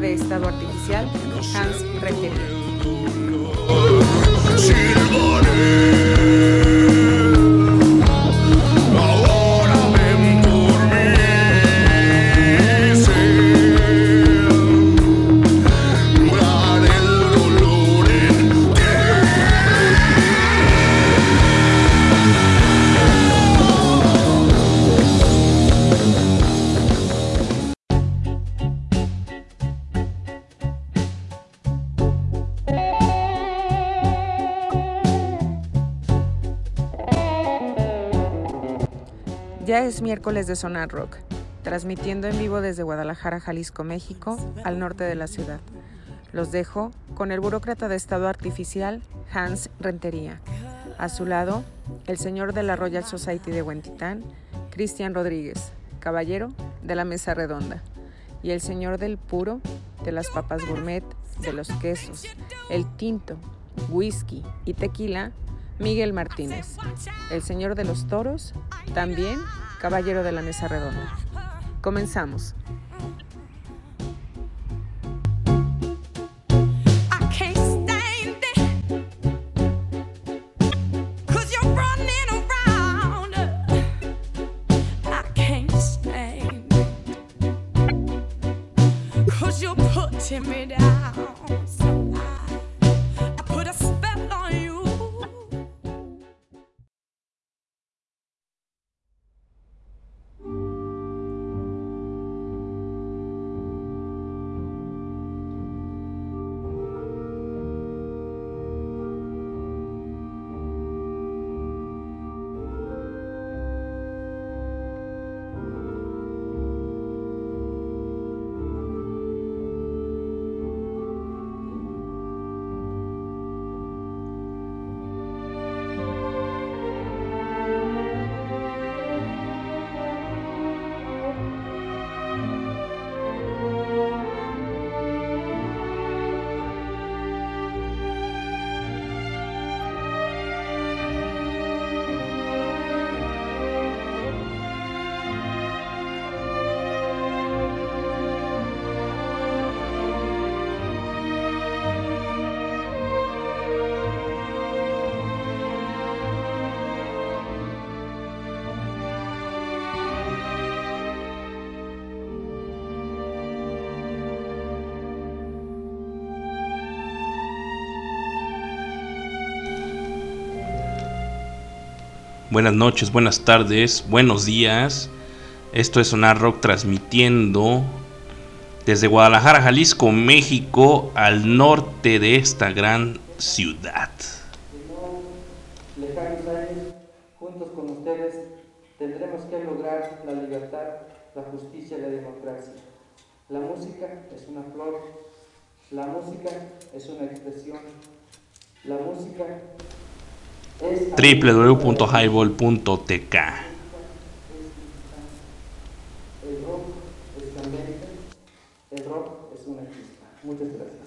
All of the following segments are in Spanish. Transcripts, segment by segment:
de Estado Artificial, Hans Rentería. Miércoles de Sonar Rock, transmitiendo en vivo desde Guadalajara, Jalisco, México, al norte de la ciudad. Los dejo con el burócrata de Estado Artificial, Hans Rentería. A su lado, el señor de la Royal Society de Huentitán, Cristian Rodríguez, caballero de la Mesa Redonda. Y el señor del puro, de las papas gourmet, de los quesos, el tinto, whisky y tequila, Miguel Martínez, el señor de los toros, también caballero de la mesa redonda. Comenzamos. me Buenas noches, buenas tardes, buenos días. Esto es Sonar Rock transmitiendo desde Guadalajara, Jalisco, México, al norte de esta gran ciudad. Juntos con ustedes, tendremos que lograr la libertad, la justicia y la democracia. La música es una flor, la música es una expresión, la música www.highball.tk. Muchas gracias.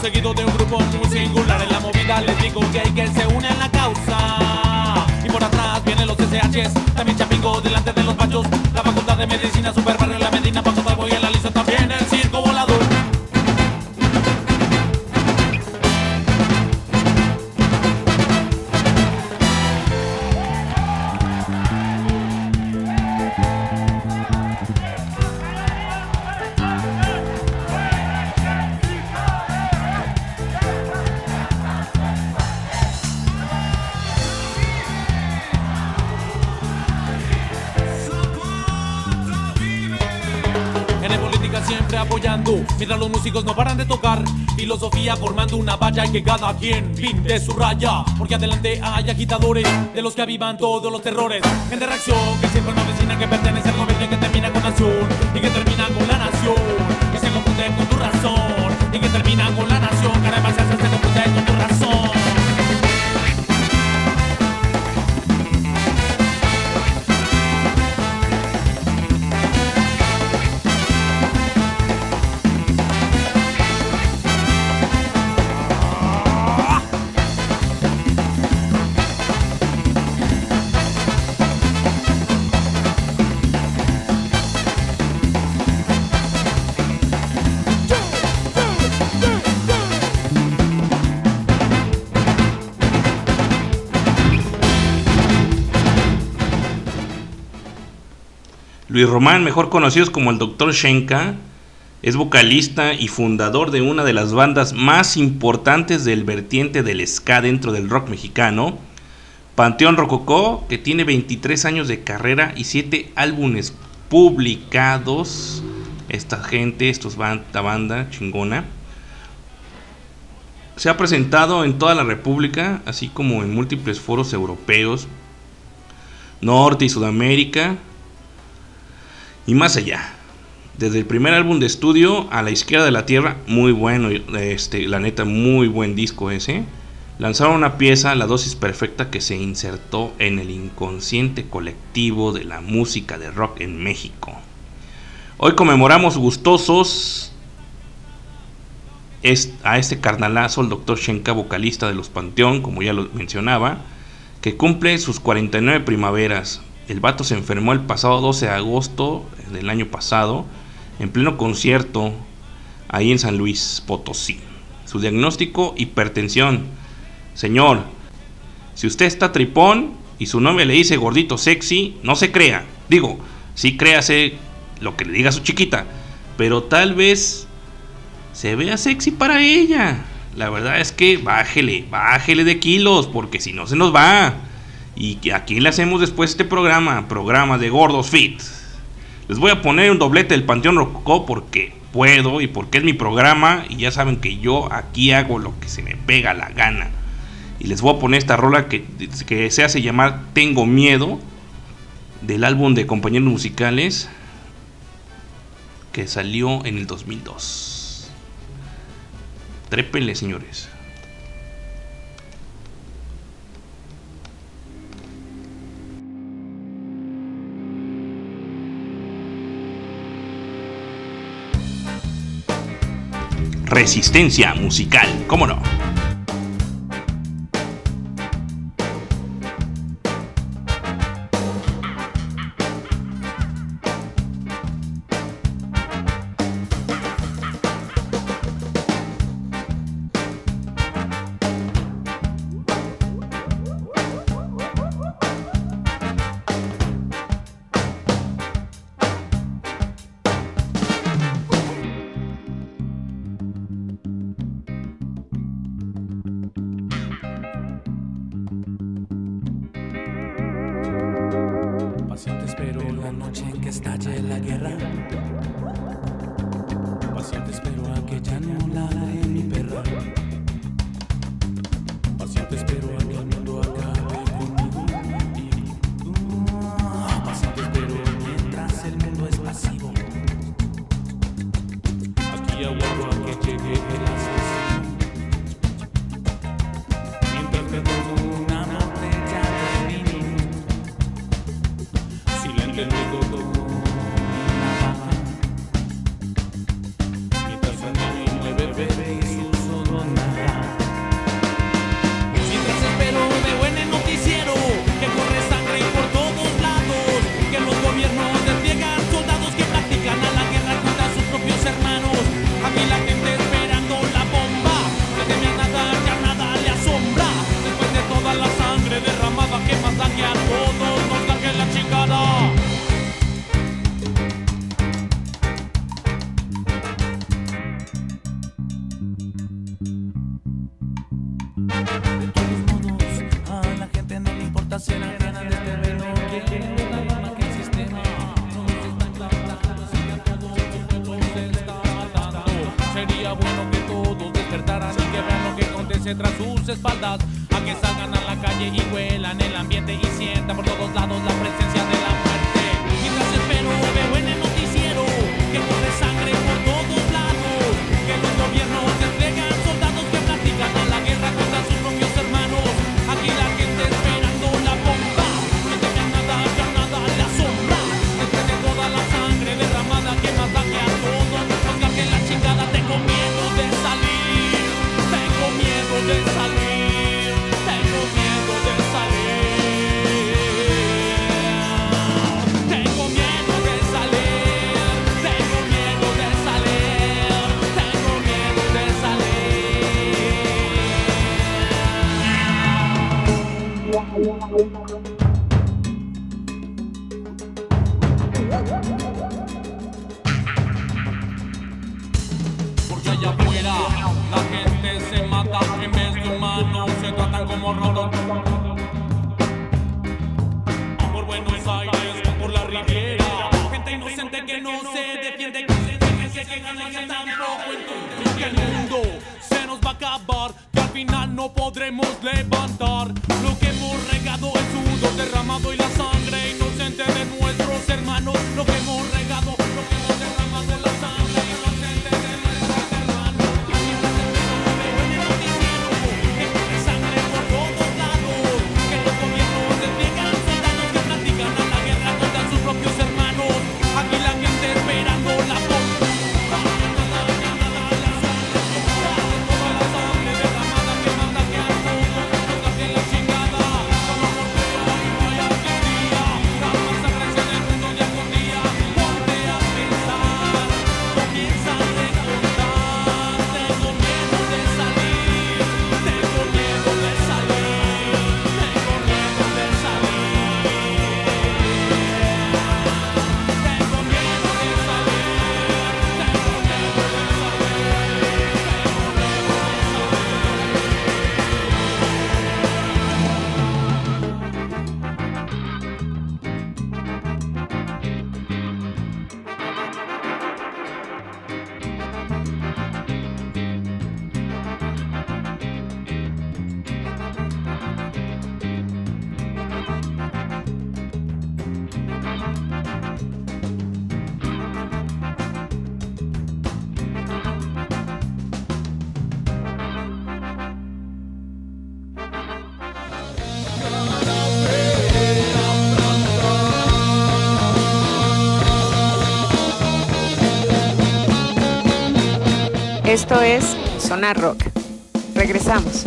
seguido de un grupo muy singular. En la movida les digo que hay que se une a la causa. Y por atrás vienen los SHs, también Chapingo delante de los pachos. La facultad de medicina, super mientras los músicos no paran de tocar. Filosofía formando una valla y que cada quien pinte su raya. Porque adelante hay agitadores de los que avivan todos los terrores. Gente reacción que siempre una vecina que pertenece al gobierno y que termina con nación y que termina Luis Román, mejor conocido como el Dr. Shenka, es vocalista y fundador de una de las bandas más importantes del vertiente del ska dentro del rock mexicano, Panteón Rococó, que tiene 23 años de carrera y 7 álbumes publicados. Esta gente, esta banda chingona. Se ha presentado en toda la República, así como en múltiples foros europeos, Norte y Sudamérica, y más allá. Desde el primer álbum de estudio a la izquierda de la tierra, muy bueno, este, la neta, muy buen disco ese. Lanzaron una pieza, La dosis perfecta, que se insertó en el inconsciente colectivo de la música de rock en México. Hoy conmemoramos gustosos a este carnalazo, el Dr. Shenka, vocalista de Los Panteón, como ya lo mencionaba, que cumple sus 49 primaveras. El vato se enfermó el pasado 12 de agosto del año pasado, en pleno concierto ahí en San Luis Potosí. Su diagnóstico, hipertensión. Señor, si usted está tripón y su novia le dice gordito sexy, no se crea. Digo, sí créase lo que le diga a su chiquita, pero tal vez se vea sexy para ella. La verdad es que bájele, bájele de kilos, porque si no se nos va. ¿Y aquí le hacemos después este programa? Programa de Gordos Fit. Les voy a poner un doblete del Panteón Rococó porque puedo y porque es mi programa y ya saben que yo aquí hago lo que se me pega la gana. Y les voy a poner esta rola que, que se hace llamar Tengo Miedo del álbum de compañeros musicales que salió en el 2002. Trépenle, señores. Resistencia musical, ¿cómo no? Y huelan el ambiente y sientan por todos lados la presencia como robots. Por Buenos Aires, por la Riviera, gente inocente que no se defiende, que se dejen, que y que tampoco. Entienden que el mundo se nos va a acabar, que al final no podremos levantar lo que hemos regado, el sudor derramado y la sangre inocente de nuestros hermanos, lo que hemos regado, Esto es Sonar Rock. Regresamos.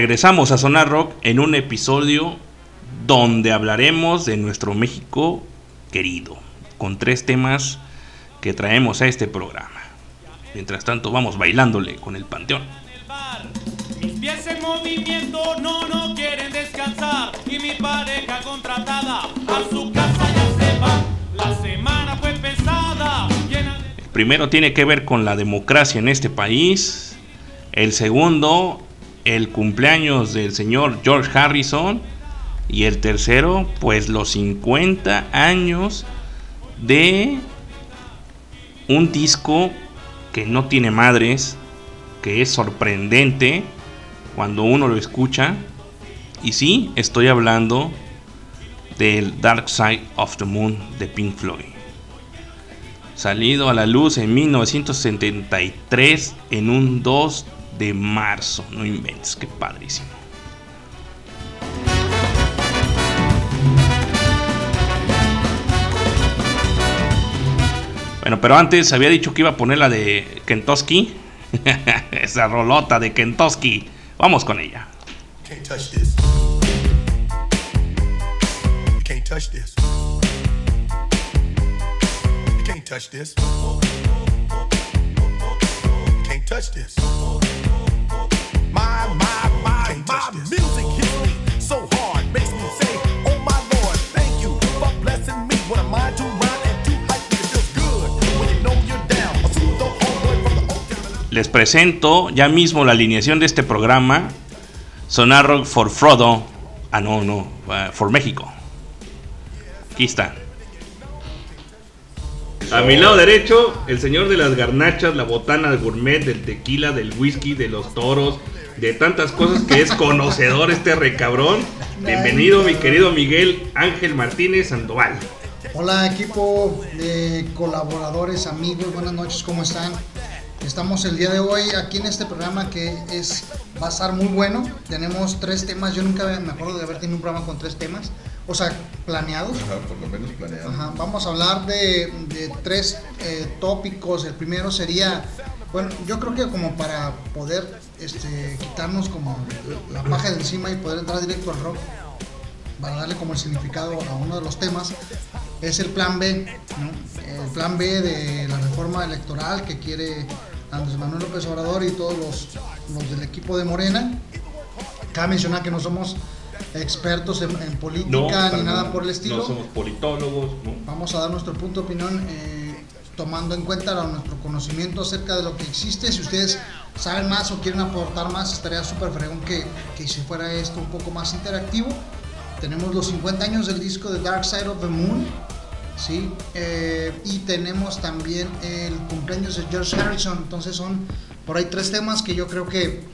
Regresamos a Sonar Rock en un episodio donde hablaremos de nuestro México querido, con tres temas que traemos a este programa. Mientras tanto, vamos bailándole con el Panteón. Mis pies en movimiento no, no quieren descansar. Y mi pareja contratada a su casa ya se va. La semana fue pesada, llena de... El primero tiene que ver con la democracia en este país. El segundo, el cumpleaños del señor George Harrison. Y el tercero, pues los 50 años de un disco que no tiene madres, que es sorprendente cuando uno lo escucha. Y sí, estoy hablando del Dark Side of the Moon de Pink Floyd. Salido a la luz en 1973 en un 2 de marzo. No inventes, qué padrísimo. Bueno, pero antes había dicho que iba a poner la de Kentucky. Esa rolota de Kentucky. Vamos con ella. can't touch this. Can't touch this. Can't touch this. Can't touch this. Les presento ya mismo la alineación de este programa. Sonar Rock for Frodo. Ah, no, no. uh, for México. Aquí está. A mi lado derecho, el señor de las garnachas, la botana, el gourmet, del tequila, del whisky, de los toros, de tantas cosas que es conocedor este recabrón. Bienvenido, mi querido Miguel Ángel Martínez Sandoval. Hola equipo de colaboradores, amigos, buenas noches, ¿cómo están? Estamos el día de hoy aquí en este programa que es va a estar muy bueno. Tenemos tres temas, yo nunca me acuerdo de haber tenido un programa con tres temas, o sea, planeados. Ajá, por lo menos planeado. Ajá, Vamos a hablar de, de tres eh, tópicos. El primero sería, bueno, yo creo que como para poder este, quitarnos como la paja de encima y poder entrar directo al rock, para darle como el significado a uno de los temas, es el plan B, ¿no? El plan B de la reforma electoral que quiere Andrés Manuel López Obrador y todos los, los del equipo de Morena. Cabe mencionar que no somos expertos en, en política ni nada por el estilo. No somos politólogos, ¿no? Vamos a dar nuestro punto de opinión eh, tomando en cuenta nuestro conocimiento acerca de lo que existe. Si ustedes saben más o quieren aportar más, estaría súper fregón que, que si fuera esto un poco más interactivo. Tenemos los 50 años del disco de Dark Side of the Moon. ¿sí? Eh, y tenemos también el cumpleaños de George Harrison. Entonces son por ahí tres temas que yo creo que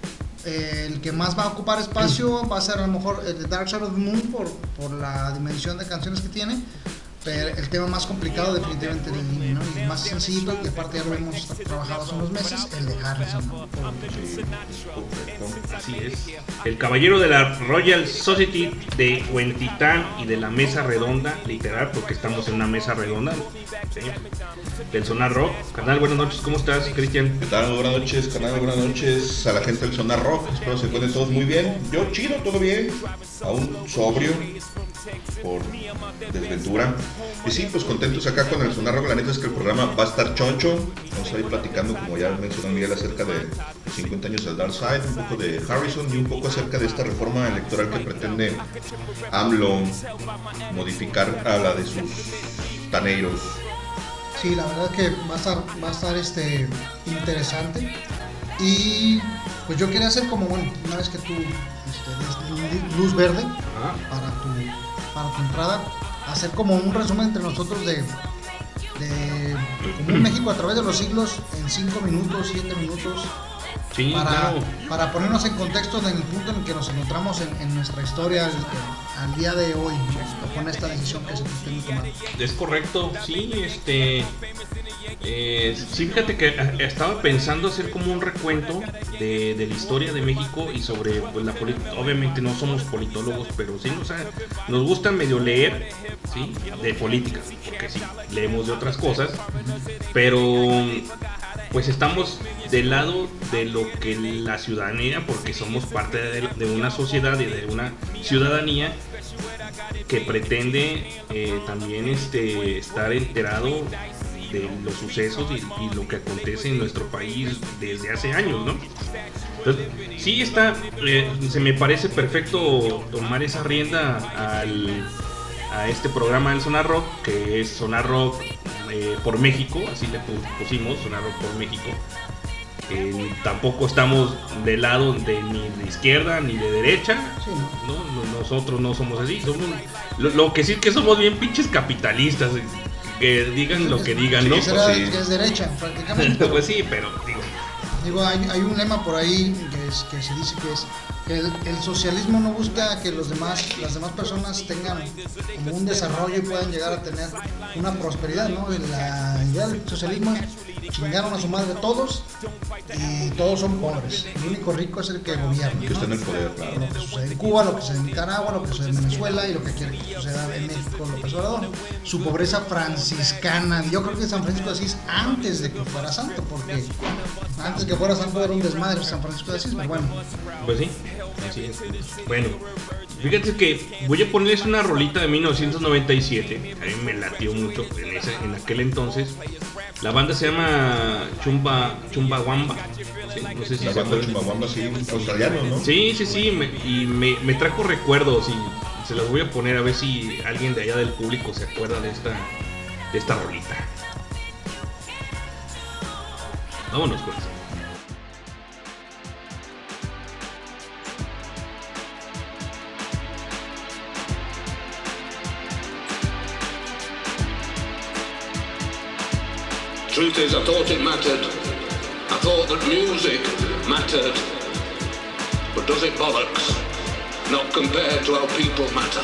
eh, el que más va a ocupar espacio va a ser a lo mejor el de Dark Side of the Moon por, por la dimensión de canciones que tiene. Pero el tema más complicado definitivamente el de Lee, ¿no? Y el más sencillo, y aparte ya lo hemos trabajado hace unos meses, el de Harrison. ¿no? Así es. El caballero de la Royal Society de Huentitán y de la mesa redonda, literal, porque estamos en una mesa redonda. ¿sí? Del Sonar Rock. Canal, buenas noches, ¿cómo estás, Cristian? ¿Qué tal? Buenas noches, canal, buenas noches a la gente del Sonar Rock. Espero se encuentren todos muy bien. Yo chido, todo bien. Aún sobrio por desventura. Y sí, pues contentos acá con el Sonar Rock. La neta es que el programa va a estar choncho. Vamos a ir platicando, como ya mencionó Miguel, acerca de los 50 años del Dark Side, un poco de Harrison y un poco acerca de esta reforma electoral que pretende AMLO modificar a la de sus taneiros. Sí, la verdad que va a estar, va a estar este, interesante. Y pues yo quería hacer como, bueno, una vez que tú este, des luz verde para tu, para tu entrada, hacer como un resumen entre nosotros de, de como México a través de los siglos en 5 minutos, 7 minutos, Sí, para, claro. para ponernos en contexto en el punto en que nos encontramos en, en nuestra historia al, al día de hoy, ¿no? con esta decisión que se pretende tomar. Es correcto, sí, este. eh, sí, fíjate que eh, estaba pensando hacer como un recuento de, de la historia de México y sobre pues, la política. Obviamente no somos politólogos, pero sí nos, nos gusta medio leer ¿sí? de política, porque sí, leemos de otras cosas, pero pues estamos del lado de lo que la ciudadanía, porque somos parte de, una sociedad y de una ciudadanía que pretende eh, también este, estar enterado de los sucesos y, lo que acontece en nuestro país desde hace años, ¿no? Entonces, sí está, eh, se me parece perfecto tomar esa rienda a este programa del Sonar Rock, que es Sonar Rock eh, por México, así le pu- pusimos, Sonar Rock por México. Eh, tampoco estamos del lado de ni de izquierda ni de derecha, Sí, ¿no? no, no, nosotros no somos así. Somos, lo, lo que sí es que somos bien pinches capitalistas. eh, Que digan lo que digan, ¿no? Que será- sí. que es derecha, prácticamente. Pues sí, pero digo, Digo, hay, hay un lema por ahí que, es, que se dice que es que el, el socialismo no busca que los demás, las demás personas tengan como un desarrollo y puedan llegar a tener una prosperidad, ¿no? La idea del socialismo es chingaron a su madre todos y todos son pobres. El único rico es el que gobierna. Que está en el poder, claro. Lo que sucede en Cuba, lo que sucede en Nicaragua, lo que sucede en Venezuela y lo que quiere que suceda en México, López Obrador. Su pobreza franciscana. Yo creo que San Francisco de Asís antes de que fuera santo, porque antes que fuera santo era un desmadre San Francisco de Asís, pero bueno. pues sí, bueno, fíjate que voy a ponerles una rolita de 1997. A mí me latió mucho en, ese, en aquel entonces. La banda se llama Chumba, Chumba Wamba. No sé si la banda Chumba Wamba, sí, australiano, ¿no? Sí, sí, sí. Me, y me, trajo recuerdos y se los voy a poner a ver si alguien de allá del público se acuerda de esta, de esta rolita. Vámonos con eso. Truth is, I thought it mattered. I thought that music mattered. But does it bollocks? Not compared to how people matter.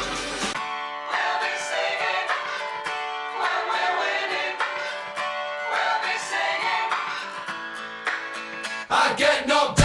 I get no.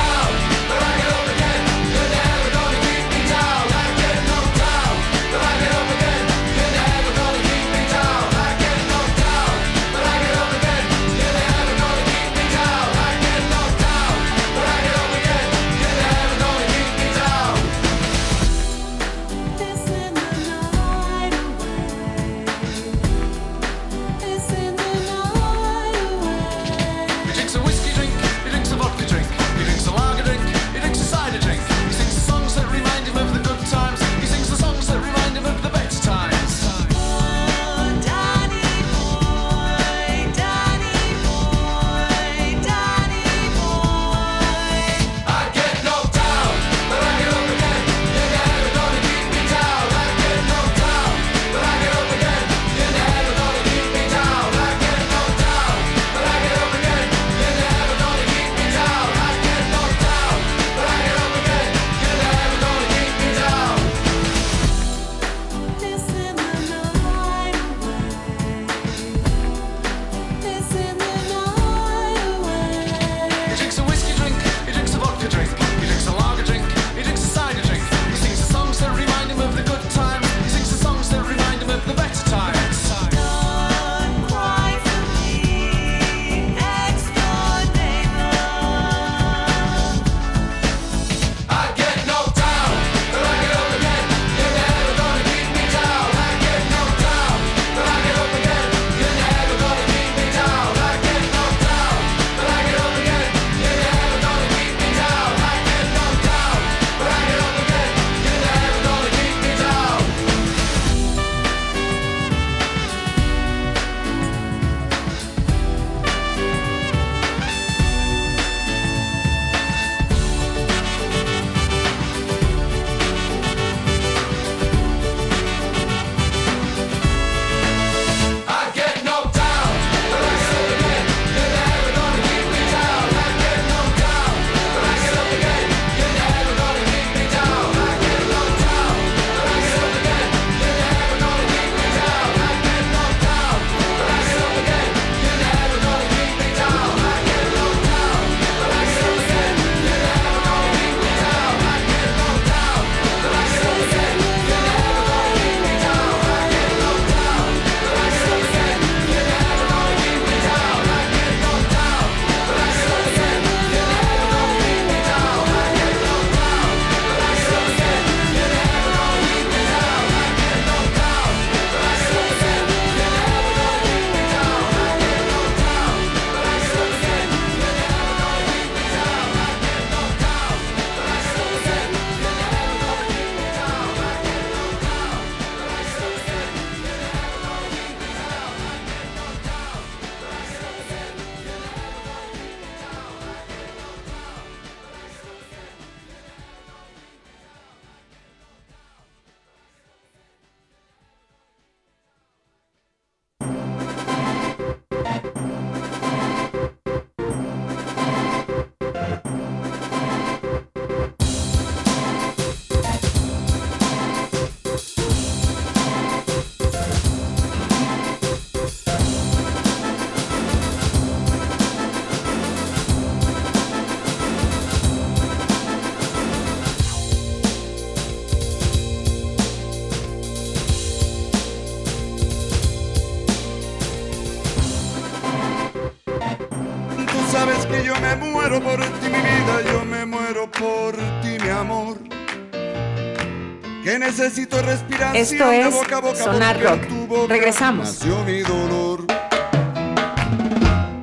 Necesito respiración Esto es boca a boca Sonar Rock. boca Regresamos. mi dolor.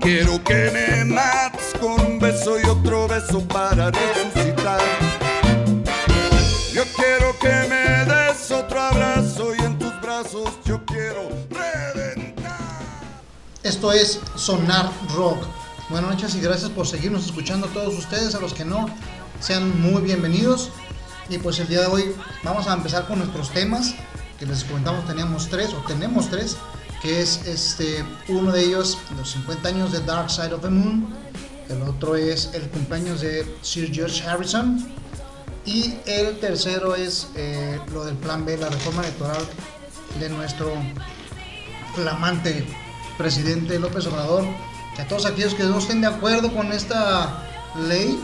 Quiero que me mates con un beso y otro beso para resucitar. Yo quiero que me des otro abrazo y en tus brazos yo quiero reventar. Esto es Sonar Rock. Buenas noches y gracias por seguirnos escuchando a todos ustedes, a los que no, sean muy bienvenidos. Y pues el día de hoy vamos a empezar con nuestros temas, que les comentamos teníamos tres, o tenemos tres, que es este, uno de ellos, los 50 años de Dark Side of the Moon, el otro es el cumpleaños de Sir George Harrison, y el tercero es eh, lo del Plan B, la reforma electoral de nuestro flamante presidente López Obrador, que a todos aquellos que no estén de acuerdo con esta ley,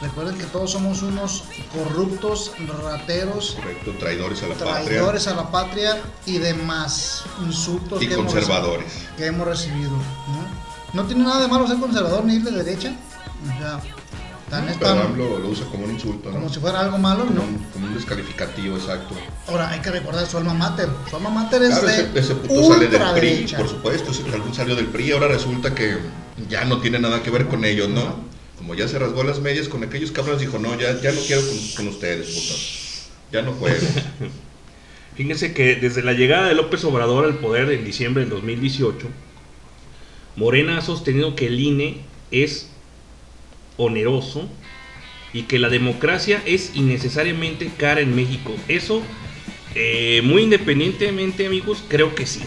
recuerden que todos somos unos corruptos, rateros, Correcto, traidores a la patria traidores a la patria y demás insultos y que hemos conservadores. recibido- que hemos recibido. ¿no? No tiene nada de malo ser conservador ni ir de derecha. O sea, tan Pero tan- AMLO lo usa como un insulto, ¿no? como si fuera algo malo, Como ¿no? un, como un descalificativo, exacto. Ahora hay que recordar su alma mater. Su alma mater es Claro, de ese, ese puto sale del PRI, ultraderecha. por supuesto, ese algún salió del PRI, ahora resulta que ya no tiene nada que ver con ellos, ¿no? Ya se rasgó las medias con aquellos cabrones, dijo, no, ya, ya no quiero con, ustedes, putos. Ya no juego. Fíjense que desde la llegada de López Obrador al poder en diciembre del 2018, Morena ha sostenido que el INE es oneroso y que la democracia es innecesariamente cara en México. Eso, eh, muy independientemente, amigos, creo que sí.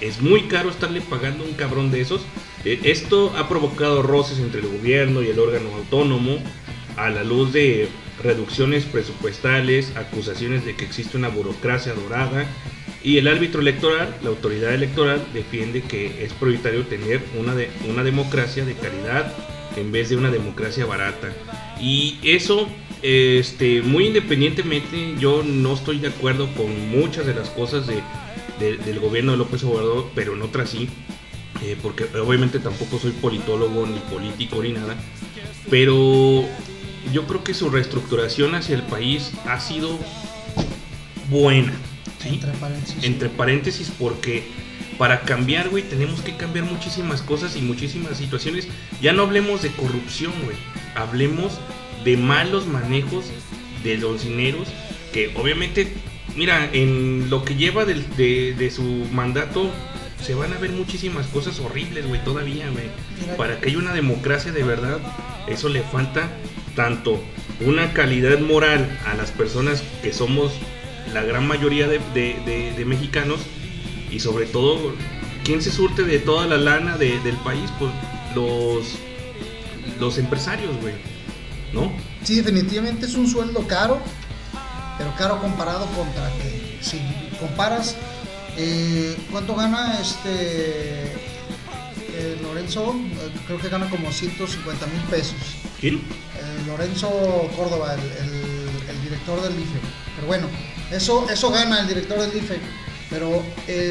Es muy caro estarle pagando a un cabrón de esos. Eh, esto ha provocado roces entre el gobierno y el órgano autónomo a la luz de reducciones presupuestales, acusaciones de que existe una burocracia dorada y el árbitro electoral, la autoridad electoral, defiende que es prioritario tener una, de, una democracia de calidad en vez de una democracia barata. Y eso, este, muy independientemente, yo no estoy de acuerdo con muchas de las cosas de, de- del gobierno de López Obrador, pero en otras sí, eh, porque obviamente tampoco soy politólogo ni político ni nada, pero yo creo que su reestructuración hacia el país ha sido buena. ¿sí? Entre paréntesis. Entre paréntesis, porque para cambiar, güey, tenemos que cambiar muchísimas cosas y muchísimas situaciones. Ya no hablemos de corrupción, güey. Hablemos de malos manejos de los dineros que obviamente, mira, en lo que lleva de, de su mandato se van a ver muchísimas cosas horribles, güey, todavía, güey. Para que haya una democracia de verdad, eso le falta tanto una calidad moral a las personas que somos la gran mayoría de, de- de- de mexicanos y sobre todo, ¿quién se surte de toda la lana de- del país? Pues los, los empresarios, güey, ¿no? Sí, definitivamente es un sueldo caro, pero caro comparado contra que si comparas eh, cuánto gana este eh, Lorenzo, Eh, creo que gana como 150 mil pesos. ¿Quién? Lorenzo Córdoba, el, el- el director del IFE. Pero bueno, eso, eso gana el director del IFE. Pero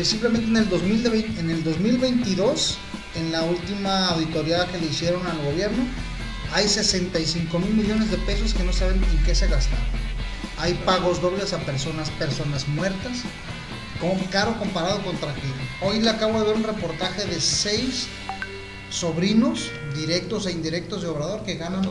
simplemente en el, 2020 en el 2022, en la última auditoría que le hicieron al gobierno, hay 65 mil millones de pesos que no saben en qué se gastaron. Hay pagos dobles a personas, personas muertas. Caro comparado contra que hoy le acabo de ver un reportaje de seis sobrinos directos e indirectos de Obrador que ganan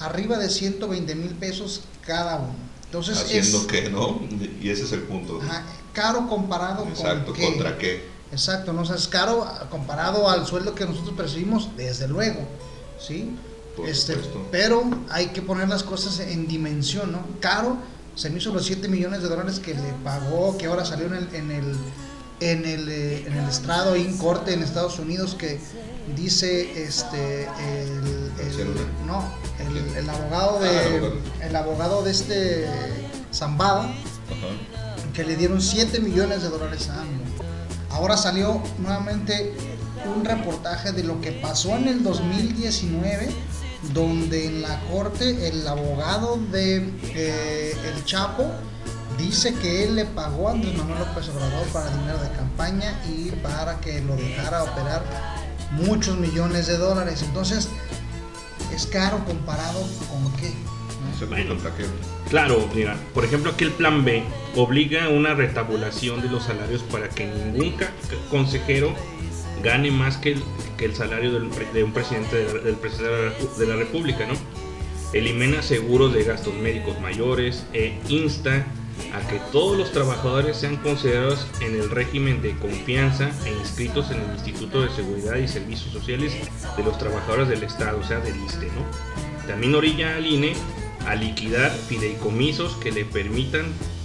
arriba de 120 mil pesos cada uno. Entonces Haciendo es que, ¿no? Y ese es el punto. ajá, caro comparado Exacto, con. ¿contra qué? Exacto, no o sea, es caro comparado al sueldo que nosotros percibimos, desde luego, ¿sí? Por Este, supuesto. pero hay que poner las cosas en dimensión, ¿no? Caro, se me hizo los 7 millones de dólares que le pagó, que ahora salió en el, en el, en el, eh, en el estrado en corte en Estados Unidos que dice este el, el- no el, el abogado Ah, de el abogado. de este Zambada que le dieron 7 millones de dólares a AMLO. Ahora salió nuevamente un reportaje de lo que pasó en el 2019, donde en la corte el abogado de eh, El Chapo dice que él le pagó a Andrés Manuel López Obrador para dinero de campaña y para que lo dejara operar muchos millones de dólares. Entonces, es caro comparado con qué. Claro, mira, por ejemplo, aquí el plan B obliga a una retabulación de los salarios para que ningún consejero gane más que el, salario de un presidente del presidente de la República, ¿no? Elimina seguros de gastos médicos mayores e insta a que todos los trabajadores sean considerados en el régimen de confianza e inscritos en el Instituto de Seguridad y Servicios Sociales de los Trabajadores del Estado, o sea, del ISTE, ¿no? También orilla al INE a liquidar fideicomisos que le permitan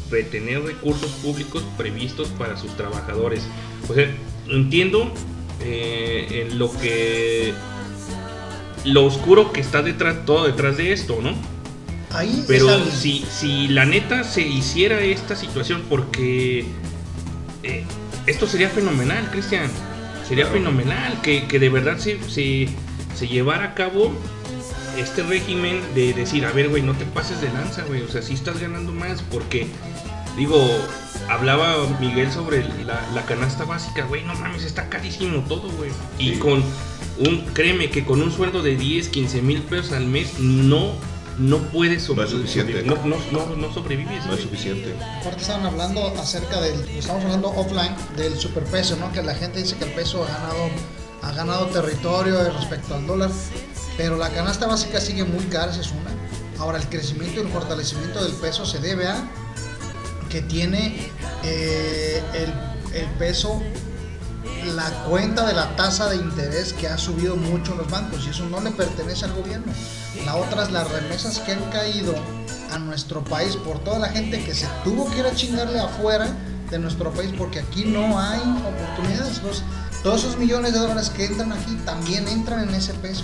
retener recursos públicos previstos para sus trabajadores. O sea, entiendo eh, en lo que lo oscuro que está detrás todo detrás de esto, ¿no? Ahí Pero si, si la neta se hiciera esta situación, porque eh, esto sería fenomenal, Cristian. Sería Claro. fenomenal que, que de verdad se, se, se llevara a cabo este régimen de decir, a ver, güey, no te pases de lanza, güey. O sea, si estás ganando más, porque, digo, hablaba Miguel sobre la, la canasta básica, güey, no mames, está carísimo todo, güey. Y Sí. con un, créeme que con un sueldo de 10, 15 mil pesos al mes, no, no puedes No es suficiente. No, no, no, no sobrevives, No es güey. suficiente. Aparte estaban hablando acerca del, estamos hablando offline del superpeso, ¿no? Que la gente dice que el peso ha ganado, ha ganado territorio respecto al dólar, pero la canasta básica sigue muy cara, esa es una. Ahora el crecimiento y el fortalecimiento del peso se debe a que tiene eh, el, peso la cuenta de la tasa de interés que ha subido mucho en los bancos y eso no le pertenece al gobierno. La otra es las remesas que han caído a nuestro país por toda la gente que se tuvo que ir a chingarle afuera de nuestro país porque aquí no hay oportunidades. Los- todos esos millones de dólares que entran aquí también entran en ese peso.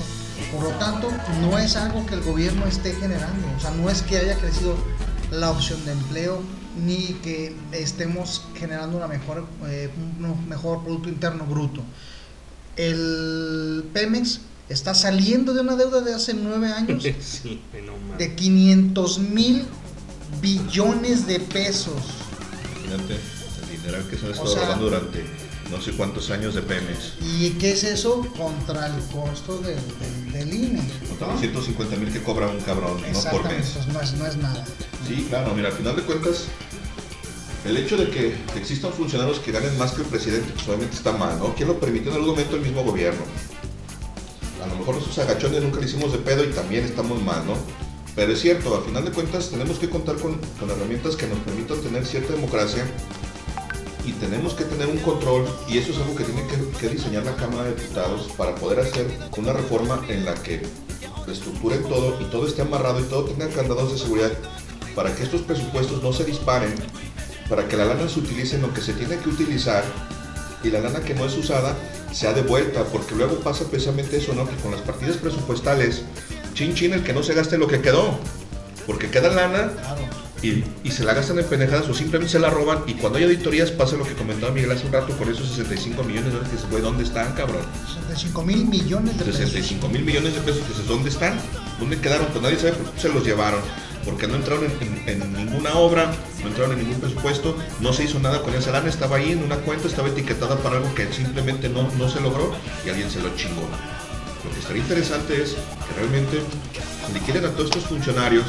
Por lo tanto, no es algo que el gobierno esté generando. O sea, no es que haya crecido la opción de empleo ni que estemos generando una mejor, eh, un mejor Producto Interno Bruto. El Pemex está saliendo de una deuda de hace nueve años sí, no mames. de 500 mil billones de pesos. Imagínate el dinero que se han estado robando durante no sé cuántos años de Pemex. ¿Y qué es eso contra el costo del, del, del INE? Contra ¿no? los 150 mil que cobra un cabrón, no por mes. pues no es, no es nada. Sí, claro, mira, al final de cuentas, el hecho de que existan funcionarios que ganen más que el presidente, pues obviamente está mal, ¿no? ¿Quién lo permitió en algún momento el mismo gobierno? A lo mejor esos agachones nunca le hicimos de pedo y también estamos mal, ¿no? Pero es cierto, al final de cuentas tenemos que contar con, con herramientas que nos permitan tener cierta democracia y tenemos que tener un control y eso es algo que tiene que, que diseñar la Cámara de Diputados para poder hacer una reforma en la que estructuren todo y todo esté amarrado y todo tenga candados de seguridad para que estos presupuestos no se disparen, para que la lana se utilice en lo que se tiene que utilizar y la lana que no es usada sea devuelta, porque luego pasa precisamente eso, ¿no? Que con las partidas presupuestales, chin chin el que no se gaste lo que quedó, porque queda lana y, y se la gastan en pendejadas o simplemente se la roban y cuando hay auditorías pasa lo que comentaba Miguel hace un rato con esos 65 millones de dólares que dices, güey, ¿dónde están, cabrón? 65 mil millones de pesos. 65 mil millones de pesos, pues ¿dónde están? ¿Dónde quedaron? Pues nadie sabe por qué se los llevaron. Porque no entraron en, ninguna obra, no entraron en ningún presupuesto, no se hizo nada con esa lana, estaba ahí en una cuenta, estaba etiquetada para algo que simplemente no, no se logró y alguien se lo chingó. Lo que estaría interesante es que realmente liquiden a todos estos funcionarios,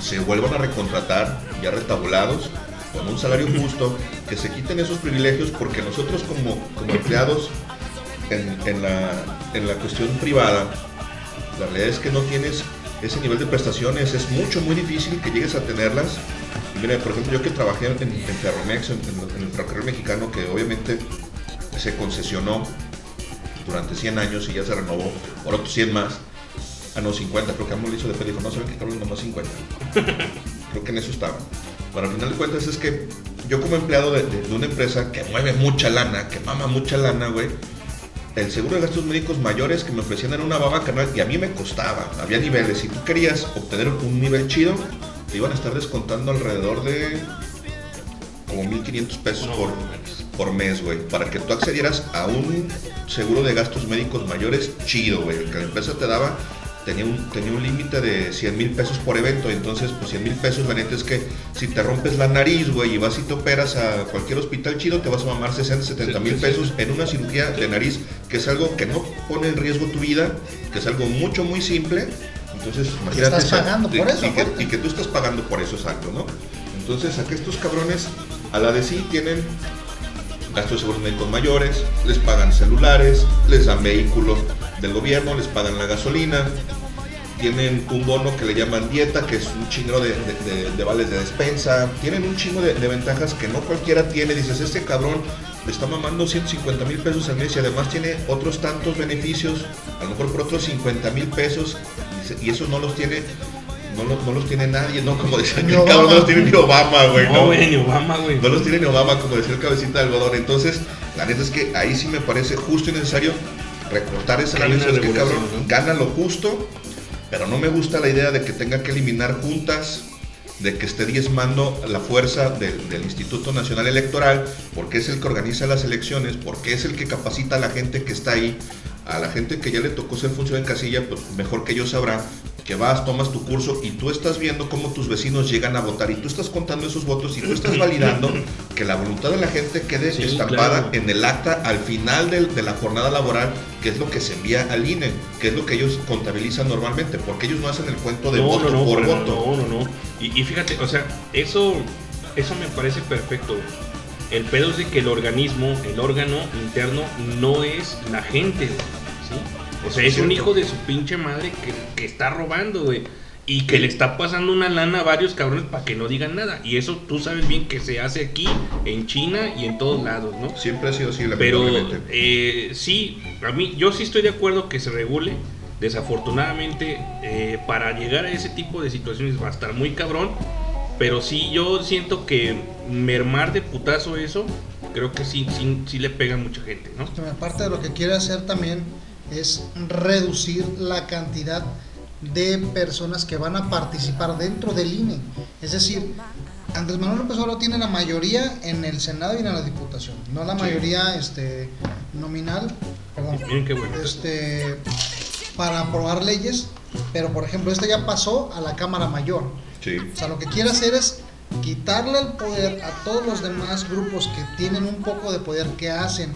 se vuelvan a recontratar ya retabulados con un salario justo, que se quiten esos privilegios porque nosotros como, como empleados en, en la, en la cuestión privada, la realidad es que no tienes ese nivel de prestaciones, es mucho, muy difícil que llegues a tenerlas. Y mira, por ejemplo, yo que trabajé en, en Ferromex, en, en- el ferrocarril mexicano, que obviamente se concesionó durante 100 años y ya se renovó otros 100 más. Ah, no, 50, creo que Amo le hizo de dijo, no, saben que cabrón, nomás 50. creo que en eso estaba. Pero al final de cuentas es que yo como empleado de, de- de una empresa que mueve mucha lana, que mama mucha lana, güey, el seguro de gastos médicos mayores que me ofrecían era una baba carnal y a mí me costaba. Había niveles. Si tú querías obtener un nivel chido, te iban a estar descontando alrededor de como 1500 pesos por, por mes, güey. Para que tú accedieras a un seguro de gastos médicos mayores chido, güey. Que la empresa te daba, tenía un, tenía un límite de 100 mil pesos por evento. Entonces, pues 100 mil pesos, la neta es que si te rompes la nariz, güey, y vas y te operas a cualquier hospital chido, te vas a mamar 60, 70 mil Sí, sí, pesos en una cirugía de nariz, que es algo que no pone en riesgo tu vida, que es algo mucho, muy simple. Entonces, imagínate. estás esa- pagando por y- eso, y que- y que tú estás pagando por eso, exacto, ¿no? Entonces, acá estos cabrones, a la de sí, tienen gastos de seguros médicos mayores, les pagan celulares, les dan vehículo del gobierno, les pagan la gasolina, tienen un bono que le llaman dieta, que es un chingo de, de- de- vales de despensa, tienen un chingo de, ventajas que no cualquiera tiene. Dices, este cabrón le está mamando 150 mil pesos al mes y además tiene otros tantos beneficios, a lo mejor por otros 50 mil pesos, y esos no los tiene. No, los- no los tiene nadie, ¿no? Como decía Ni el cabrón, no Obama. los tiene ni Obama, güey. No, güey, ni Obama, güey. No los tiene ni Obama, como decía el cabecita de algodón. Entonces, la neta es que ahí sí me parece justo y necesario recortar esa una Es que cabrón, ¿no? gana lo justo, pero no me gusta la idea de que tenga que eliminar juntas, de que esté diezmando la fuerza del, del Instituto Nacional Electoral, porque es el que organiza las elecciones, porque es el que capacita a la gente que está ahí, a la gente que ya le tocó ser función en casilla, pues mejor que ellos sabrán que vas, tomas tu curso y tú estás viendo cómo tus vecinos llegan a votar y tú estás contando esos votos y tú estás validando que la voluntad de la gente quede Sí, estampada claro. en el acta al final del- de la jornada laboral, que es lo que se envía al INE, que es lo que ellos contabilizan normalmente, porque ellos no hacen el cuento de no, voto no, no, por voto. No, no, no. Y, y fíjate, o sea, eso, eso me parece perfecto. El pedo es de que el organismo, el órgano interno, no es la gente, ¿sí? O sea, Es un hijo de su pinche madre que, que está robando, güey. Y que le está pasando una lana a varios cabrones para que no digan nada. Y eso tú sabes bien que se hace aquí, en China y en todos lados, ¿no? Siempre ha sido así, Pero lamentablemente. eh, sí, a mí yo sí estoy de acuerdo que se regule. Desafortunadamente, eh, para llegar a ese tipo de situaciones va a estar muy cabrón. Pero sí, yo siento que mermar de putazo eso, creo que sí, sí, sí le pega a mucha gente, ¿no? Aparte de lo que quiere hacer también es reducir la cantidad de personas que van a participar dentro del INE. Es decir, Andrés Manuel López Obrador tiene la mayoría en el Senado y en la Diputación, no la Sí. mayoría este, nominal, perdón, bueno. este, para aprobar leyes, pero por ejemplo, este ya pasó a la Cámara Mayor. Sí. O sea, lo que quiere hacer es quitarle el poder a todos los demás grupos que tienen un poco de poder, que hacen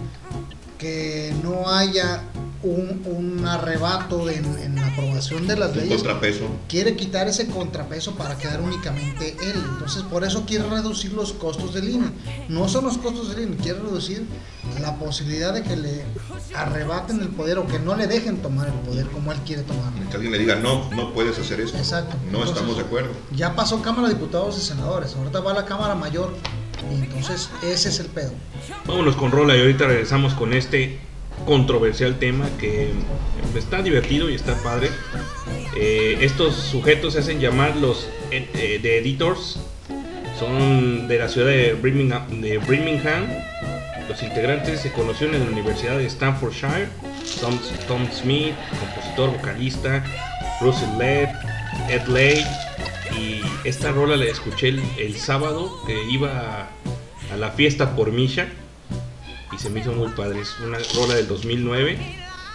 que no haya un, un arrebato en, en la aprobación de las Un leyes. contrapeso. Quiere quitar ese contrapeso para quedar únicamente él. Entonces, por eso quiere reducir los costos del INE. No son los costos del INE, quiere reducir la posibilidad de que le arrebaten el poder o que no le dejen tomar el poder como él quiere tomarlo. Que alguien le diga, no, no puedes hacer esto. Exacto. No Entonces, estamos de acuerdo. Ya pasó Cámara de Diputados y Senadores, ahorita va a la Cámara Mayor. Y entonces ese es el pedo. Vámonos con Rola y ahorita regresamos con este controversial tema que está divertido y está padre. Eh, estos sujetos se hacen llamar los eh, eh, The Editors. Son de la ciudad de Birmingham, de Birmingham. Los integrantes se conocieron en la Universidad de Stanfordshire. Tom, Tom Smith, compositor, vocalista, Russell Led, Ed Lay. Y esta rola la escuché el, sábado que iba a, la fiesta por Misha. Y se me hizo muy padre. Es una rola del 2009.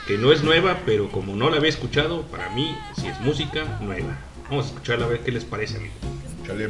Que no es nueva, pero como no la había escuchado, para mí sí es música nueva. Vamos a escucharla a ver qué les parece, amigos. Chale.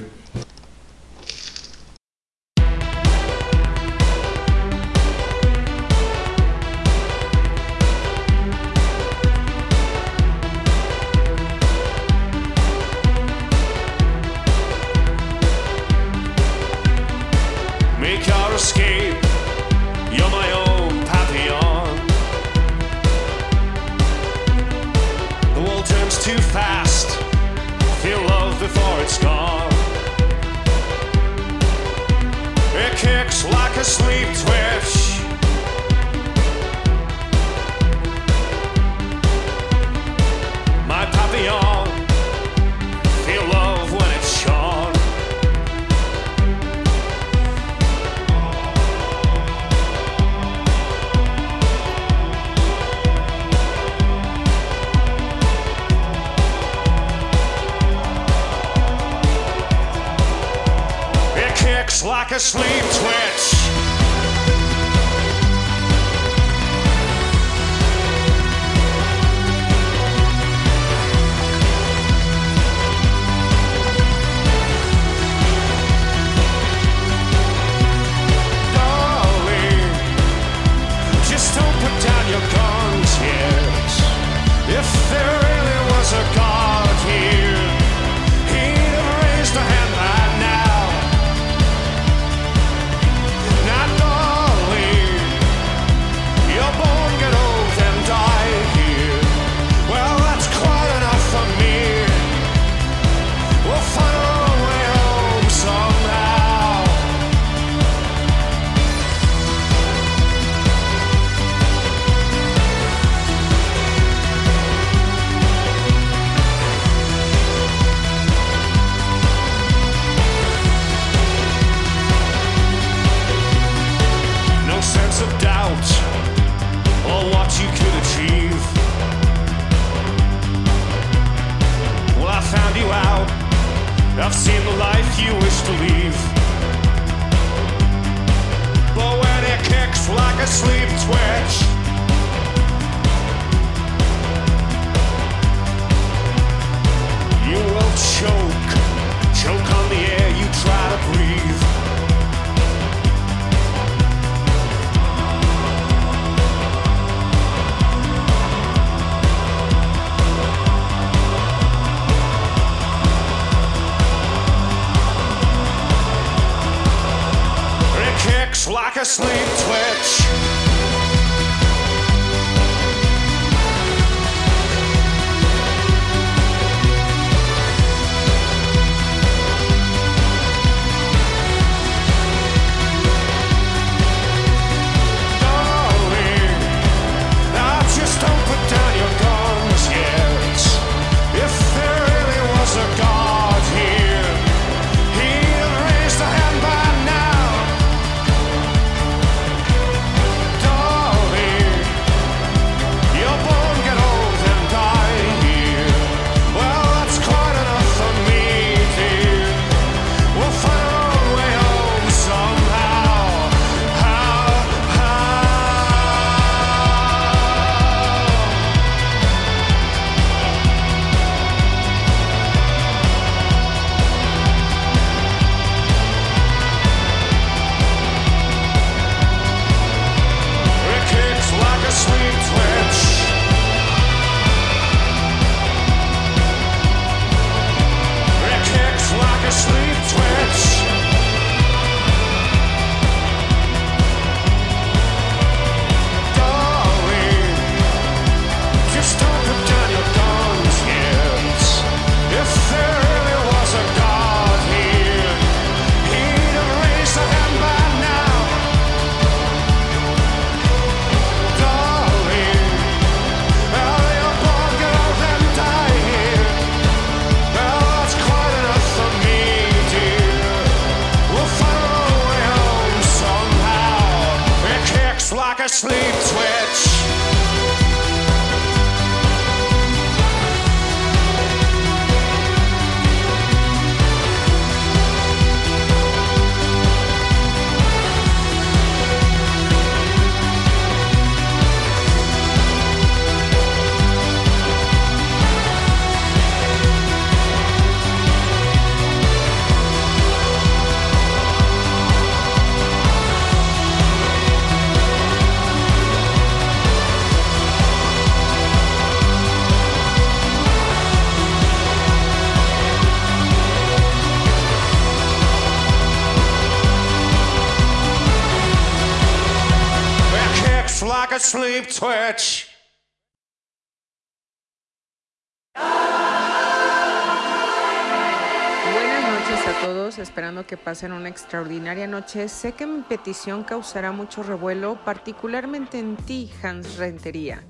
que pasen una extraordinaria noche. Sé que mi petición causará mucho revuelo, particularmente en ti, Hans Rentería.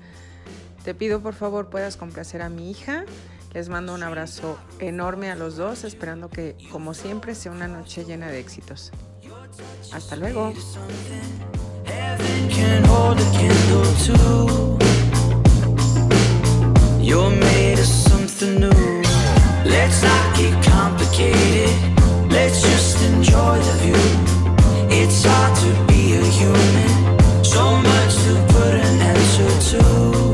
Te pido por favor puedas complacer a mi hija. Les mando un abrazo enorme a los dos, esperando que, como siempre, sea una noche llena de éxitos. Hasta luego. Let's not complicated. Just enjoy the view. It's hard to be a human. So much to put an answer to.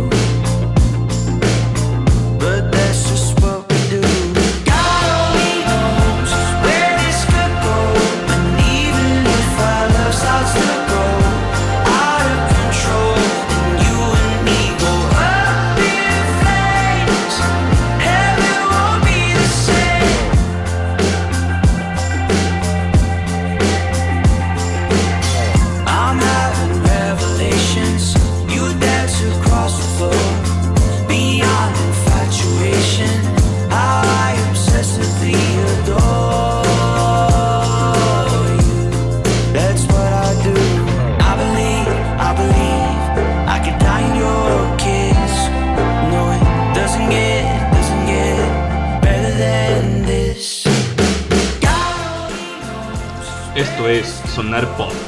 sonar pop.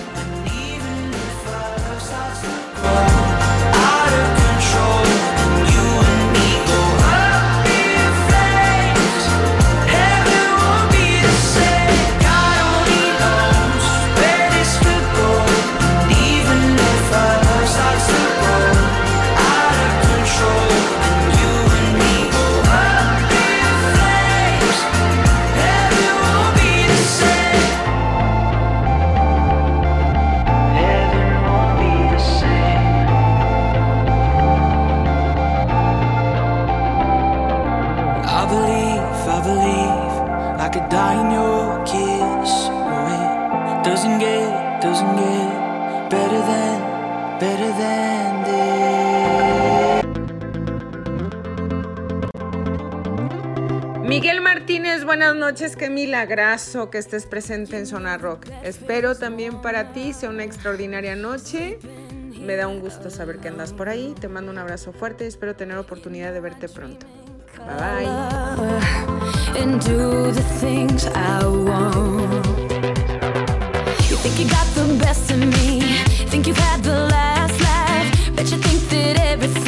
Miguel Martínez, buenas noches, qué milagrazo que estés presente en Zona Rock. Espero también para ti sea una extraordinaria noche. Me da un gusto saber que andas por ahí. Te mando un abrazo fuerte y espero tener oportunidad de verte pronto. Bye bye.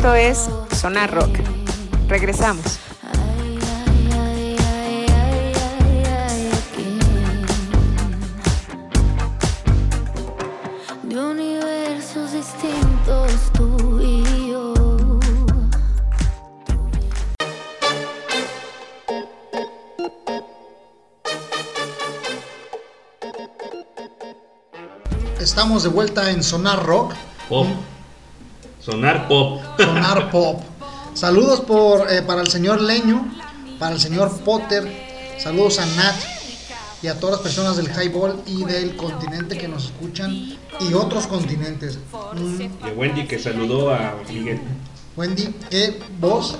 Esto es Sonar Rock. Regresamos. de universos distintos tú y yo. Estamos de vuelta en Sonar Rock, Pop. Sonar pop. Sonar Pop. Saludos por, eh, para el señor Leño, para el señor Potter, saludos a Nat y a todas las personas del Highball y del continente que nos escuchan y otros continentes. Mm, Y Wendy que saludó a Miguel. Wendy, qué voz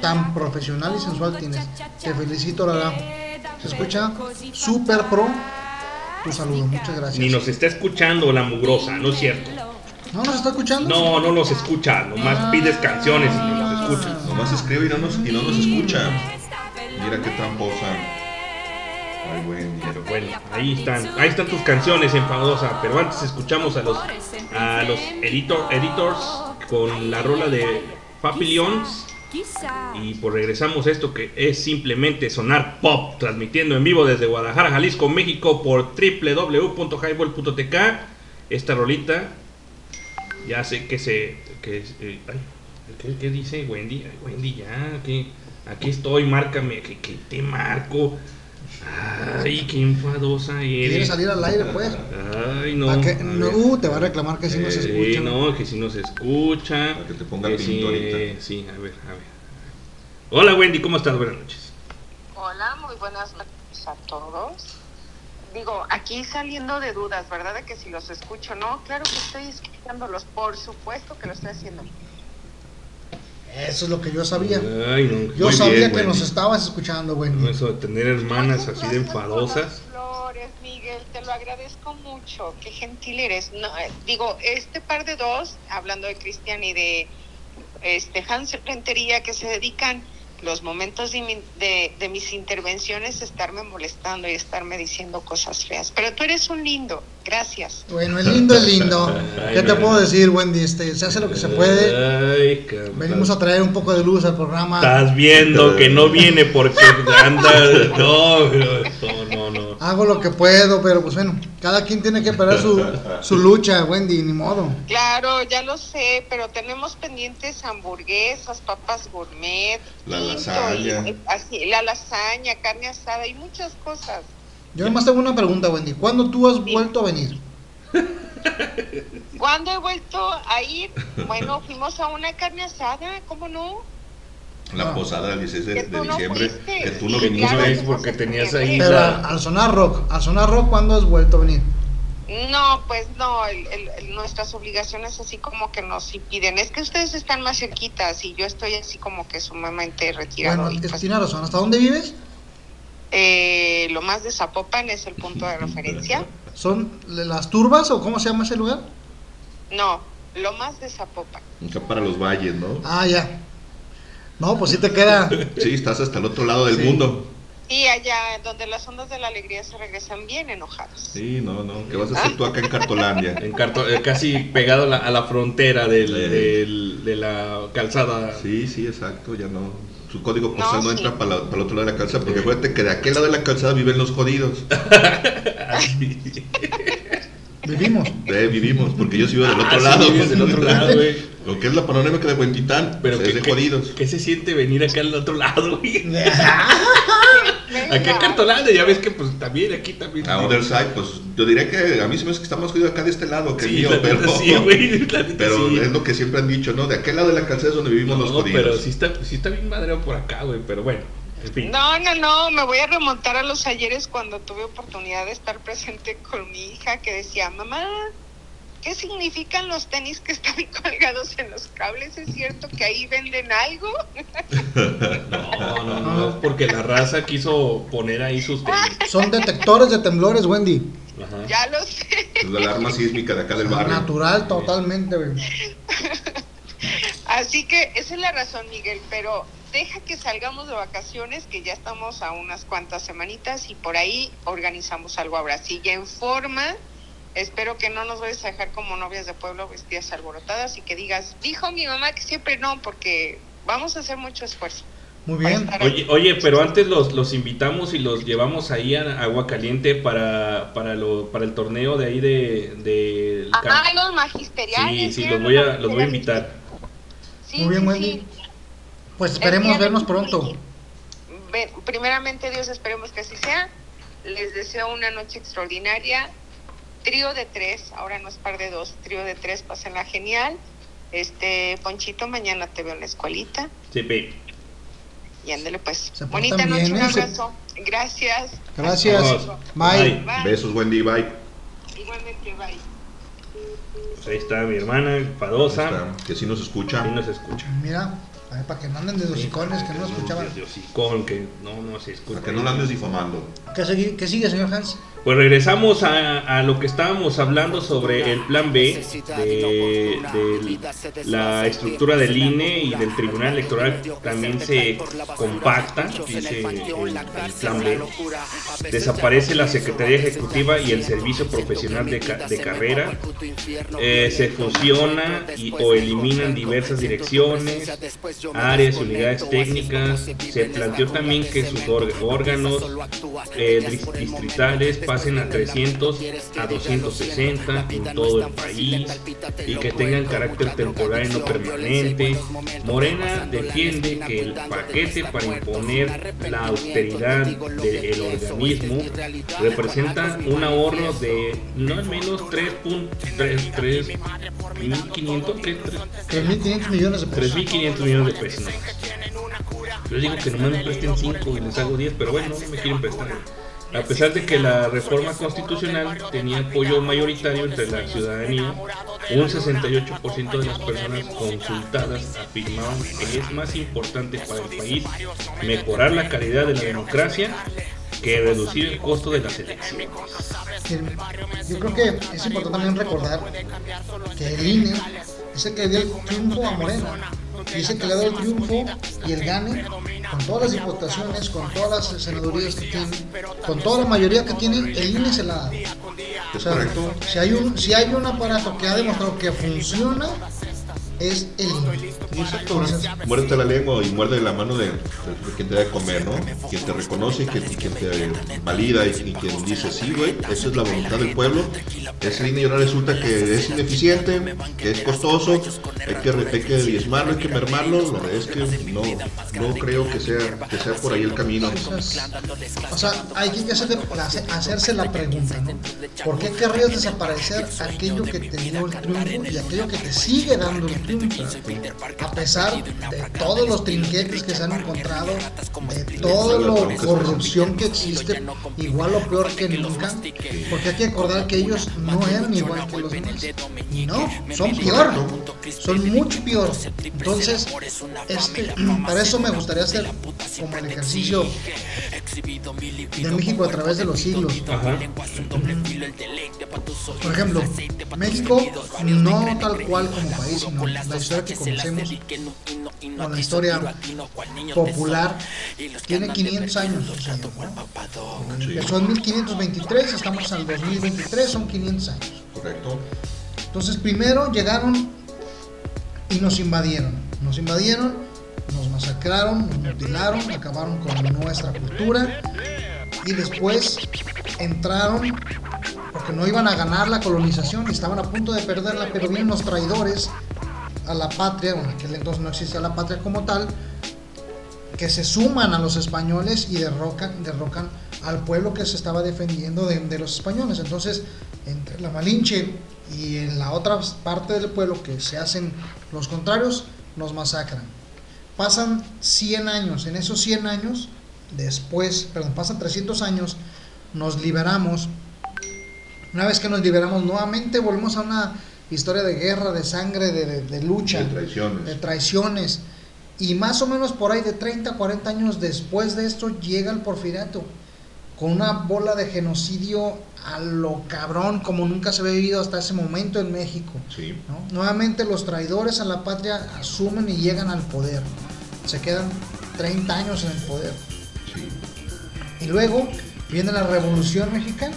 tan profesional y sensual tienes. Te felicito, la verdad. Se escucha super pro. Tu saludo, muchas gracias. Ni nos está escuchando la mugrosa, ¿no es cierto? ¿No nos está escuchando? No, no nos escucha, nomás pides canciones y no nos escucha. Nomás escribe y no nos, y no nos escucha. Mira qué tramposa. Ay, Wendy. Pero bueno, ahí están, ahí están tus canciones enfadosa, pero antes escuchamos a los a los editor, editors con la rola de Papillons y pues regresamos a esto que es simplemente sonar pop, transmitiendo en vivo desde Guadalajara, Jalisco, México por www.highball.tk esta rolita. Ya sé que se. Que, eh, ay, ¿qué, qué dice Wendy? Ay, Wendy, ya, que aquí estoy, márcame, que, que te marco. Ay, qué enfadosa eres. ¿Quieres salir al aire, pues? Ay, no. ¿A qué? a No, ver. uh, te va a reclamar que si no se Sí, escucha. no, que si no se escucha. Para que te ponga que el pinto sí, ahorita. Sí, a ver, a ver. Hola Wendy, ¿cómo estás? Buenas noches. Hola, muy buenas noches a todos. Digo, aquí saliendo de dudas, ¿verdad? De que si los escucho, ¿no? Claro que estoy escuchándolos, por supuesto que lo estoy haciendo. Eso es lo que yo sabía. Ay, no. Yo sabía bien, que Wendy. nos estabas escuchando, güey. No, Eso de tener hermanas así de enfadosas. Flores, Miguel, te lo agradezco mucho. Qué gentil eres. No, eh, digo, este par de dos, hablando de Cristian y de este Hans Rentería, que se dedican los momentos de, de, de mis intervenciones estarme molestando y estarme diciendo cosas feas. Pero tú eres un lindo. Gracias. Bueno, el lindo es lindo. ¿Qué te puedo decir, Wendy? Este, se hace lo que se puede. Ay, cabrón. Venimos a traer un poco de luz al programa. Estás viendo que no viene porque anda. No, no, no, no. Hago lo que puedo, pero pues bueno, cada quien tiene que parar su, su lucha, Wendy, ni modo. Claro, ya lo sé, pero tenemos pendientes hamburguesas, papas gourmet, La tinto lasaña. y- así, la lasaña, carne asada y muchas cosas. Yo nomás tengo una pregunta, Wendy. ¿Cuándo tú has vuelto a venir? ¿Cuándo he vuelto a ir? Bueno, fuimos a una carne asada, ¿cómo no? La Ah. posada del 16 de, no diciembre. Que tú no viniste. Claro, es porque tenías ahí Pero la- al, sonar rock, al sonar rock, ¿cuándo has vuelto a venir? No, pues no, el- el- el- nuestras obligaciones así como que nos impiden. Es que ustedes están más cerquitas y yo estoy así como que sumamente retirado. Bueno, y, es- pues, tiene razón. ¿Hasta dónde vives? Eh, lo más de Zapopan es el punto de referencia. ¿Son las turbas o cómo se llama ese lugar? No, lo más de Zapopan. Acá para los valles, ¿no? Ah, ya. No, pues sí te queda. Sí, estás hasta el otro lado del Sí. mundo. Y allá donde las ondas de la alegría se regresan bien enojadas. Sí, no, no. ¿Qué vas a hacer tú acá en Cartolandia? En carto- eh, casi pegado a la, a la frontera del, Sí. del- de la calzada. Sí, sí, exacto, ya no. Su código postal no, sí. entra para, el otro lado de la calzada, porque acuérdate que de aquel lado de la calzada viven los jodidos. Así. Vivimos. Eh, vivimos, porque yo vivo del otro Ah, sí, lado. vives del otro lado, güey. Lo que es la panorámica de Huentitán, Pero pues, que, es de jodidos. ¿qué se siente venir acá al otro lado, güey? Aquí en Cartolanda, ya ves que pues también aquí también. A other side, pues yo diría que a mí se me hace que está más jodido acá de este lado que el Sí, mío, la pero, sí, güey, la pero sí. es lo que siempre han dicho, ¿no? De aquel lado de la calzada es donde vivimos los No, jodidos. pero sí está, sí está bien madreado por acá, güey. Pero bueno, en fin. No, no, no, me voy a remontar a los ayeres cuando tuve oportunidad de estar presente con mi hija que decía, mamá, ¿qué significan los tenis que están colgados en los cables? ¿Es cierto que ahí venden algo? No, no, no, es porque la raza quiso poner ahí sus tenis. Son detectores de temblores, Wendy. Ajá. Ya lo sé. Es la alarma sísmica de acá del barrio. Natural, totalmente, güey. Así que esa es la razón, Miguel, pero deja que salgamos de vacaciones, que ya estamos a unas cuantas semanitas y por ahí organizamos algo ahora. Sigue en forma. Espero que no nos vayas a dejar como novias de pueblo vestidas alborotadas y que digas, dijo mi mamá que siempre no, porque vamos a hacer mucho esfuerzo. Muy bien. Oye, oye, pero antes los, los invitamos y los llevamos ahí a Agua Caliente para, para, lo, para el torneo de ahí de... de Ah, los magisteriales. sí, sí, ¿vieron los voy, a, los voy a invitar. Sí, Muy bien, sí, Wendy. sí. Pues esperemos vernos 21. pronto. Primeramente Dios, esperemos que así sea. Les deseo una noche extraordinaria. Trío de tres, ahora no es par de dos, trío de tres, pásenla genial. Este, Ponchito, mañana te veo en la escuelita. Sí, pe. Y ándale pues. Se Bonita noche, bien, un ¿eh? Se- abrazo. Gracias. Gracias. Bye. Bye. Besos, Wendy, bye. Igualmente, bye. Pues ahí está mi hermana, está, Que sí nos escucha. Ahí nos escucha. Mira, a ver, para que no anden de hocicones, que no lo escuchaban. De hocicón, que no, no se escucha. Para que no la andes difamando. ¿Qué, sigue- qué sigue, señor Hans? Pues regresamos a, a lo que estábamos hablando sobre el plan B de, de la estructura del INE y del Tribunal Electoral también se compacta, dice el, el plan B. Desaparece la Secretaría Ejecutiva y el Servicio Profesional de, ca- de Carrera. Eh, se fusiona y, o eliminan diversas direcciones. Áreas y unidades técnicas. Se planteó también que sus órganos eh, dis- distritales pasen a 300 a 260 en todo el país y que tengan carácter temporal y no permanente. Morena defiende que el paquete para imponer la austeridad del organismo representa un ahorro de no al menos 3.3 3.500 ¿qué? 3.500 millones de pesos. 3.500 millones de más. Yo digo que nomás me presten 5 y les hago 10, pero bueno, no me quieren prestar. A pesar de que la reforma constitucional tenía apoyo mayoritario entre la ciudadanía, un 68% de las personas consultadas afirmaban que es más importante para el país mejorar la calidad de la democracia que reducir el costo de las elecciones. Yo creo que es importante también recordar que el INE el que le dio el triunfo a Morena. El que le ha dado el triunfo y el gane con todas las diputaciones, con todas las senadurías que tiene, con toda la mayoría que tiene, el INE se la da. O sea. Si hay, un, si hay un aparato que ha demostrado que funciona, es el. Entonces, Muérdete la lengua y muerde la mano de, de quien te da de comer, ¿no? Quien te reconoce, quien, y quien te valida y, y quien dice, sí, güey, esa es la voluntad del pueblo. Ese línea y ahora resulta que es ineficiente, que es costoso, hay que, hay que diezmarlo, hay que mermarlo. La verdad es que no, no creo que sea, que sea por ahí el camino. O sea, hay que hacerse, hacerse la pregunta, ¿no? ¿Por qué querrías desaparecer aquello que te dio el triunfo y aquello que te sigue dando el A pesar de todos los trinquetes que se han encontrado, de toda la corrupción que existe, igual o peor que nunca, porque hay que recordar que ellos no eran igual que los demás. No, son peor, son mucho peor. Entonces, este, para eso me gustaría hacer como el ejercicio de México a través de los siglos. Por ejemplo, México no tal cual como país, sino la historia que conocemos, o la historia popular, tiene 500 años. Empezó en 1523, estamos al 2023, son 500 años. Correcto. Entonces primero llegaron y nos invadieron. Nos invadieron, nos masacraron, nos mutilaron, acabaron con nuestra cultura y después entraron porque no iban a ganar la colonización, estaban a punto de perderla, pero vienen los traidores a la patria, en aquel entonces no existía la patria como tal, que se suman a los españoles y derrocan, derrocan al pueblo que se estaba defendiendo de, de los españoles. Entonces, entre la Malinche y en la otra parte del pueblo que se hacen los contrarios, nos masacran. Pasan 100 años, en esos 100 años, después, perdón, pasan 300 años, nos liberamos. Una vez que nos liberamos, nuevamente volvemos a una historia de guerra, de sangre, de, de- de lucha, De traiciones. de traiciones. Y más o menos por ahí de 30, 40 años después de esto llega el porfiriato con una bola de genocidio a lo cabrón como nunca se había vivido hasta ese momento en México. Sí. ¿no? Nuevamente los traidores a la patria asumen y llegan al poder. Se quedan 30 años en el poder. Y luego viene la Revolución Mexicana.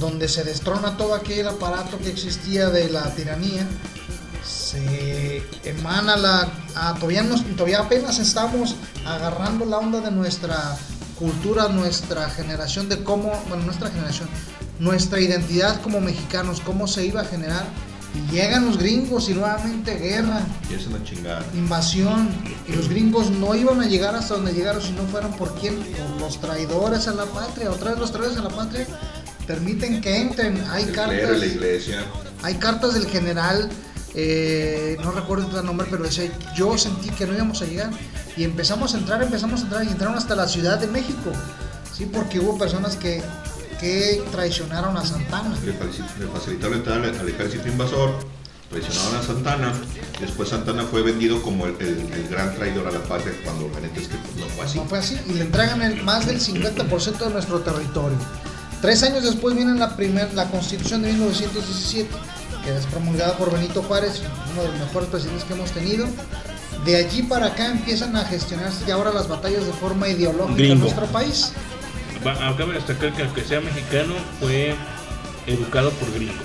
Donde se destrona todo aquel aparato que existía de la tiranía. Se emana la... ah, todavía, nos- todavía apenas estamos agarrando la onda de nuestra cultura, nuestra generación, de cómo, bueno, nuestra generación, nuestra identidad como mexicanos, cómo se iba a generar. Y llegan los gringos y nuevamente guerra, Y es una chingada. invasión y los gringos no iban a llegar hasta donde llegaron si no fueran por quién, por los traidores a la patria, otra vez los traidores a la patria permiten que entren, hay El cartas, clero, la iglesia. hay cartas del general, eh, no recuerdo el nombre, pero decía, yo sentí que no íbamos a llegar y empezamos a entrar, empezamos a entrar y entraron hasta la Ciudad de México, sí, porque hubo personas que, que traicionaron a Santana. Le faci- le facilitaron la entrada al, al ejército invasor, traicionaron a Santana, después Santana fue vendido como el, el- el gran traidor a la patria cuando la neta es que no fue así. No fue así. Y le entregan el- más del 50% de nuestro territorio. Tres años después viene la, primer, la constitución de 1917, que es promulgada por Benito Juárez, uno de los mejores presidentes que hemos tenido. De allí para acá empiezan a gestionarse ya ahora las batallas de forma ideológica en Gringo. nuestro país. Acaba de destacar que aunque sea mexicano, fue educado por gringos.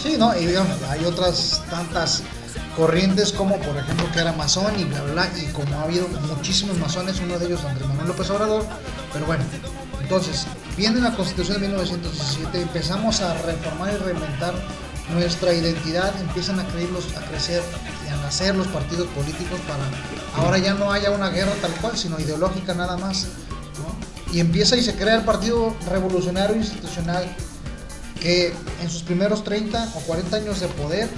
Sí, ¿no? Y digamos, hay otras tantas corrientes como por ejemplo que era masón y bla bla bla, y como ha habido muchísimos masones, uno de ellos Andrés Manuel López Obrador, pero bueno, entonces viene la constitución de 1917, empezamos a reformar y reinventar nuestra identidad, empiezan a, creer los- a crecer y a nacer los partidos políticos para ahora ya no haya una guerra tal cual, sino ideológica nada más. Y empieza y se crea el Partido Revolucionario Institucional que en sus primeros 30 o 40 años de poder,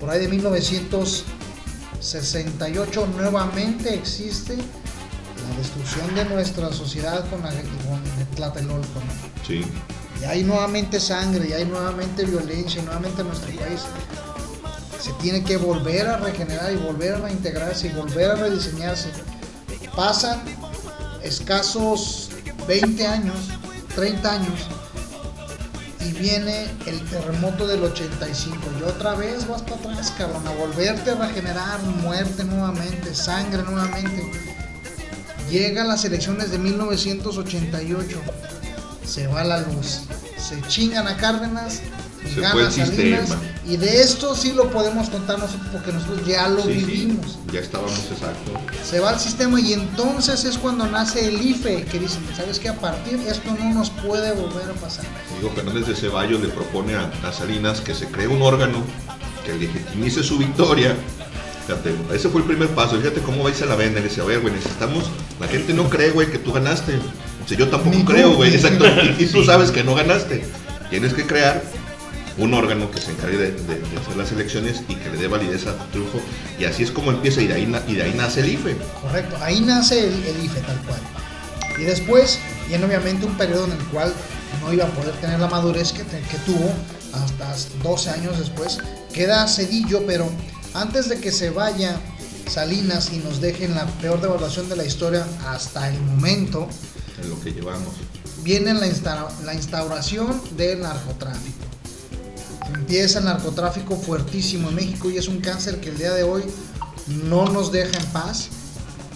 por ahí de 1968, nuevamente existe la destrucción de nuestra sociedad con, la, con Tlatelolco. ¿no? Sí. Y hay nuevamente sangre, y hay nuevamente violencia, y nuevamente nuestro país se tiene que volver a regenerar y volver a reintegrarse y volver a rediseñarse. Pasan escasos 20 años, 30 años, y viene el terremoto del 85. Y otra vez vas para atrás, cabrón, a volverte a regenerar, muerte nuevamente, sangre nuevamente. Llegan las elecciones de 1988, se va la luz, se chingan a Cárdenas y Se gana el Salinas. Y de esto sí lo podemos contar nosotros porque nosotros ya lo Sí, sí, vivimos. ya estábamos exacto. Se va al sistema y entonces es cuando nace el IFE, que dicen, ¿sabes qué? A partir de esto no nos puede volver a pasar. Diego Fernández de Ceballos le propone a, a Salinas que se cree un órgano que legitimice su victoria. Fíjate, ese fue el primer paso. Fíjate cómo vais a la venda. Le dice, a ver, güey, necesitamos. La gente no cree, güey, que tú ganaste. O sea, yo tampoco Ni creo, güey. Exacto. Y, y tú sabes que no ganaste. Tienes que crear un órgano que se encargue de, de- de hacer las elecciones y que le dé validez a tu triunfo. Y así es como empieza. Y de ahí, y de ahí nace el IFE. Correcto, ahí nace el, el IFE tal cual. Y después viene obviamente un periodo en el cual no iba a poder tener la madurez que, que tuvo hasta 12 años después. Queda Cedillo, pero antes de que se vaya Salinas y nos dejen la peor devaluación de la historia hasta el momento, En lo que llevamos. viene la, insta- la instauración del narcotráfico. Empieza el narcotráfico fuertísimo en México y es un cáncer que el día de hoy no nos deja en paz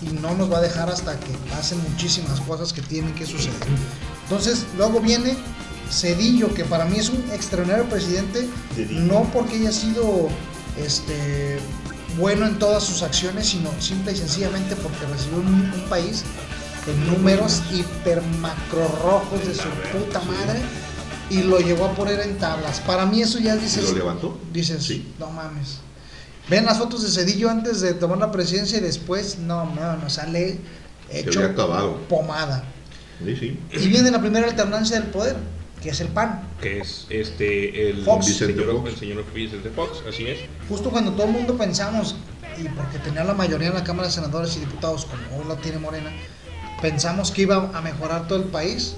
y no nos va a dejar hasta que pasen muchísimas cosas que tienen que suceder. Entonces, luego viene Cedillo, que para mí es un extraordinario presidente, no porque haya sido este, bueno en todas sus acciones, sino simple y sencillamente porque recibió un, un país con números hiper macro rojos de su puta madre y lo llevó a poner en tablas. Para mí eso ya ¿Y dices, lo levantó? dices, no mames. Ven las fotos de Cedillo antes de tomar la presidencia y después, no, no, no sale hecho acabado. pomada. Sí, sí. Y viene la primera alternancia del poder, que es el PAN. Que es este el Fox. señor, Vicente Fox. el señor Vicente Fox, así es. Justo cuando todo el mundo pensamos, y porque tenía la mayoría en la Cámara de Senadores y Diputados, como hoy la tiene Morena, pensamos que iba a mejorar todo el país.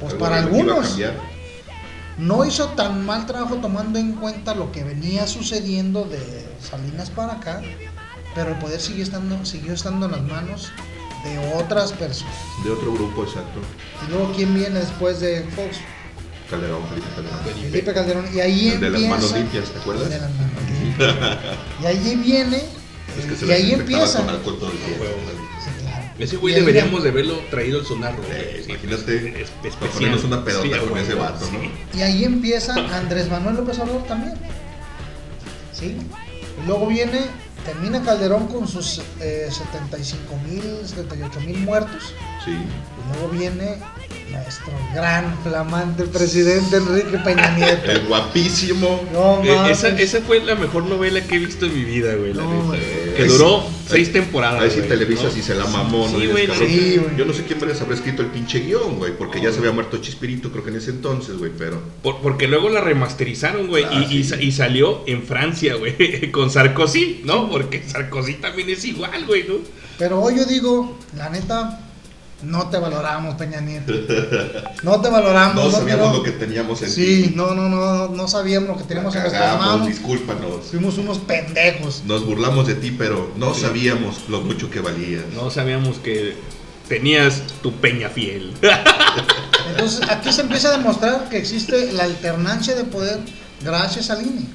Pues Algo para algunos no hizo tan mal trabajo tomando en cuenta lo que venía sucediendo de Salinas para acá, pero el poder siguió estando, siguió estando en las manos de otras personas. De otro grupo, exacto. Y luego, ¿quién viene después de Fox? Calderón, Felipe Calderón. Felipe Calderón. Y ahí El de las empieza. manos limpias, ¿te acuerdas? El de las manos limpias. Y ahí viene. Es que se y las ahí empieza. con alcohol todo el tiempo. Ese güey Y ahí deberíamos de verlo traído al sonar. Eh, imagínate, Es- para especial. ponernos una pedota Sí, a con ese vato, sí. ¿no? Y ahí empieza Andrés Manuel López Obrador también. ¿Sí? Y luego viene, termina Calderón con sus eh, 75 mil, 78 mil muertos. Sí. Y luego viene nuestro gran, flamante presidente Enrique Peña Nieto. El guapísimo. No Eh, esa, esa fue la mejor novela que he visto en mi vida, güey. La No, neta. güey. Que duró sí- seis temporadas. Ahí sí güey, Televisa ¿no? sí se la mamó, ¿no? Sí, güey, sí, güey. Yo no sé quién verás habrá escrito el pinche guion, güey, porque ya se había muerto Chispirito, creo que en ese entonces, güey, pero. Por- porque luego la remasterizaron, güey, Ah, y salió en Francia, güey, con Sarkozy, ¿no? Porque Sarkozy también es igual, güey, ¿no? Pero hoy yo digo, la neta, no te valoramos, Peña Nieto. No te valoramos. No sabíamos quiero- lo que teníamos en Sí, ti. no, no, no, no sabíamos lo que teníamos La en nuestras manos. discúlpanos. Fuimos unos pendejos. Nos burlamos de ti, pero no sabíamos lo mucho que valías. No sabíamos que tenías tu peña fiel. Entonces, aquí se empieza a demostrar que existe la alternancia de poder gracias al INE.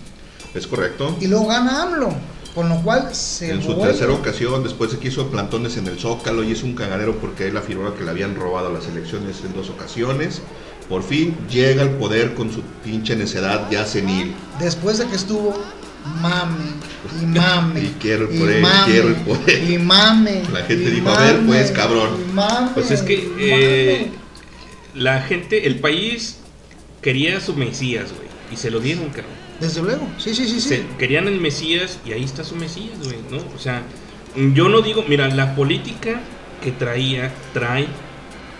¿Es correcto? Y luego gana AMLO, con lo cual se En su vuelve- tercera ocasión, después de que hizo plantones en el Zócalo y es un cagadero porque él afirmaba que le habían robado las elecciones en dos ocasiones, por fin llega al poder con su pinche necedad ya senil. después de que estuvo mame, y mame. Y quiero el y poder, mame, quiero el poder. Y mame. La gente y dijo, a ver, mame, pues, cabrón. y mame, Pues es que y eh, la gente, el país quería su Mesías, güey. Y se lo dieron, cabrón. Desde luego, sí, sí, sí, sí. Querían el Mesías y ahí está su Mesías, güey, ¿no? O sea, yo no digo, mira, la política que traía, trae,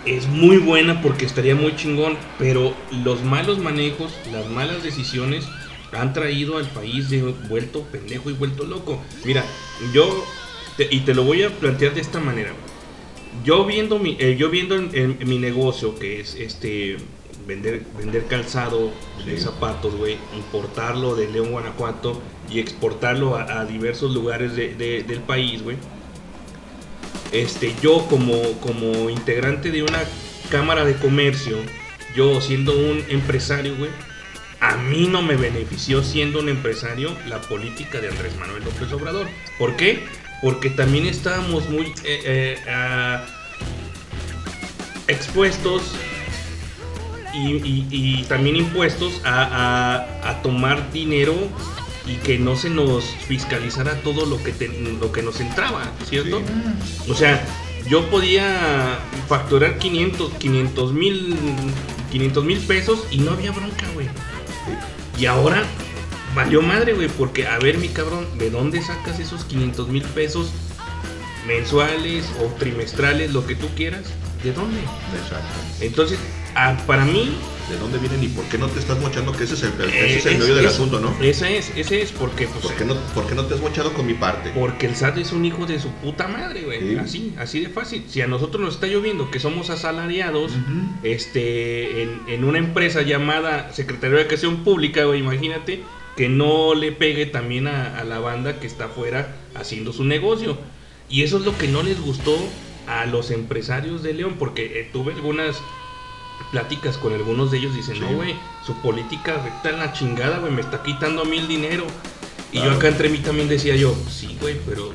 es muy buena porque estaría muy chingón, pero los malos manejos, las malas decisiones han traído al país de vuelto pendejo y vuelto loco. Mira, yo, y te lo voy a plantear de esta manera. Yo viendo mi, eh, yo viendo en, en- en mi negocio, que es este vender, vender calzado de zapatos, güey, importarlo de León, Guanajuato y exportarlo a, a diversos lugares de- de- del país, güey. Este, yo como, como integrante de una cámara de comercio, yo siendo un empresario, güey, a mí no me benefició siendo un empresario la política de Andrés Manuel López Obrador. ¿Por qué? Porque también estábamos muy eh, eh, ah, expuestos y, y- y también impuestos a, a- a tomar dinero y que no se nos fiscalizara todo lo que, te- lo que nos entraba, ¿cierto? O sea, yo podía facturar 500 500 mil 500 mil pesos y no había bronca, güey. Y ahora valió madre, güey, porque a ver, mi cabrón, ¿de dónde sacas esos 500 mil pesos mensuales o trimestrales, lo que tú quieras? ¿De dónde? Exacto. Entonces, ah, para mí... ¿De dónde vienen y por qué no te estás mochando? Que ese es el, eh, ese es el es- meollo del es- asunto, ¿no? Ese es, ese es porque... Pues, ¿Por qué, no, ¿Por qué no te has mochado con mi parte? Porque el SAT es un hijo de su puta madre, güey. Así, así de fácil. Si a nosotros nos está lloviendo que somos asalariados, este, en, en una empresa llamada Secretaría de Educación Pública, güey, imagínate que no le pegue también a, a la banda que está afuera haciendo su negocio. Y eso es lo que no les gustó a los empresarios de León, porque eh, tuve algunas pláticas con algunos de ellos, dicen, no, güey, su política recta en la chingada, güey, me está quitando a mí el dinero. Y yo acá entre mí también decía yo, sí, güey, pero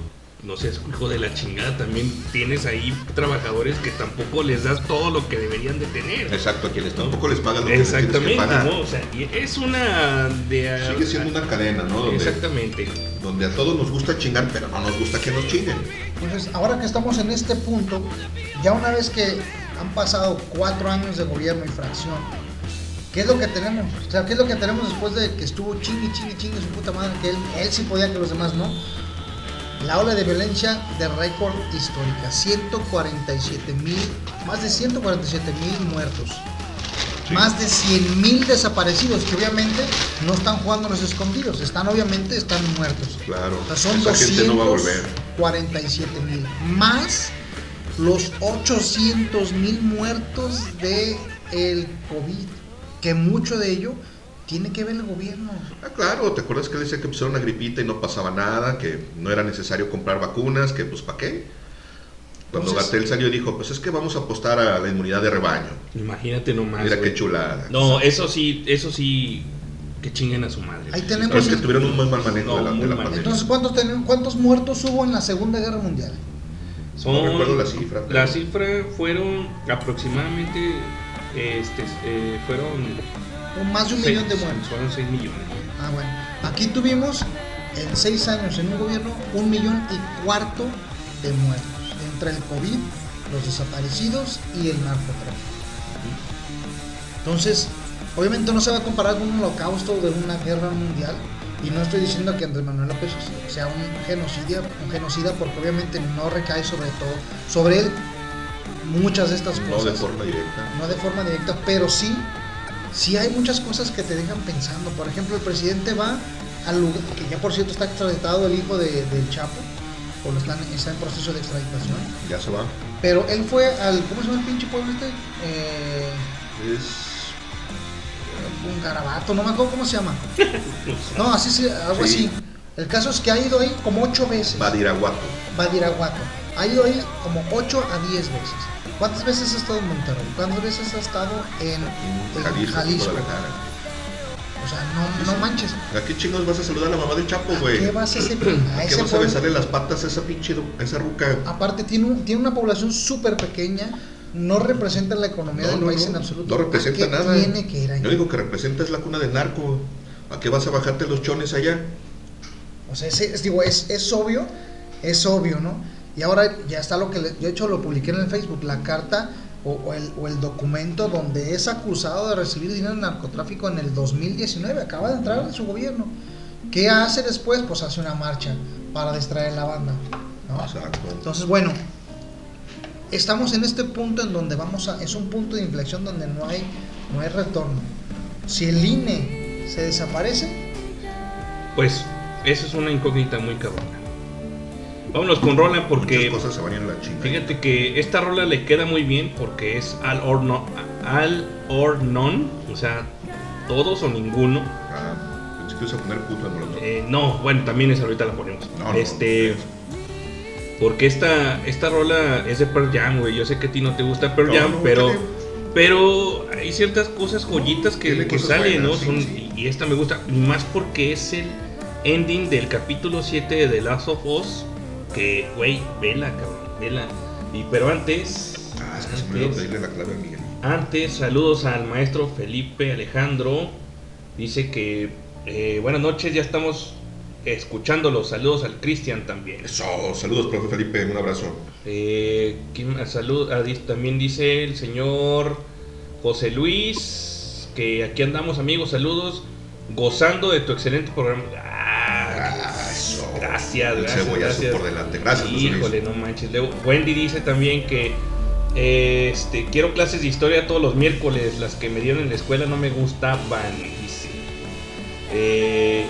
no seas hijo de la chingada, también tienes ahí trabajadores que tampoco les das todo lo que deberían de tener. Exacto, a quienes tampoco les pagan lo que les tienes que Exactamente, pagar. ¿no? O sea, y es una de... Sigue siendo una cadena, ¿no? Donde, Exactamente. donde a todos nos gusta chingar, pero no nos gusta que nos chinguen. Entonces, ahora que estamos en este punto, ya una vez que han pasado cuatro años de gobierno y fracción, ¿qué es lo que tenemos? O sea, ¿qué es lo que tenemos después de que estuvo chingue, chingue, chingue su puta madre, que él, él sí podía, que los demás no? La ola de violencia de récord histórica, 147 mil, más de 147 mil muertos. Más de 100 mil desaparecidos que obviamente no están jugando los escondidos, están obviamente están muertos. Claro. O sea, son Esa gente no va a volver. 247 mil. Más los 800 mil muertos de el COVID. Que mucho de ello tiene que ver el gobierno. Ah, claro, ¿te acuerdas que decía que empezó una gripita y no pasaba nada? Que no era necesario comprar vacunas, que pues ¿para qué? Cuando Gatel salió y dijo, pues es que vamos a apostar a la inmunidad de rebaño. Imagínate nomás. Mira qué chulada. No, eso sí, eso sí, que chinguen a su madre. Ahí tenemos- Pero es que tuvieron un muy mal manejo No, de la, de pandemia. Entonces, ¿cuántos, ten- ¿cuántos muertos hubo en la Segunda Guerra Mundial? Son- No recuerdo la cifra, pero- La cifra fueron aproximadamente, este, eh, fueron... Más de un seis- millón de muertos. Fueron 6 millones. Ah, bueno. Aquí tuvimos en seis años en un gobierno un millón y cuarto de muertos. Entre el COVID, los desaparecidos y el narcotráfico. Entonces, obviamente no se va a comparar con un holocausto de una guerra mundial. Y no estoy diciendo que Andrés Manuel López sea un genocida, un genocida porque obviamente no recae sobre todo, sobre él muchas de estas No cosas. de forma directa. No de forma directa, pero sí, sí hay muchas cosas que te dejan pensando. Por ejemplo, el presidente va al lugar, que ya por cierto está extraditado el hijo de- del Chapo, o lo están, está en proceso de extraditación. Ya se va. Pero él fue al, ¿cómo se llama el pinche pueblo este? Eh, Es. un garabato, no me acuerdo cómo se llama. No, así sí, algo Sí. así. El caso es que ha ido ahí como ocho veces. Badiraguato. Badiraguato. Ha ido ahí como 8 a 10 veces. ¿Cuántas veces ha estado en Monterrey? ¿Cuántas veces ha estado en, en Jalisco, Jalisco? O sea, no, no manches. ¿A qué chingos vas a saludar a la mamá del Chapo, güey? ¿Qué vas a ¿A qué ese vas a besarle las patas a esa pinche a esa ruca? Aparte, tiene, un- tiene una población súper pequeña. No representa la economía No, del no, país no. en absoluto. No representa ¿A qué nada. Tiene que ir único que representa es la cuna del narco. ¿A qué vas a bajarte los chones allá? O sea, es, es- digo, es, es obvio, es obvio, ¿no? Y ahora ya está lo que le- yo de hecho lo publiqué en el Facebook, la carta o, o el, o el documento donde es acusado de recibir dinero en narcotráfico en el 2019, acaba de entrar en su gobierno. ¿Qué hace después? Pues hace una marcha para distraer la banda. ¿no? Entonces, bueno, estamos en este punto en donde vamos a, es un punto de inflexión donde no hay, no hay retorno. Si el INE se desaparece, Pues, eso es una incógnita muy cabrona. Vámonos con Rola porque. cosas se van a la chingada. Fíjate que esta rola le queda muy bien porque es all or, no, all or none. O sea, todos o ninguno. Ah, pensé que ibas a poner puto en molotov. Eh, no, bueno, también esa ahorita la ponemos. No, no, este. Porque esta, esta rola es de Pearl Jam, güey. Yo sé que a ti no te gusta Pearl No, Jam, no, pero. tiene- Pero hay ciertas cosas joyitas que, que cosas salen, buenas, ¿no? sí, Son- sí. Y esta me gusta. y Más porque es el ending del capítulo 7 de The Last of Us. Que, güey, vela, cabrón, vela. Y, pero antes. Ah, es que se me olvidó antes- pedirle la clave a Miguel. antes, saludos al maestro Felipe Alejandro. Dice que eh, buenas noches, ya estamos escuchándolo. Saludos al Cristian también. Eso, saludos, profe Felipe, un abrazo. Eh, ah, también dice el señor José Luis, que aquí andamos amigos, saludos, gozando de tu excelente programa. Gracias, El gracias. cebollazo gracias. por delante. Gracias. Híjole, no manches. Luego, Wendy dice también que eh, este, quiero clases de historia todos los miércoles, las que me dieron en la escuela no me gustaban, dice. Eh,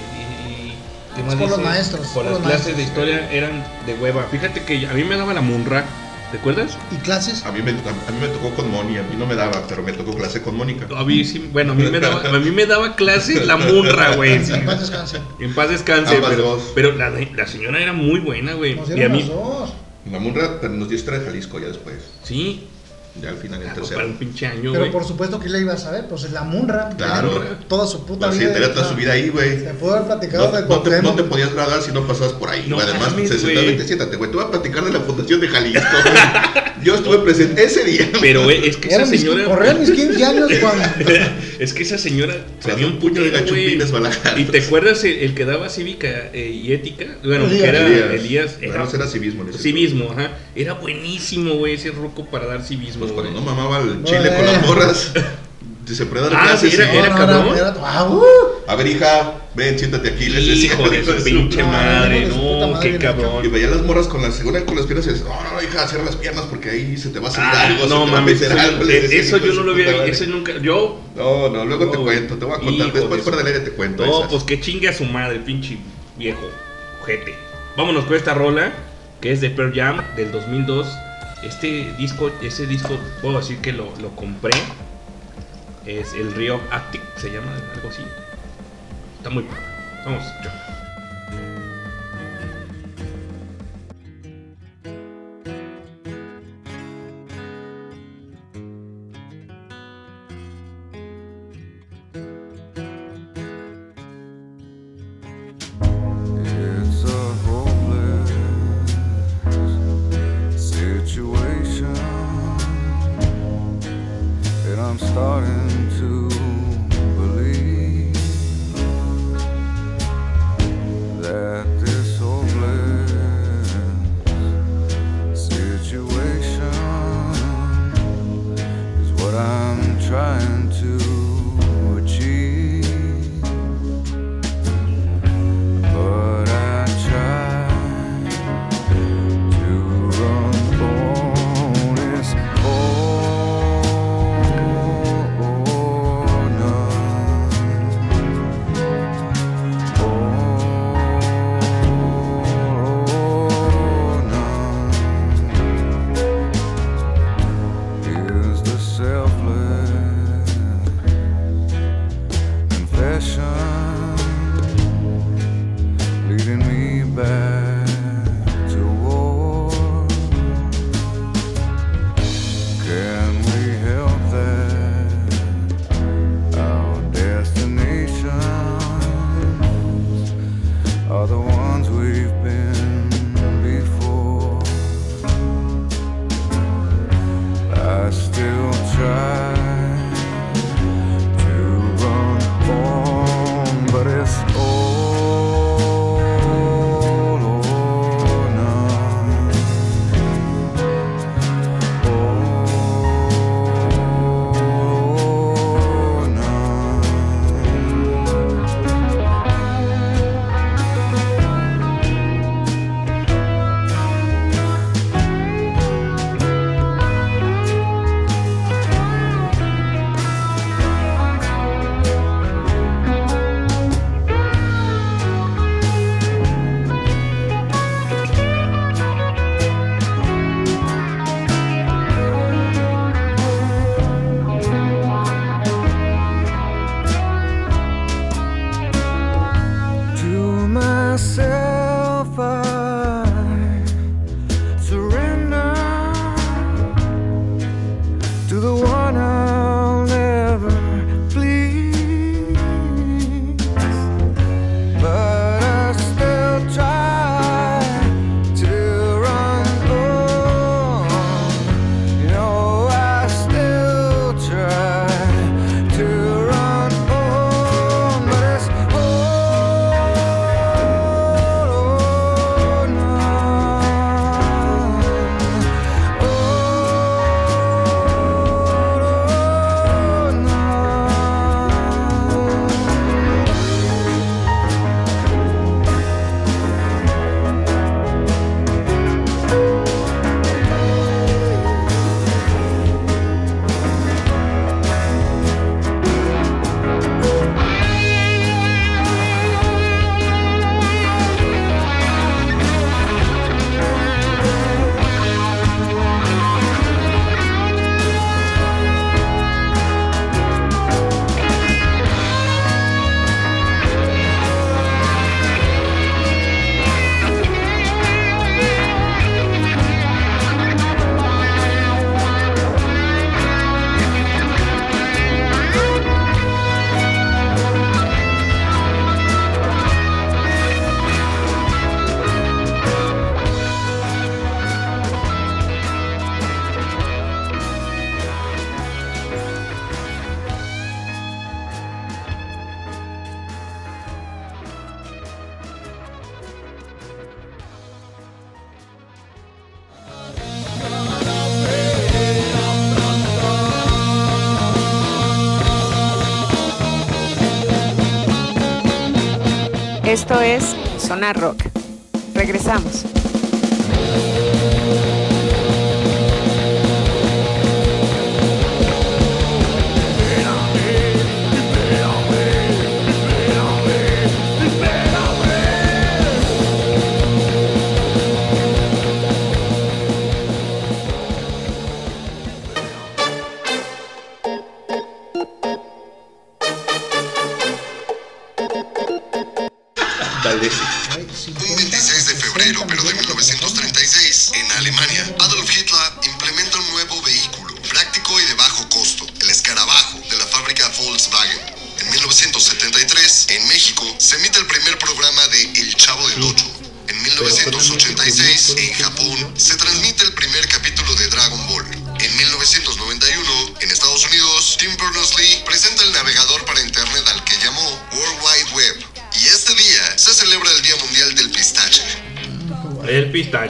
y- y- ¿qué más Es por los maestros, Por por las clases de historia eran de hueva. Fíjate que a mí me daba la munra, ¿te acuerdas? ¿y clases? A mí, me, a mí me tocó con Moni, a mí no me daba, pero me tocó clase con Mónica. A mí sí, bueno, a mí me daba, a mí me daba clase la munra, güey. sí. En paz descanse. En paz descanse, Ambas pero, dos. pero la, la señora era muy buena, güey. Nos Y a mí, dos. La Munra nos dio historia de Jalisco ya después. sí, Ya al final en ah, tercero. para un pinche año, Pero güey. por supuesto que le iba a saber, pues es la Munra. Claro. Toda su puta Pues sí, vida. tenía toda su vida ahí, güey. Te puedo haber platicado No, de no te, no te podías graduar si no pasabas por ahí. No. Además, mames, se vente, siéntate, güey. Te voy a platicar de la fundación de Jalisco. güey. Yo estuve presente ese día. Pero, güey, es que esa señora. corrían mis 15 años cuando. es que esa señora sabía un puño de gachumbines güey. ¿Y te acuerdas el, el que daba cívica eh, y ética? Bueno, Elías. que era Elías. Elías. Bueno, ese era civismo civismo, ajá. Era buenísimo, güey, ese ruco para dar civismo. Pues cuando no mamaba el No, chile con eh. las morras, se dar Ah, clases. sí, era- cabrón. ah, uh. A ver, hija, ven, siéntate aquí. Les decía. Hijo de su pinche No, madre, no, madre, qué cabrón. Y veía las morras con las, según con las piernas y no, no, no, hija, cierra las piernas porque ahí se te va a salir Ah, algo. no mames, meter eso, algo", les decía, eso yo no lo había, ese nunca, yo, No, no, luego te cuento, te voy a contar. Después de fuera del aire te cuento. no, pues que chingue a su madre, pinche viejo, ojete. Vámonos con esta rola, que es de Pearl Jam, del 2002. Este disco, ese disco, puedo decir que lo, compré. Es el Rio Actic, se llama, algo así. Está muy padre. Vamos, yo. Esto es Sonar Rock. Regresamos.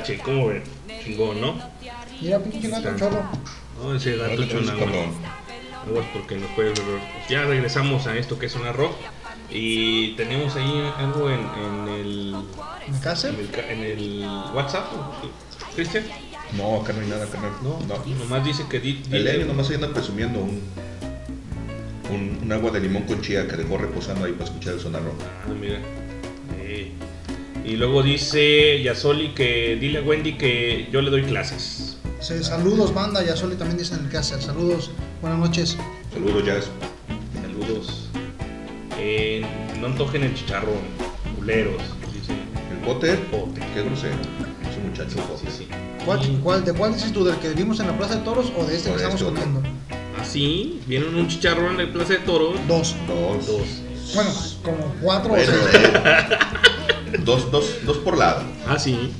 El ¿cómo ven? Chingón, ¿no? Mira, pinche gato chorro. No, ese gato cabrón. Aguas porque nos puede ver. Ya regresamos a esto que es una rock. Y tenemos ahí algo en, en el. ¿Me casa? En el, en el WhatsApp, Cristian. No, acá no hay nada, carnal. No, no. Nomás dice que. di- El dile- Lenio nomás ahí anda presumiendo un, un, un agua de limón con chía que dejó reposando ahí para escuchar el sonar rock. Ah, mira. Eh. Y luego dice Yasoli que dile a Wendy que yo le doy clases. Sí, saludos, banda. Ya Soli también dicen en el casa. Saludos, buenas noches. Saludos, Jazz. Saludos. Eh, no antojen el chicharrón, culeros. Dice. ¿El Potter? Potter. Qué grosero. Ese muchacho Sí, sí. ¿Cuál, cuál, ¿De cuál dices tú? ¿Del que vimos en la Plaza de Toros o de este O que de estamos comiendo? Así, vieron un chicharrón en la Plaza de Toros. Dos. Dos. Dos. Bueno, como cuatro Bueno, o seis. dos, dos, dos por lado. Ah, sí.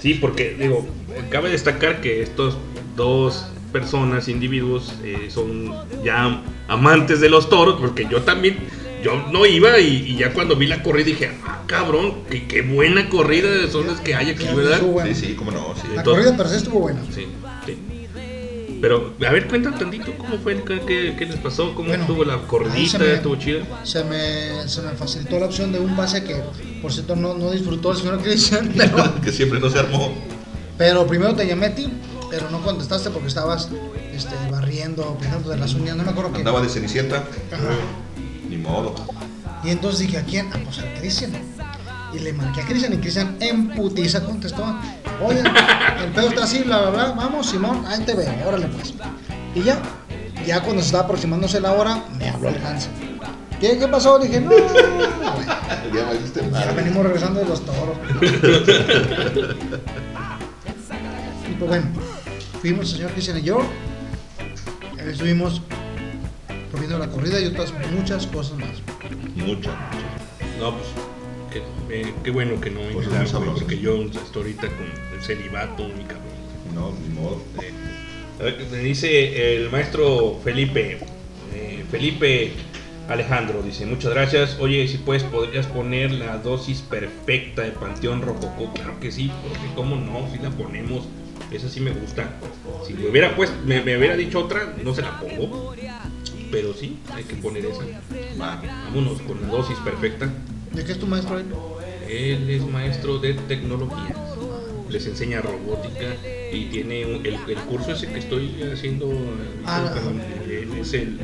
Sí, porque, digo, cabe destacar que estos dos personas, individuos, eh, son ya amantes de los toros, porque yo también, yo no iba y, y ya cuando vi la corrida dije, ah, cabrón, qué, qué buena corrida son las que hay aquí, ¿verdad? Sí, sí, cómo no. Sí. La Entonces- corrida per se estuvo buena. Sí, sí. Pero, a ver, cuéntame tantito cómo fue, qué, qué- les pasó, cómo Bueno, estuvo la se corridita, me- estuvo chida. Se me, se me facilitó la opción de un pase que, por cierto, no, no disfrutó el señor Cristian, pero, que siempre no se armó. pero primero te llamé a ti, pero no contestaste porque estabas este, barriendo, pintando de las uñas, no me acuerdo qué. Andaba de cenicienta. Ajá. Ni modo. Y entonces dije, ¿a quién? Ah, pues a Cristian. Y le marqué a Cristian y Cristian en putiza contestó, oye, el pedo está así, bla, bla, bla, vamos, Simón, ahí te veo, órale pues. Y ya, ya cuando se estaba aproximándose la hora, me habló el Hans. ¿Qué, qué pasó? Dije, no, bueno, Ya venimos regresando de los toros. y pues bueno, fuimos el señor Cristian y yo, estuvimos viendo la corrida y otras muchas cosas más. Mucho. No, pues, qué, eh, qué bueno que no muy sabrosas. porque yo estoy ahorita con el celibato, mi cabrón. No, ni modo. Eh, a ver, me dice el maestro Felipe, eh, Felipe Alejandro, dice, muchas gracias. Oye, si puedes, podrías poner la dosis perfecta de Panteón Rococó. Claro que sí, porque cómo no, si la ponemos. Esa sí me gusta. Si me hubiera pues, me, me hubiera dicho otra, no se la pongo. Pero sí, hay que poner esa. Vámonos con la dosis perfecta. ¿De qué es tu maestro ahí? Él es maestro de tecnología. Les enseña robótica y tiene un- el, el curso ese que estoy haciendo. Ah. él, es el-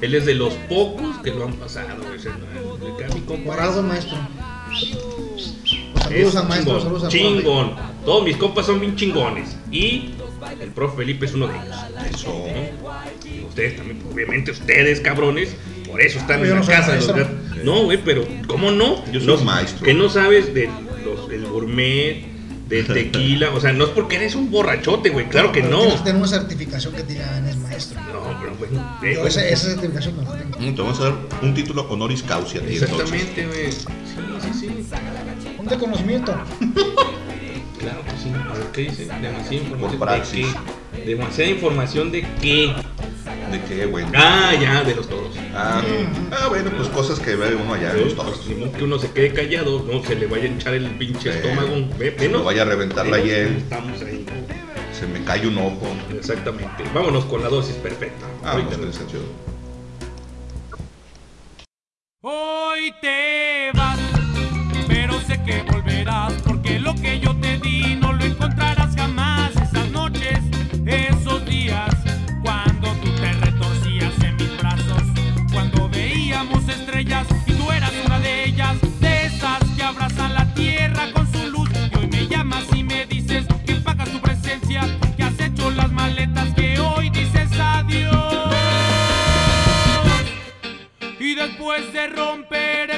él es de los pocos que lo han pasado. Es el, el- el- mi compa Por algo, maestro. Pues es saludos al maestro, chingón, saludos al chingón. Todos mis compas son bien chingones. Y el profe Felipe es uno de ellos. Eso. Ustedes también, obviamente ustedes, cabrones. Por eso están en la casa. de los. No, güey, pero ¿cómo no? Yo soy No, un maestro. Que no sabes del los- del gourmet, del tequila. O sea, no es porque eres un borrachote, güey. Claro que Pero no. Tienes que tener una certificación que te diga eres maestro. No, pero bueno. eh, Yo esa, esa certificación no la tengo. Mm, Te vamos a dar un título honoris causa. Exactamente, güey. Sí, sí, sí. Un de conocimiento. Claro que sí. A ver, ¿qué dice? Demasiada información. ¿De praxis. qué? Demasiada información de qué. ¿De qué, güey? Ah, ya, de los toros. Ah, mm. ah, bueno, pues cosas que ve uno allá de los toros. Pues, que uno se quede callado, no se le vaya a hinchar el pinche estómago. Ve, vaya a reventar la Estamos ahí. se me cae un ojo. Exactamente. Vámonos con la dosis perfecta. Ah, no. Hoy te vas, pero sé que volverás porque lo que yo te di es de romper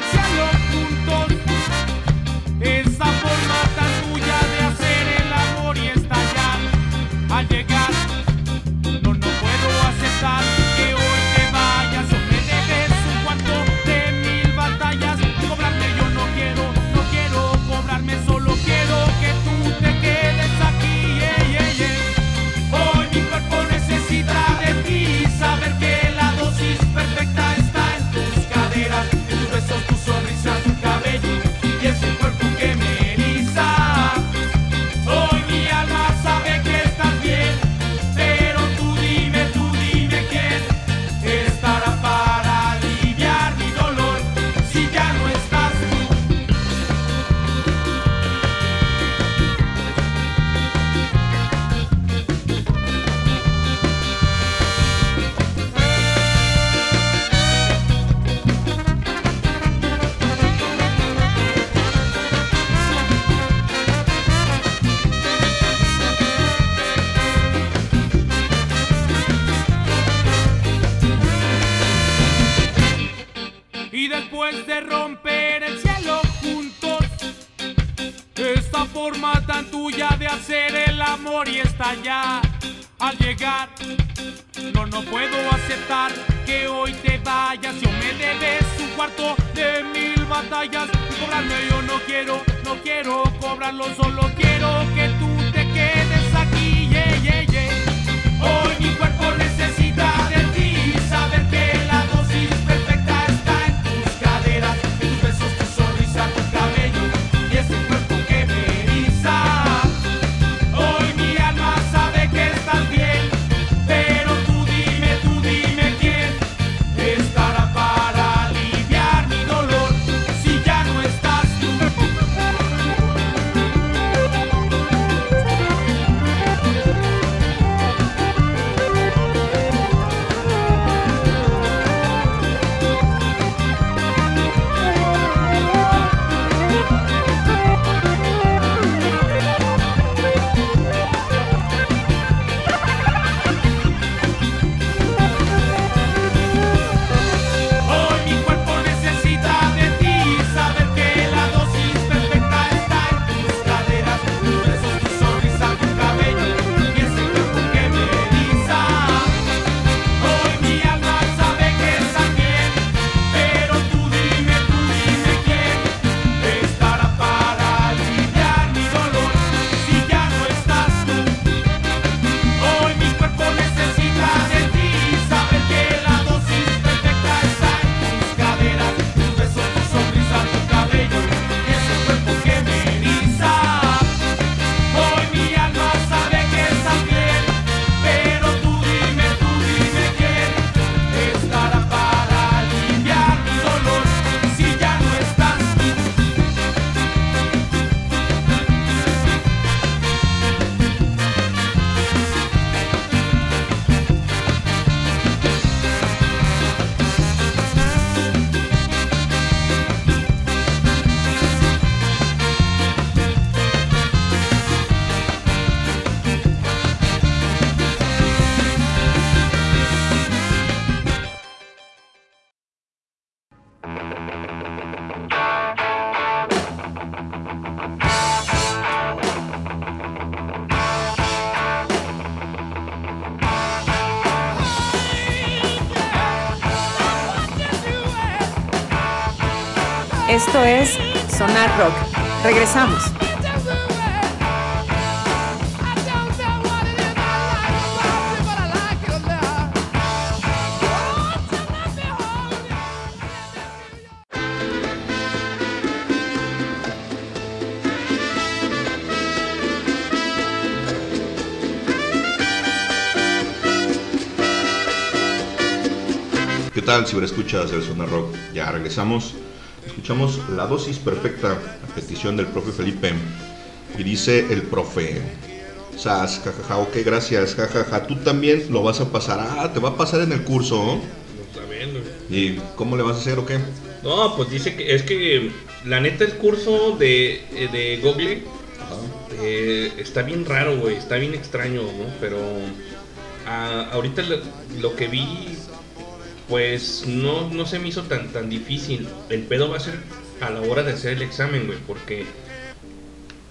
amor y estallar al llegar. No, no puedo aceptar que hoy te vayas. Yo me debes un cuarto de mil batallas. Y cobrarme yo no quiero, no quiero cobrarlo, solo quiero que tú te quedes aquí. Yeah, yeah, yeah. Hoy mi cuerpo necesita Esto es Sonar Rock. Regresamos. ¿Qué tal, ciberescuchas del Zona Rock? Ya regresamos. Escuchamos la dosis perfecta a petición del profe Felipe. Y dice el profe. Sas, jajaja, ok, gracias, jajaja. Tú también lo vas a pasar. Ah, te va a pasar en el curso. ¿no? Está bien, güey. ¿Y cómo le vas a hacer o qué? No, pues dice que es que la neta el curso de, eh, de Google eh, está bien raro, güey, está bien extraño, ¿no? Pero ah, ahorita lo, lo que vi Pues no, no se me hizo tan, tan difícil. El pedo va a ser a la hora de hacer el examen, güey, porque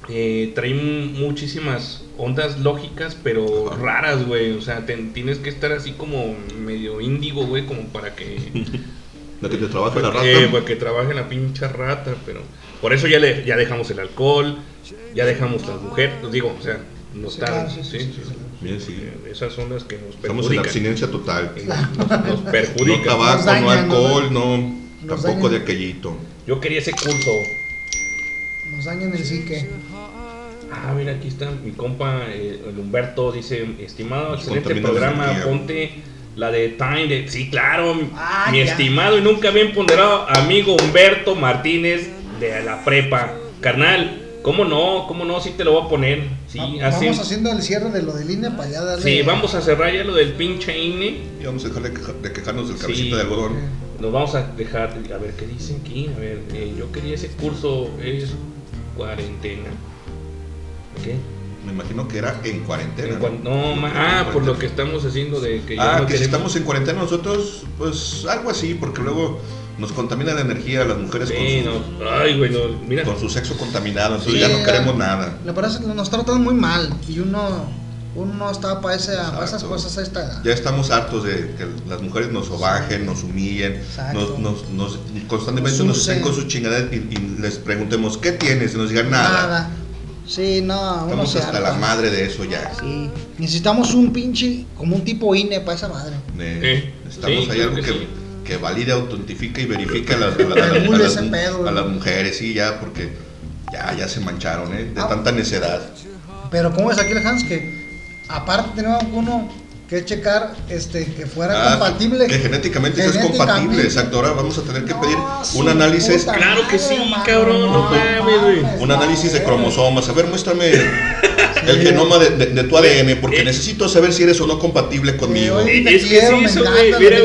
eh, trae muchísimas ondas lógicas, pero raras, güey. O sea, te- tienes que estar así como medio índigo, güey, como para que... La que te trabaja la Eh, rata. para que trabaje la pincha rata, pero... Por eso ya, le, ya dejamos el alcohol, ya dejamos las mujeres, digo, o sea, no está... sí, sí, sí, sí. Bien, sí. Esas son las que nos Estamos en perjudican. abstinencia total. Nos, nos No perjudican. tabaco, dañan, no alcohol, no. Tampoco dañan. de aquellito. Yo quería ese curso. Nos dañan el psique. Ah, mira, aquí está mi compa, eh, el Humberto, dice, estimado, Nos excelente programa, ponte la de Time de... Sí, claro, Ah, mi ya. estimado y nunca bien ponderado amigo Humberto Martínez de la prepa. Carnal, ¿cómo no? ¿Cómo no? Sí te lo voy a poner. Sí, Va- así. Vamos haciendo el cierre de lo del INE para allá darle. Sí, vamos a cerrar ya lo del pinche INE. Y vamos a dejar de, queja- de quejarnos del Sí. cabecita de algodón. Nos vamos a dejar, a ver qué dicen aquí. A ver, eh, yo quería ese curso, es cuarentena. ¿Qué? Me imagino que era en cuarentena. En no, ma- ah, por lo que estamos haciendo de que ya Ah, no que si estamos en cuarentena nosotros, pues algo así, porque luego nos contamina la energía las mujeres con, Sí, su, no, ay, güey, no, mira. con su sexo contaminado, entonces Sí, ya no queremos nada. Le parece que nos tratan muy mal y uno, uno está para, ese- para esas cosas a esta edad. Ya estamos hartos de que las mujeres nos sobajen, nos humillen, nos, nos, nos- constantemente Nos nos estén con sus chingaderas y, y les preguntemos, ¿qué tienes? Y nos digan nada. Nada. Sí, no, uno Estamos hasta la madre de eso ya. Sí. Necesitamos un pinche, como un tipo INE para esa madre. Eh, Sí, Necesitamos sí, ahí algo que que, sí. Que valide, autentifique y verifique a las, a las- mujeres, sí, ya, porque ya, ya se mancharon, ¿eh? De Ah. tanta necedad. Pero ¿cómo es aquí el Hans? Que aparte tenemos uno que checar este, que fuera Ah, compatible. Que genéticamente genéticamente. compatible, exacto. Ahora vamos a tener que No, pedir un análisis, puta Claro que sí, madre, cabrón, no mames, güey. un no, análisis de cromosomas. A ver, muéstrame el genoma de, de- de tu ADN, porque Eh. necesito saber si eres o no compatible conmigo. Eh, es que quiero, eso, güey, mira,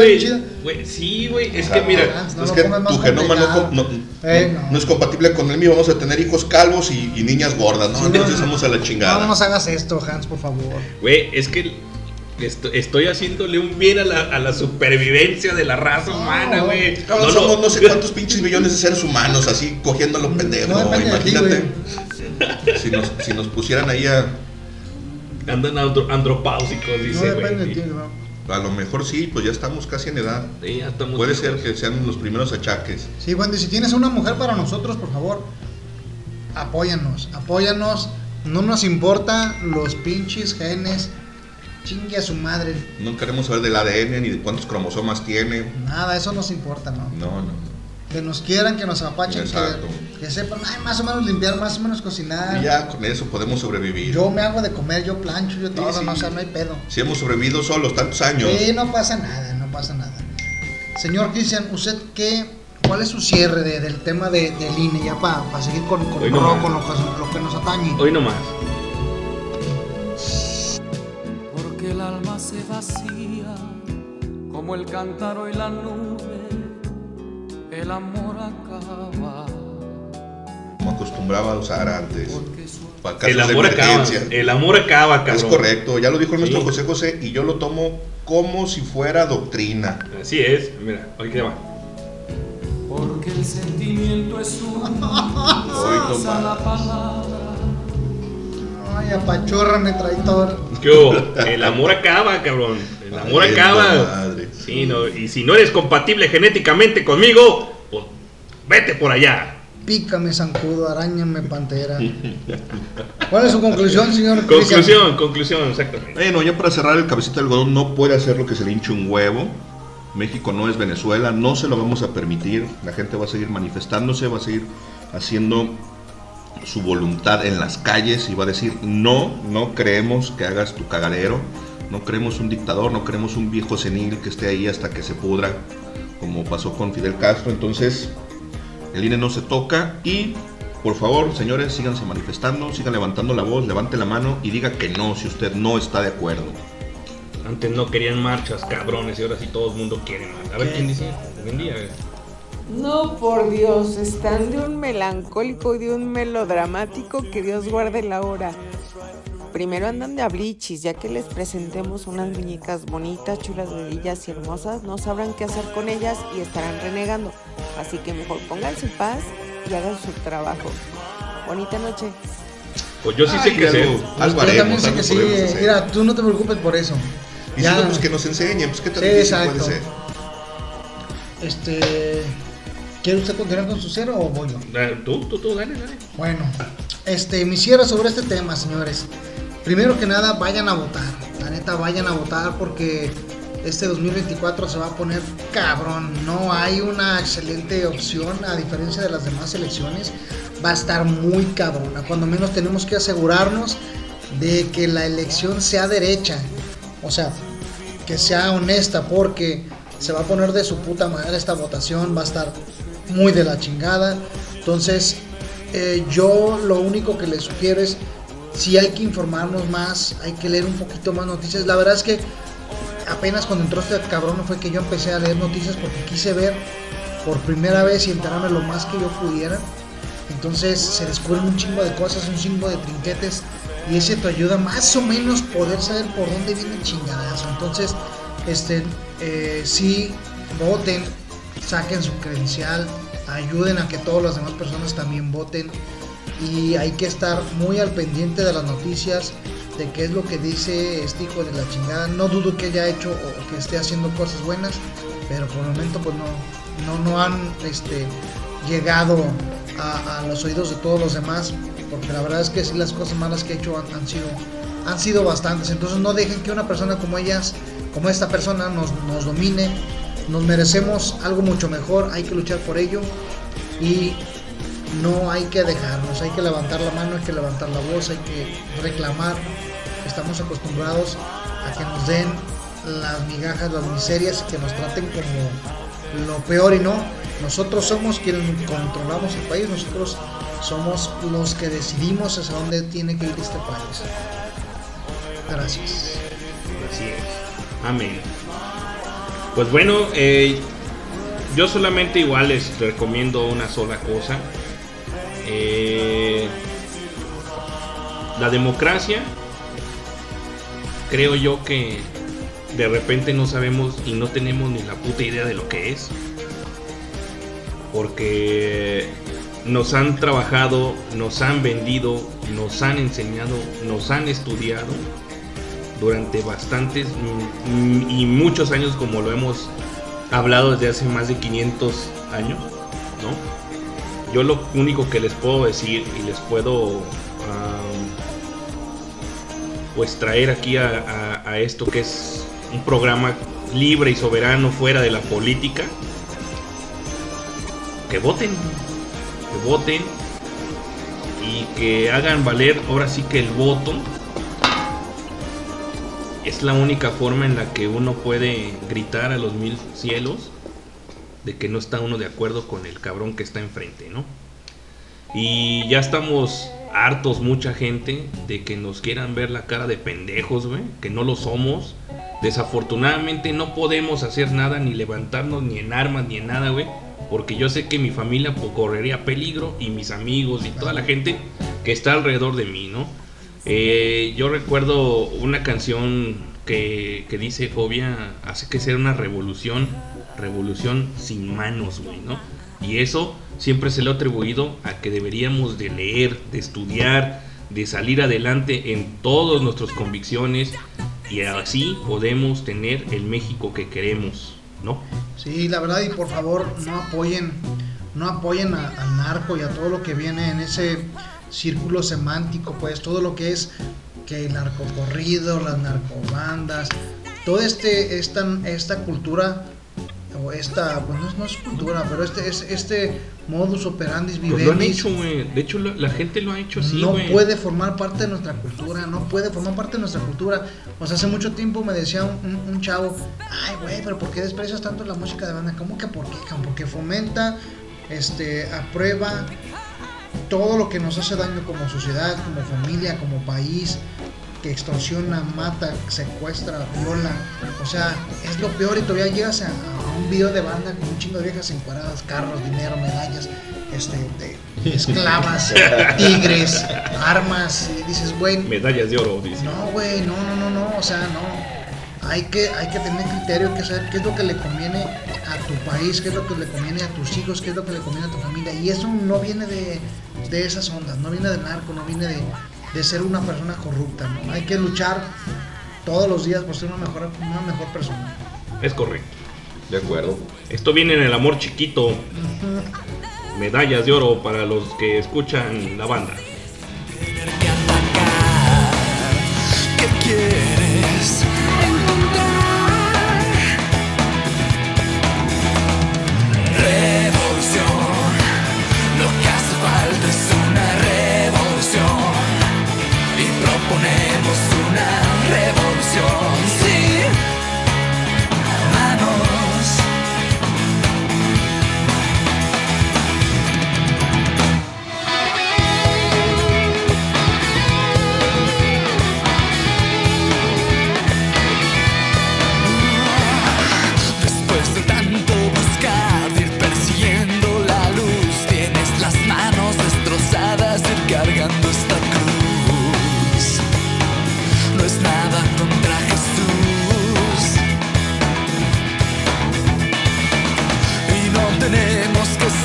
Sí, güey, es que Exacto. mira, no es que tu genoma no, no- Eh, no- no. no es compatible con el mío. Vamos a tener hijos calvos y, y niñas gordas, ¿no? Sí, Entonces no, vamos a la No chingada. nos hagas esto, Hans, por favor. güey, es que esto- estoy haciéndole un bien a la, a la supervivencia de la raza humana, güey. No, somos no, no sé cuántos pinches millones de seres humanos así cogiendo a lo pendejo. No depende de ti, Imagínate si, nos, si nos pusieran ahí a, Andan andro- andropáusicos, a lo mejor sí, pues ya estamos casi en edad. Sí, ya estamos Puede ser que sean los primeros achaques. Sí, Wendy, si tienes una mujer para nosotros, por favor, apóyanos, apóyanos. No nos importa los pinches genes. Chingue a su madre. No queremos saber del ADN ni de cuántos cromosomas tiene. Nada, eso nos importa, ¿no? No, no. Que nos quieran, que nos apachen, Exacto. que, que sepan ay, más o menos limpiar, más o menos cocinar. Y ya con eso podemos sobrevivir. Yo me hago de comer, yo plancho, yo todo, sí. no, o sea, no hay pedo. Si hemos sobrevivido solos tantos años. Sí, no pasa nada, no pasa nada. Señor Cristian, ¿usted qué, cuál es su cierre de- del tema de, del INE? Ya para seguir con, con, no lo, más. con lo que- lo que nos atañe. Hoy nomás. Vacía como el cántaro y la nube, el amor acaba. Como acostumbraba a usar antes. Para El de amor acaba. El amor acaba, cabrón. Es correcto, ya lo dijo el nuestro Sí. José José y yo lo tomo como si fuera doctrina. Así es. Mira, hoy que va. Porque el sentimiento es un Hoy pasa la nomás. Palabra. Ay, apachórrame, traidor. ¿Qué hubo? El amor acaba, cabrón. El amor acaba. madre. Sí, no, y si no eres compatible genéticamente conmigo, pues vete por allá. Pícame, zancudo, arañame, pantera. ¿Cuál es su conclusión, señor Cristian? Conclusión, conclusión, exactamente. Bueno, ya para cerrar, el cabecita de algodón no puede hacer lo que se le hinche un huevo. México no es Venezuela, no se lo vamos a permitir. La gente va a seguir manifestándose, va a seguir haciendo su voluntad en las calles y va a decir, no, no creemos que hagas tu cagadero, no queremos un dictador, no queremos un viejo senil que esté ahí hasta que se pudra, como pasó con Fidel Castro. Entonces, el INE no se toca y, por favor, señores, síganse manifestando, sigan levantando la voz, levante la mano y diga que no si usted no está de acuerdo. Antes no querían marchas, cabrones, y ahora sí todo el mundo quiere marchas. A ver quién dice. No, por Dios, están de un melancólico y de un melodramático que Dios guarde la hora. Primero andan de ablichis, ya que les presentemos unas muñecas bonitas, chulas, bellas y hermosas, no sabrán qué hacer con ellas y estarán renegando. Así que mejor pónganse en paz y hagan su trabajo. Bonita noche. Pues yo sí sé que sé. algo, haremos, también sé algo que sí. Mira, tú no te preocupes por eso. Y si no, pues que nos enseñen, pues qué tan Sí, difícil exacto. puede ser. Este. ¿Quiere usted continuar con su cero o voy yo? Ah, Tú, tú, tú, dale, dale. Bueno, este, mi cierre sobre este tema, señores. Primero que nada, vayan a votar. La neta, vayan a votar porque este 2024 se va a poner cabrón. No hay una excelente opción a diferencia de las demás elecciones. Va a estar muy cabrona. Cuando menos tenemos que asegurarnos de que la elección sea derecha. O sea, que sea honesta porque se va a poner de su puta madre esta votación. Va a estar muy de la chingada. Entonces, eh, yo lo único que les sugiero es si hay que informarnos más, hay que leer un poquito más noticias. La verdad es que apenas cuando entró este cabrón fue que yo empecé a leer noticias porque quise ver por primera vez y enterarme lo más que yo pudiera. Entonces se descubren un chingo de cosas, un chingo de trinquetes y ese te ayuda más o menos poder saber por dónde viene el chingadazo. Entonces, este, eh, sí, voten, saquen su credencial, ayuden a que todas las demás personas también voten y hay que estar muy al pendiente de las noticias de qué es lo que dice este hijo de la chingada. No dudo que haya hecho o que esté haciendo cosas buenas, pero por el momento pues no, no, no han este, llegado a, los oídos de todos los demás, porque la verdad es que sí las cosas malas que ha hecho han, han sido han sido bastantes. Entonces no dejen que una persona como ellas, como esta persona nos, nos domine. Nos merecemos algo mucho mejor, hay que luchar por ello y no hay que dejarnos, hay que levantar la mano, hay que levantar la voz, hay que reclamar. Estamos acostumbrados a que nos den las migajas, las miserias que nos traten como lo peor y no. Nosotros somos quienes controlamos el país, nosotros somos los que decidimos hacia dónde tiene que ir este país. Gracias. Así es. Amén. Pues bueno, eh, yo solamente igual les recomiendo una sola cosa. Eh, la democracia, creo yo que de repente no sabemos y no tenemos ni la puta idea de lo que es. Porque nos han trabajado, nos han vendido, nos han enseñado, nos han estudiado durante bastantes y muchos años como lo hemos hablado desde hace más de 500 años, ¿no? Yo lo único que les puedo decir y les puedo pues traer aquí a esto que es un programa libre y soberano fuera de la política, que voten, que voten y que hagan valer ahora sí que el voto es la única forma en la que uno puede gritar a los mil cielos de que no está uno de acuerdo con el cabrón que está enfrente, ¿no? Y ya estamos hartos, mucha gente, de que nos quieran ver la cara de pendejos, güey, que no lo somos. Desafortunadamente no podemos hacer nada, ni levantarnos, ni en armas, ni en nada, güey. Porque yo sé que mi familia pues, correría peligro y mis amigos y toda la gente que está alrededor de mí, ¿no? Eh, yo recuerdo una canción que, que dice Fobia, hace que sea una revolución, revolución sin manos, güey, ¿no? Y eso siempre se le ha atribuido a que deberíamos de leer, de estudiar, de salir adelante en todas nuestras convicciones y así podemos tener el México que queremos, ¿no? Sí, la verdad, y por favor, no apoyen, no apoyen al narco y a todo lo que viene en ese círculo semántico, pues todo lo que es que el narcocorrido, las narcobandas, toda este, esta, esta cultura, o esta, pues no, es- no es cultura, pero este, es, este modus operandi Pues lo han vivendi hecho, güey. De hecho, la, la gente lo ha hecho así, no puede formar parte de nuestra cultura, no puede formar parte de nuestra cultura. O sea, hace mucho tiempo me decía un, un- un chavo, ay, güey, pero ¿por qué desprecias tanto la música de banda? ¿Cómo que por qué? Porque fomenta, este, aprueba todo lo que nos hace daño como sociedad, como familia, como país. que extorsiona, mata, secuestra, viola. O sea, es lo peor y todavía llegas a, a un video de banda con un chingo de viejas encuadradas, carros, dinero, medallas, este, de esclavas, tigres, armas. Y dices, güey, Medallas de oro, dice. no, güey, no, no, no, no, o sea, no. Hay que, hay que tener criterio, hay que saber qué es lo que le conviene a tu país, qué es lo que le conviene a tus hijos, qué es lo que le conviene a tu familia. Y eso no viene de, de esas ondas, no viene del narco, no viene de, de ser una persona corrupta, ¿no? Hay que luchar todos los días por ser una mejor, una mejor persona. Es correcto. De acuerdo. Esto viene en el amor chiquito. Medallas de oro para los que escuchan la banda. Revolución.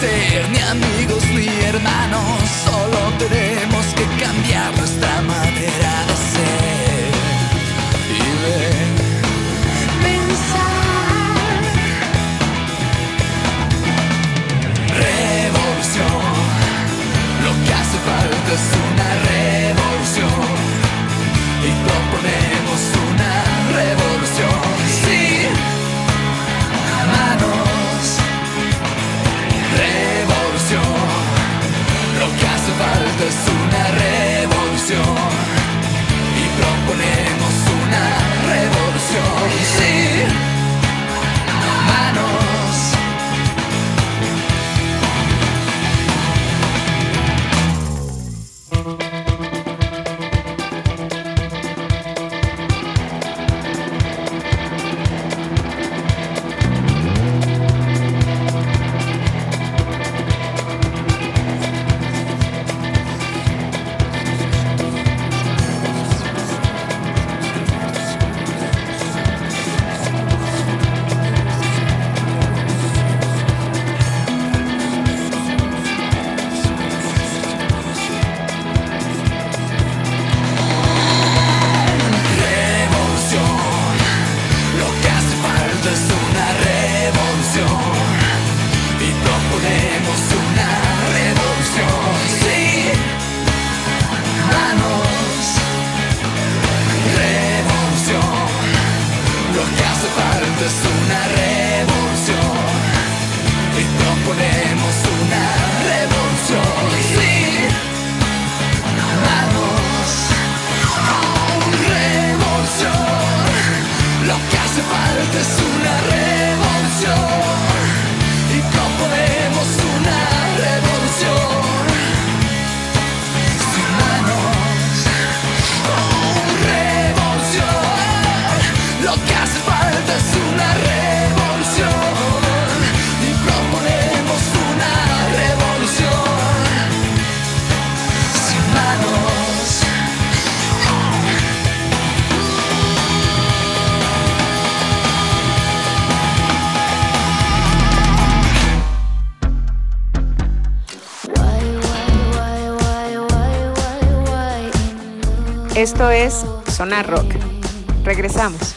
Ser ni amigos ni hermanos, Esto es Sonar Rock. Regresamos.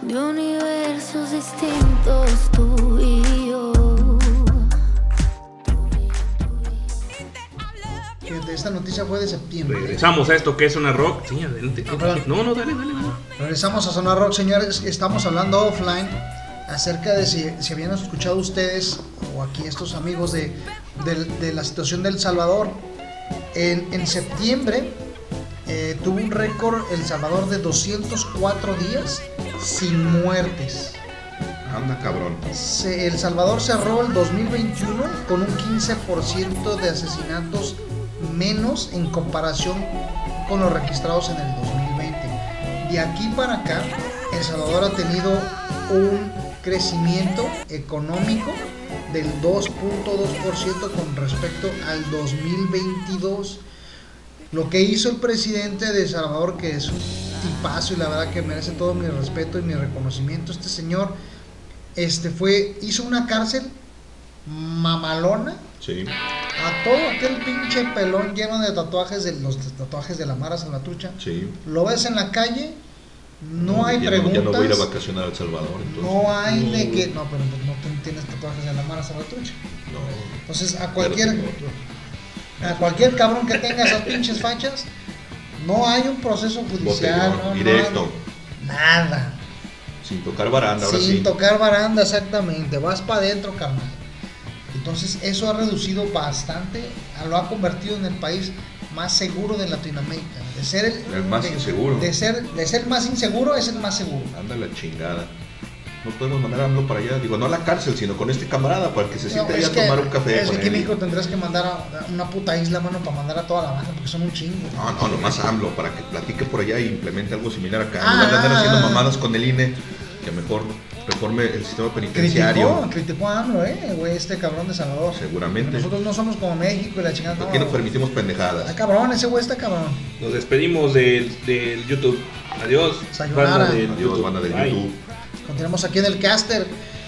de universos distintos tú y yo. Esta noticia fue de septiembre. Regresamos a esto que es una rock. Sí, adelante. No, no, dale, dale, dale. Regresamos a Sonar Rock, señores. Estamos hablando offline acerca de si, si habían escuchado ustedes o aquí estos amigos de, de la situación del Salvador. En, en septiembre eh, tuvo un récord El Salvador de 204 días sin muertes. Anda, cabrón. Se- El Salvador cerró el 2021 con un 15% de asesinatos menos en comparación con los registrados en el 2020. De aquí para acá, El Salvador ha tenido un crecimiento económico del 2.2% con respecto al 2022. Lo que hizo el presidente de Salvador, que es un tipazo y la verdad que merece todo mi respeto y mi reconocimiento, este señor este fue hizo una cárcel mamalona Sí. a todo aquel pinche pelón lleno de tatuajes de los tatuajes de la Mara Salvatrucha. Sí. Lo ves en la calle, no, hay ya preguntas. No, ya no voy a ir a vacacionar a El Salvador. Entonces. No hay de que. No, pero no tienes tatuajes de la Mara Salvatrucha. No. Entonces, a cualquier. A cualquier cabrón que tenga esas pinches fachas, no hay un proceso judicial. Botellón, no, directo. nada. Sin tocar baranda, ahora Sin sí. tocar baranda, exactamente. Vas para adentro, carnal. Entonces, eso ha reducido bastante, lo ha convertido en el país más seguro de Latinoamérica. De ser el, El más de- inseguro. De ser, de ser más inseguro, es el más seguro. Anda la chingada. No podemos mandar a AMLO para allá. Digo, no a la cárcel, sino con este camarada para que se siente No, es a tomar un café es con que él. México tendrás que mandar a a una puta isla, mano, para mandar a toda la banda, porque son un chingo. No, no, nomás a AMLO para que platique por allá y implemente algo similar acá. Ah, en lugar de andar ah, haciendo ah. mamadas con el INE, que mejor reforme el sistema penitenciario. Criticó, criticó a AMLO, eh, güey, este cabrón de Salvador. Seguramente. Nosotros no somos como México y la chingada. Aquí no. nos permitimos pendejadas. Está cabrón, ese güey está cabrón. Nos despedimos del, del YouTube. Adiós. Sayonara. Banda del Adiós, YouTube. banda del Bye. YouTube. Continuamos aquí en el caster.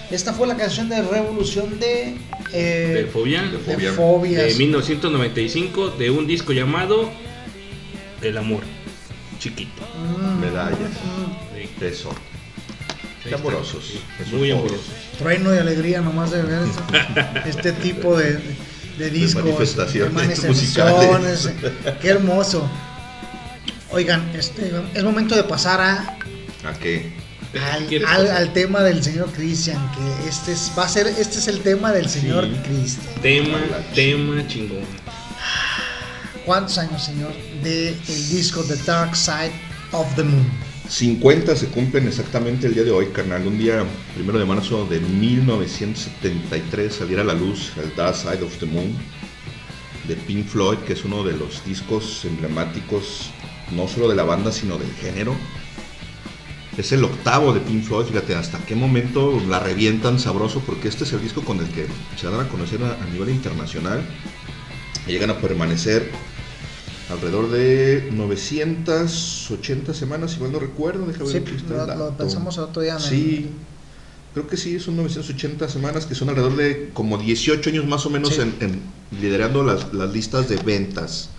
Esta fue la canción de Revolución de. De Eh, Fobia. De de Fobia. Fobias. De 1995 de un disco llamado El Amor. Chiquito. Mm, Medallas. Sí. Eso. Ahí Qué amorosos. Sí, Esos Muy amorosos. Trueno y alegría nomás de ver este, este tipo de, de discos. manifestaciones de musicales. manifestaciones. Qué hermoso. Oigan, este, es momento de pasar a, ¿A qué? al, tema del señor Cristian, que este es, va a ser, este es el tema del señor Sí. Cristian. Tema, Malachi. tema chingón. ¿Cuántos años, señor, de el disco The Dark Side of the Moon? 50 se cumplen exactamente el día de hoy, carnal. Un día, primero de marzo de 1973, saliera a la luz el Dark Side of the Moon de Pink Floyd, que es uno de los discos emblemáticos, no solo de la banda, sino del género. Es el octavo de Pink Floyd, fíjate hasta qué momento la revientan sabroso, porque este es el disco con el que se dan a conocer a, a nivel internacional llegan a permanecer alrededor de 980 semanas, si mal no recuerdo. Déjame Sí, ver aquí está el lo, pensamos el otro día. en el- Sí, creo que sí, son 980 semanas, que son alrededor de como 18 años más o menos Sí. en, en liderando las, las listas de ventas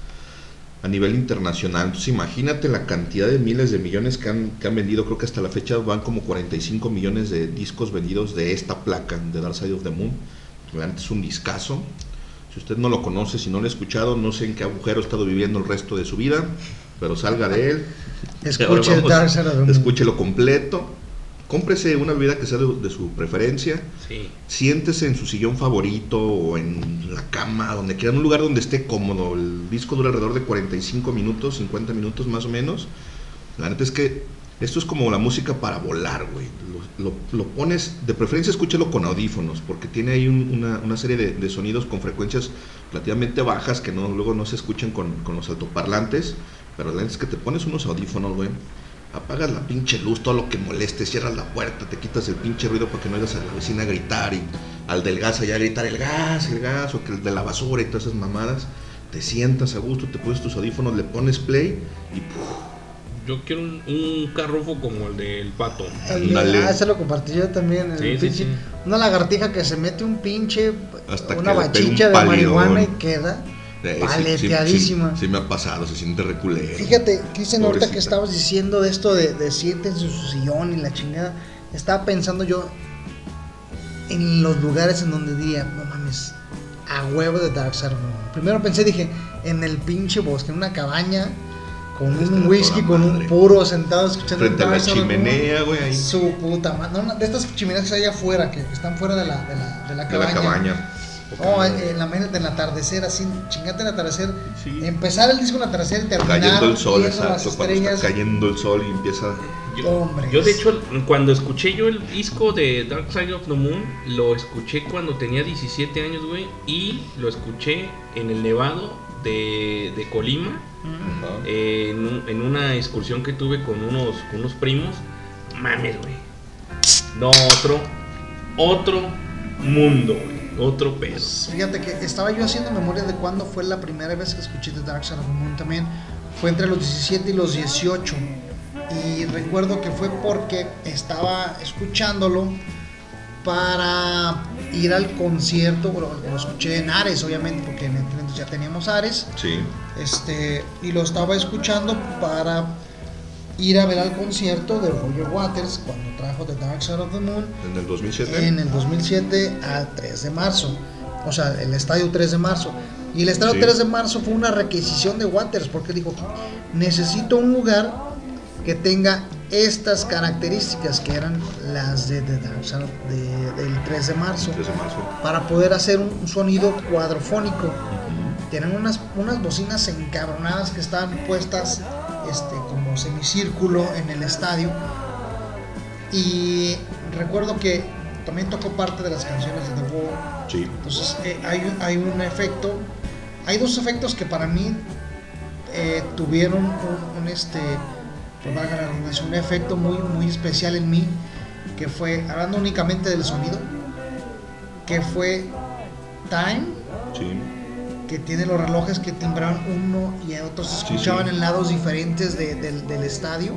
a nivel internacional. Entonces imagínate la cantidad de miles de millones que han, que han vendido. Creo que hasta la fecha van como 45 millones de discos vendidos de esta placa, de Dark Side of the Moon. Realmente es un discazo. Si usted no lo conoce, si no lo ha escuchado, no sé en qué agujero ha estado viviendo el resto de su vida, pero salga de él. Escuche vamos. Escúchelo completo. Cómprese una bebida que sea de, de su preferencia. Sí. Siéntese en su sillón favorito o en la cama, donde quiera, en un lugar donde esté cómodo. El disco dura alrededor de 45 minutos, 50 minutos más o menos. La neta es que esto es como la música para volar, güey. Lo, pones, de preferencia escúchalo con audífonos, porque tiene ahí un- una, serie de, sonidos con frecuencias relativamente bajas que luego no se escuchan con, los altoparlantes. Pero la es que te pones unos audífonos, güey. Apagas la pinche luz, todo lo que moleste, cierras la puerta, te quitas el pinche ruido para que no oigas a la vecina gritar y al del gas allá gritar el gas, el gas, o que el de la basura y todas esas mamadas. Te sientas a gusto, te pones tus audífonos, le pones play y ¡puf! Yo quiero un, un carrufo como el del pato. El- ah, ese lo compartí yo también. el Sí, sí, pinche- sí. Una lagartija que se mete un pinche. Hasta una un bachicha de marihuana y queda Eh, sí, sí, paleteadísima. Sí, sí me ha pasado, se siente reculero. Fíjate, Cristian, ahorita que estabas diciendo de esto de, de siéntense en su sillón y la chingada, estaba pensando yo en los lugares en donde diría, no mames, a huevo de Dark Side. Primero pensé, dije, en el pinche bosque, en una cabaña, con Está un whisky, con un puro, sentado escuchando Frente a la Dark Side of the Moon. chimenea, güey, ahí. Su puta madre. No, no, de estas chimeneas que hay afuera, que están fuera de la, de la, de la De la cabaña. cabaña. Oh, en la mente del atardecer, así, chingate el atardecer. Empezar el disco en el atardecer y terminar Cayendo el sol, exacto. Cuando está estrellas. cayendo el sol y empieza. Hombre. Yo de hecho, cuando escuché yo el disco de Dark Side of the Moon, lo escuché cuando tenía 17 años, güey, y lo escuché en el Nevado de, de Colima, eh, en, un- en una excursión que tuve con unos, con unos primos. Mames, güey. No, otro, otro mundo, güey. Otro pedo. Fíjate que estaba yo haciendo memoria de cuándo fue la primera vez que escuché The Dark Side of the Moon también. Fue entre los 17 y los 18. Y recuerdo que fue porque estaba escuchándolo para ir al concierto. Lo escuché en Ares, obviamente, porque en entonces ya teníamos Ares. Sí. Este, y lo estaba escuchando para ir a ver al concierto de Roger Waters cuando trajo The Dark Side of the Moon En el 2007. en el 2007 al 3 de marzo. O sea, el estadio 3 de marzo. Y el estadio Sí. 3 de marzo fue una requisición de Waters porque dijo, necesito un lugar que tenga estas características que eran las de, de- del 3 de marzo. 3 de marzo. Para poder hacer un, sonido cuadrofónico. Tienen unas, unas bocinas encabronadas que estaban puestas este, como semicírculo en el estadio. Y recuerdo que también tocó parte de las canciones de The Wall. Sí. Entonces eh, hay, un- hay un efecto, hay dos efectos que para mí eh, tuvieron un, un, este, pues valga la redundancia, un efecto muy, muy especial en mí, que fue, hablando únicamente del sonido, que fue Time, Sí. que tiene los relojes que timbraban uno y otros se escuchaban sí. en lados diferentes de- del, del estadio.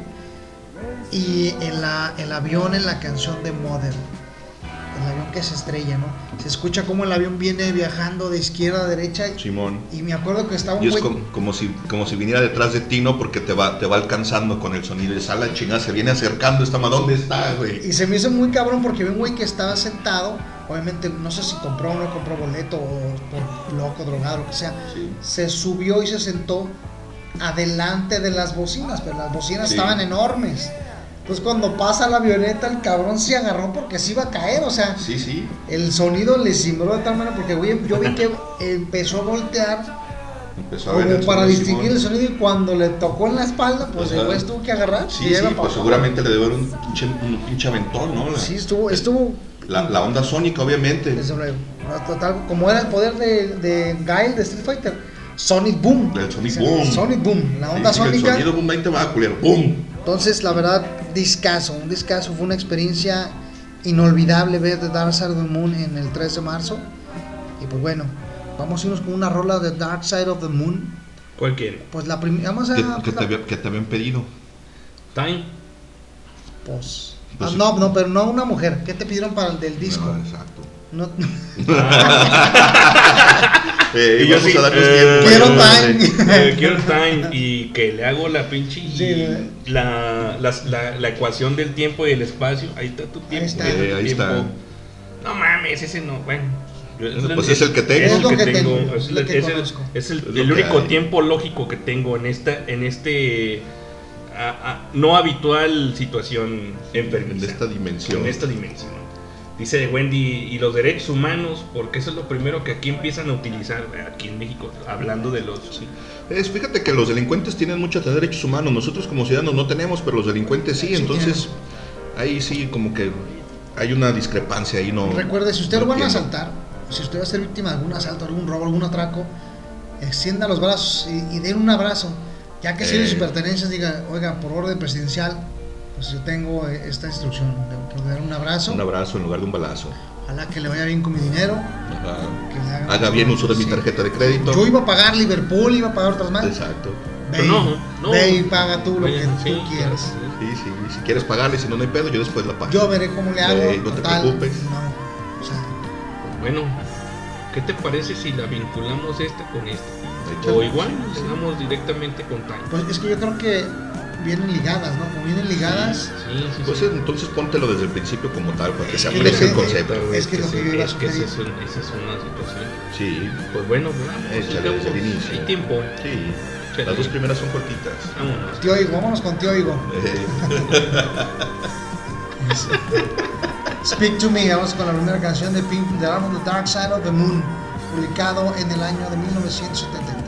Y en la, el avión, en la canción de Mother, el avión que se estrella, ¿no? Se escucha como el avión viene viajando de izquierda a derecha. Simón. Y me acuerdo que estaba un Y es güey. como, como si, como si viniera detrás de ti, ¿no? Porque te va, te va alcanzando con el sonido. Y esa la chingada se viene acercando. Esta ma- ¿dónde está, güey? Y se me hizo muy cabrón porque vi un güey que estaba sentado. Obviamente, no sé si compró o no compró boleto o por loco, drogado, lo que sea. Se subió y se sentó adelante de las bocinas, pero las bocinas Sí. estaban enormes. Entonces, cuando pasa la avioneta, el cabrón se agarró porque se iba a caer. O sea, Sí, sí. el sonido le cimbró de tal manera porque güey, yo vi que empezó a voltear Empezó a ver como el para distinguir el sonido y cuando le tocó en la espalda, pues el güey tuvo que agarrar. Sí, y sí, pues seguramente le debe un pinche, un pinche aventón, ¿no? La, Sí, estuvo, estuvo la, la onda sónica, obviamente. Total, como era el poder de, de Guile de Street Fighter. Sonic Boom. El Sonic Boom. Sonic Boom. La onda sí, El sónica. sonido, boom, ahí te va, culero. ¡Boom! Entonces, la verdad, discaso. Un discaso. Fue una experiencia inolvidable ver The Dark Side of the Moon en el 3 de marzo. Y pues bueno, vamos a irnos con una rola de Dark Side of the Moon. ¿Cuál quiere? Pues la primera. Vamos a. Que, que te, había- que te habían pedido. Time. Pues. Pues ah, sí. no, no, pero no una mujer. ¿Qué te pidieron para el del disco? No, exacto. No, Eh, Y yo vamos sí, a darnos eh, tiempo. Quiero ¿no? time. Eh, quiero time y que le hago la pinche y Sí, la, la, la ecuación del tiempo y el espacio. Ahí está tu tiempo. está. ahí Eh, tu ahí tiempo. está. No mames, ese no, bueno. Yo- Pues es el que tengo. Es el lo que que tengo. tengo, Es, es lo el- que es el- conozco. es el- Es lo el que único hay. tiempo lógico que tengo en esta, en este a- a- no habitual situación En enfermiza. esta dimensión. En esta dimensión. Dice Wendy, y los derechos humanos, porque eso es lo primero que aquí empiezan a utilizar, aquí en México, hablando de los... Es, fíjate que los delincuentes tienen muchos derechos humanos. Nosotros como ciudadanos no tenemos, pero los delincuentes sí. Entonces, ahí sí como que hay una discrepancia ahí. No, Recuerde, si usted no lo van a asaltar, si usted va a ser víctima de algún asalto, algún robo, algún atraco, extienda los brazos y, y den un abrazo. Ya que si Eh. sus pertenencias, diga, oiga, por orden presidencial, pues yo tengo eh, esta instrucción de, de dar un abrazo. Un abrazo en lugar de un balazo. Ojalá que le vaya bien con mi dinero. Ajá. que le haga- Haga bien uso de mi tarjeta de crédito. Yo iba a pagar Liverpool, iba a pagar otras más. Exacto. Ve, Pero no, no. ve y paga tú lo que sí, tú quieras. Sí, sí. y Si quieres pagarle, si no, no hay pedo, yo después la pago. Yo veré cómo le hago. No te preocupes. no, o sea, Bueno, ¿qué te parece si la vinculamos esta con esta? O igual nos damos directamente con Time. pues es que yo creo que vienen ligadas, ¿no? Como vienen ligadas. Sí, sí, Pues sí. entonces póntelo desde el principio como tal, para que se que aprecie el que- concepto. Es que lo que a es que es, esa es una situación. Sí, Pues bueno, vamos, Échale desde el inicio. Hay tiempo. sí. Échale. Las dos primeras son cortitas. Vámonos. Tío Higo, vámonos con Tío Higo. Eh, Speak to me, vamos con la primera canción de Pink, The Arm of the Dark Side of the Moon. publicado en el año de 1973.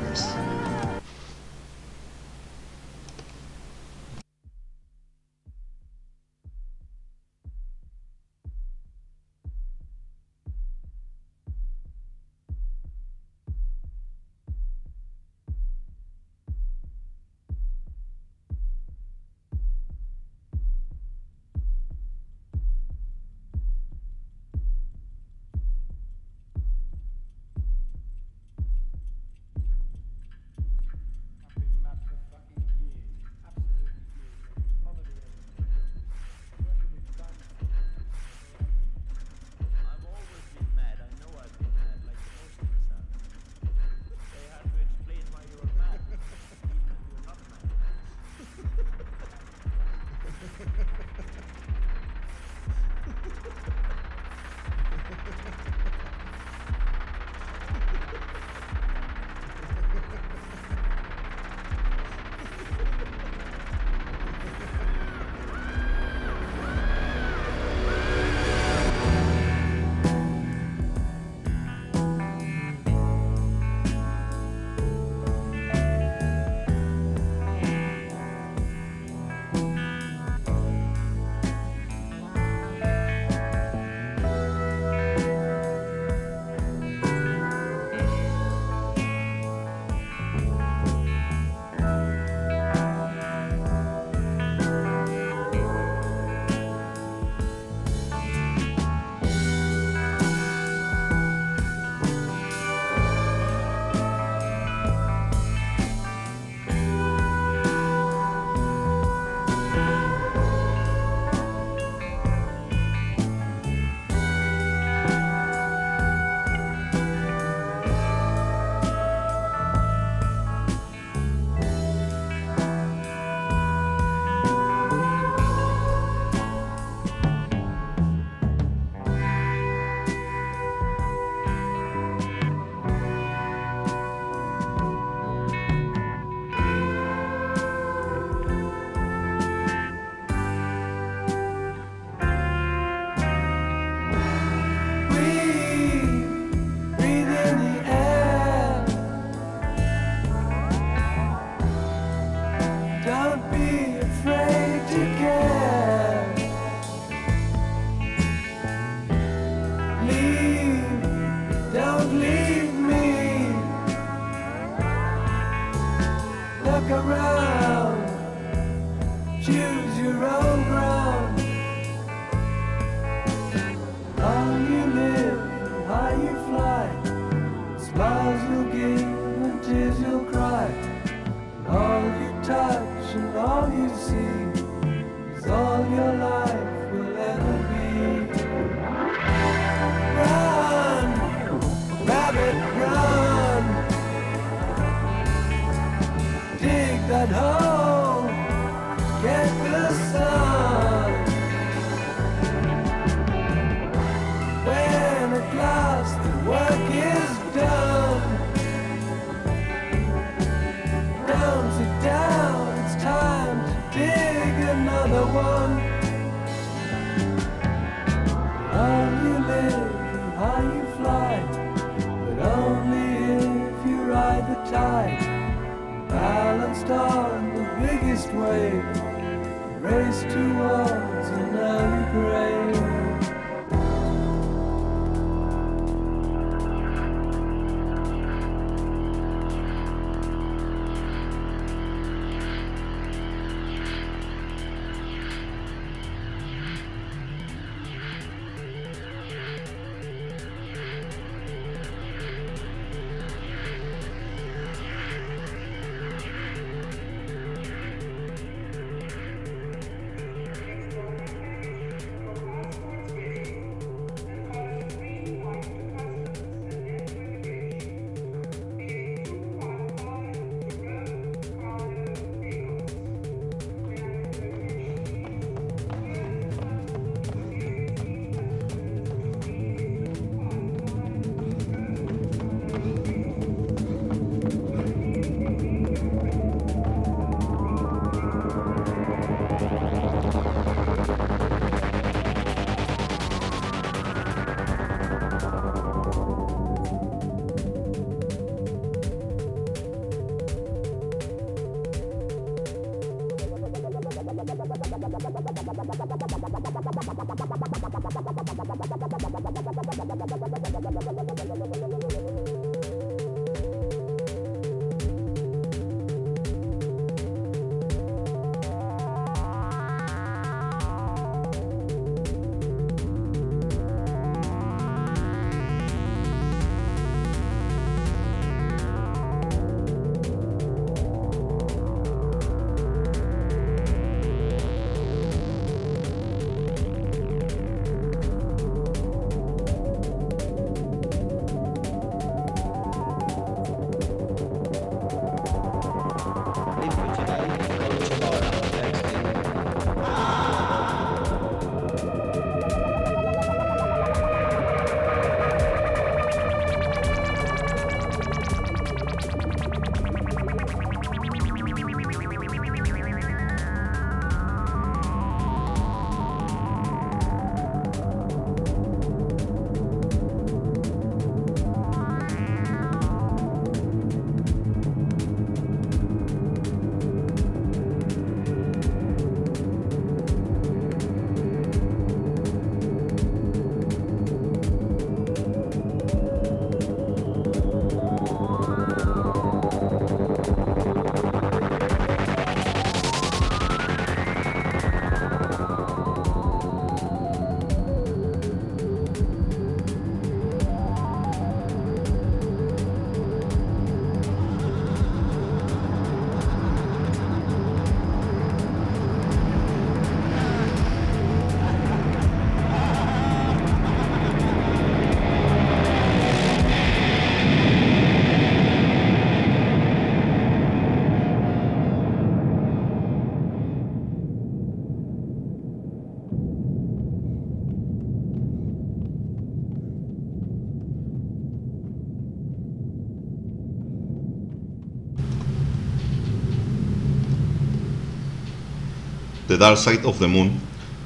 The Dark Side of the Moon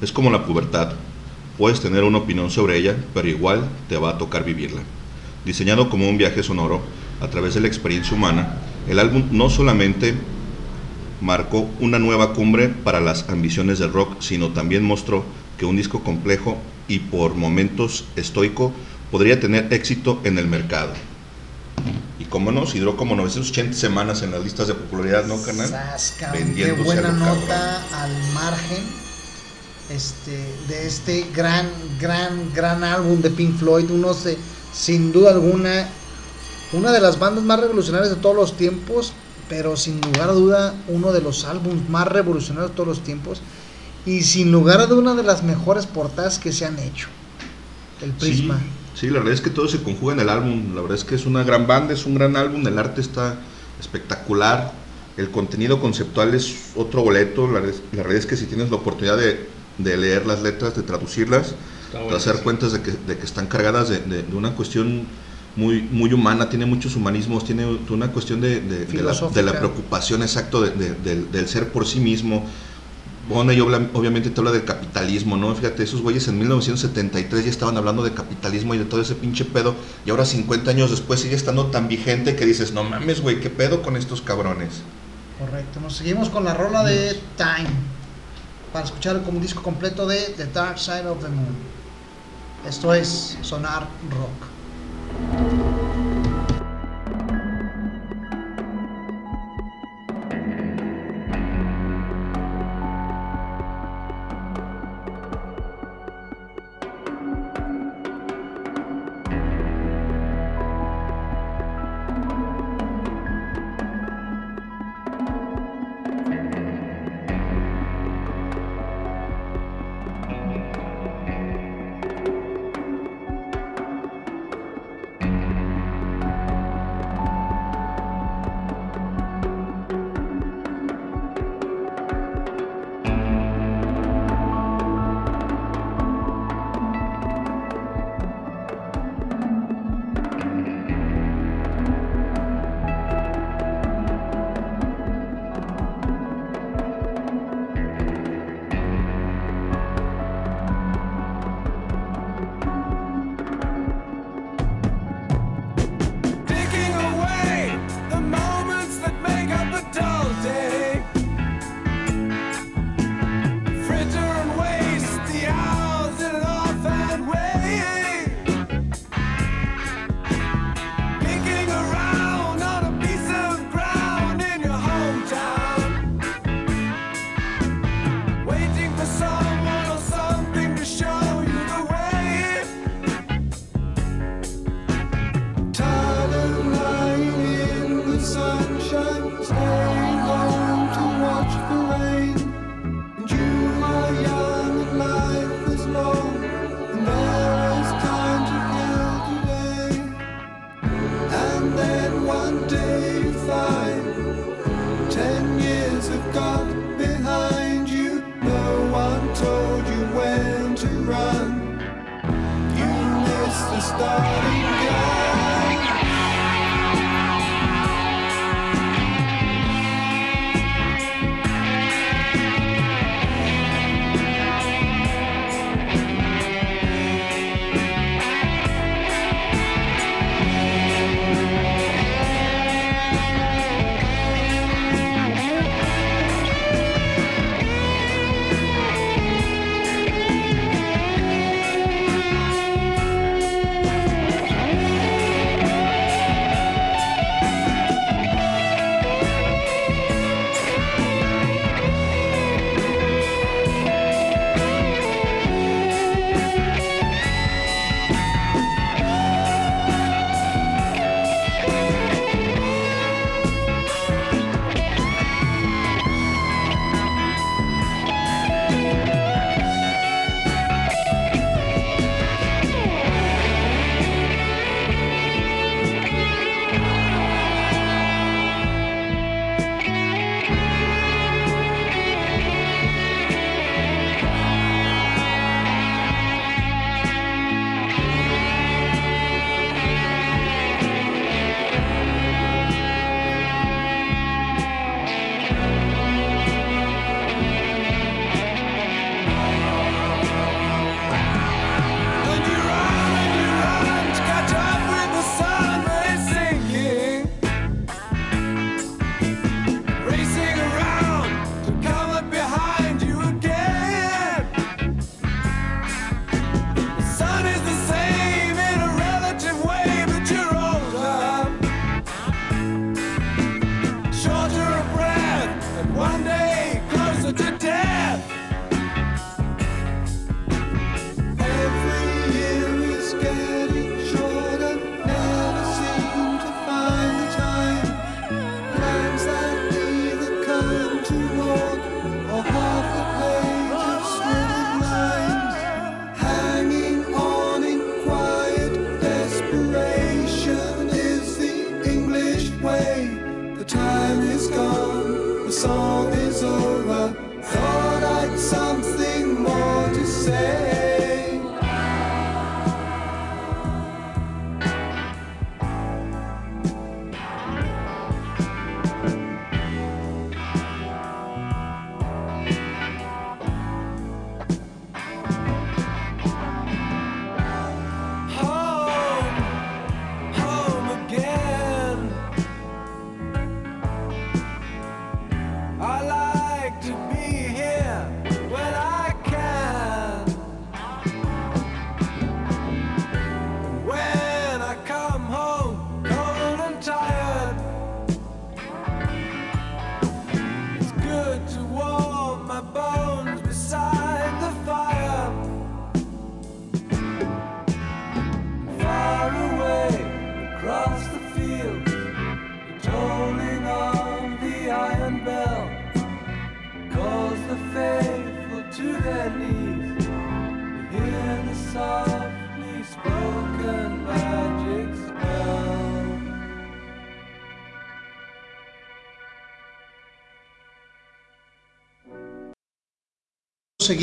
es como la pubertad. Puedes tener una opinión sobre ella, pero igual te va a tocar vivirla. Diseñado como un viaje sonoro a través de la experiencia humana, el álbum no solamente marcó una nueva cumbre para las ambiciones del rock, sino también mostró que un disco complejo y por momentos estoico podría tener éxito en el mercado. Y como no, si duró como 980 semanas en las listas de popularidad, ¿no, canal? Vendiéndose buena a nota margen este, de este gran, gran, gran álbum de Pink Floyd. Uno de, sin duda alguna, una de las bandas más revolucionarias de todos los tiempos, pero sin lugar a duda, uno de los álbumes más revolucionarios de todos los tiempos. Y sin lugar a duda, una de las mejores portadas que se han hecho. El Prisma. Sí, la verdad es que todo se conjuga en el álbum. La verdad es que es una gran banda, es un gran álbum. El arte está espectacular. El contenido conceptual es otro boleto. La, verdad es- la realidad es que si tienes la oportunidad de, de leer las letras, de traducirlas, te vas a dar cuenta de que, de que están cargadas de, de- de una cuestión muy, muy humana. Tiene muchos humanismos, tiene una cuestión de, de- de la, de preocupación exacto de- de- del, del ser por sí mismo. Bueno, y obla- obviamente te habla del capitalismo, ¿no? Fíjate, esos güeyes en 1973 ya estaban hablando de capitalismo y de todo ese pinche pedo, y ahora 50 años después sigue estando tan vigente que dices, no mames, güey, ¿qué pedo con estos cabrones? Correcto. Nos seguimos con la rola de Time. Para escuchar como disco completo de The Dark Side of the Moon. Esto es Sonar Rock. stars.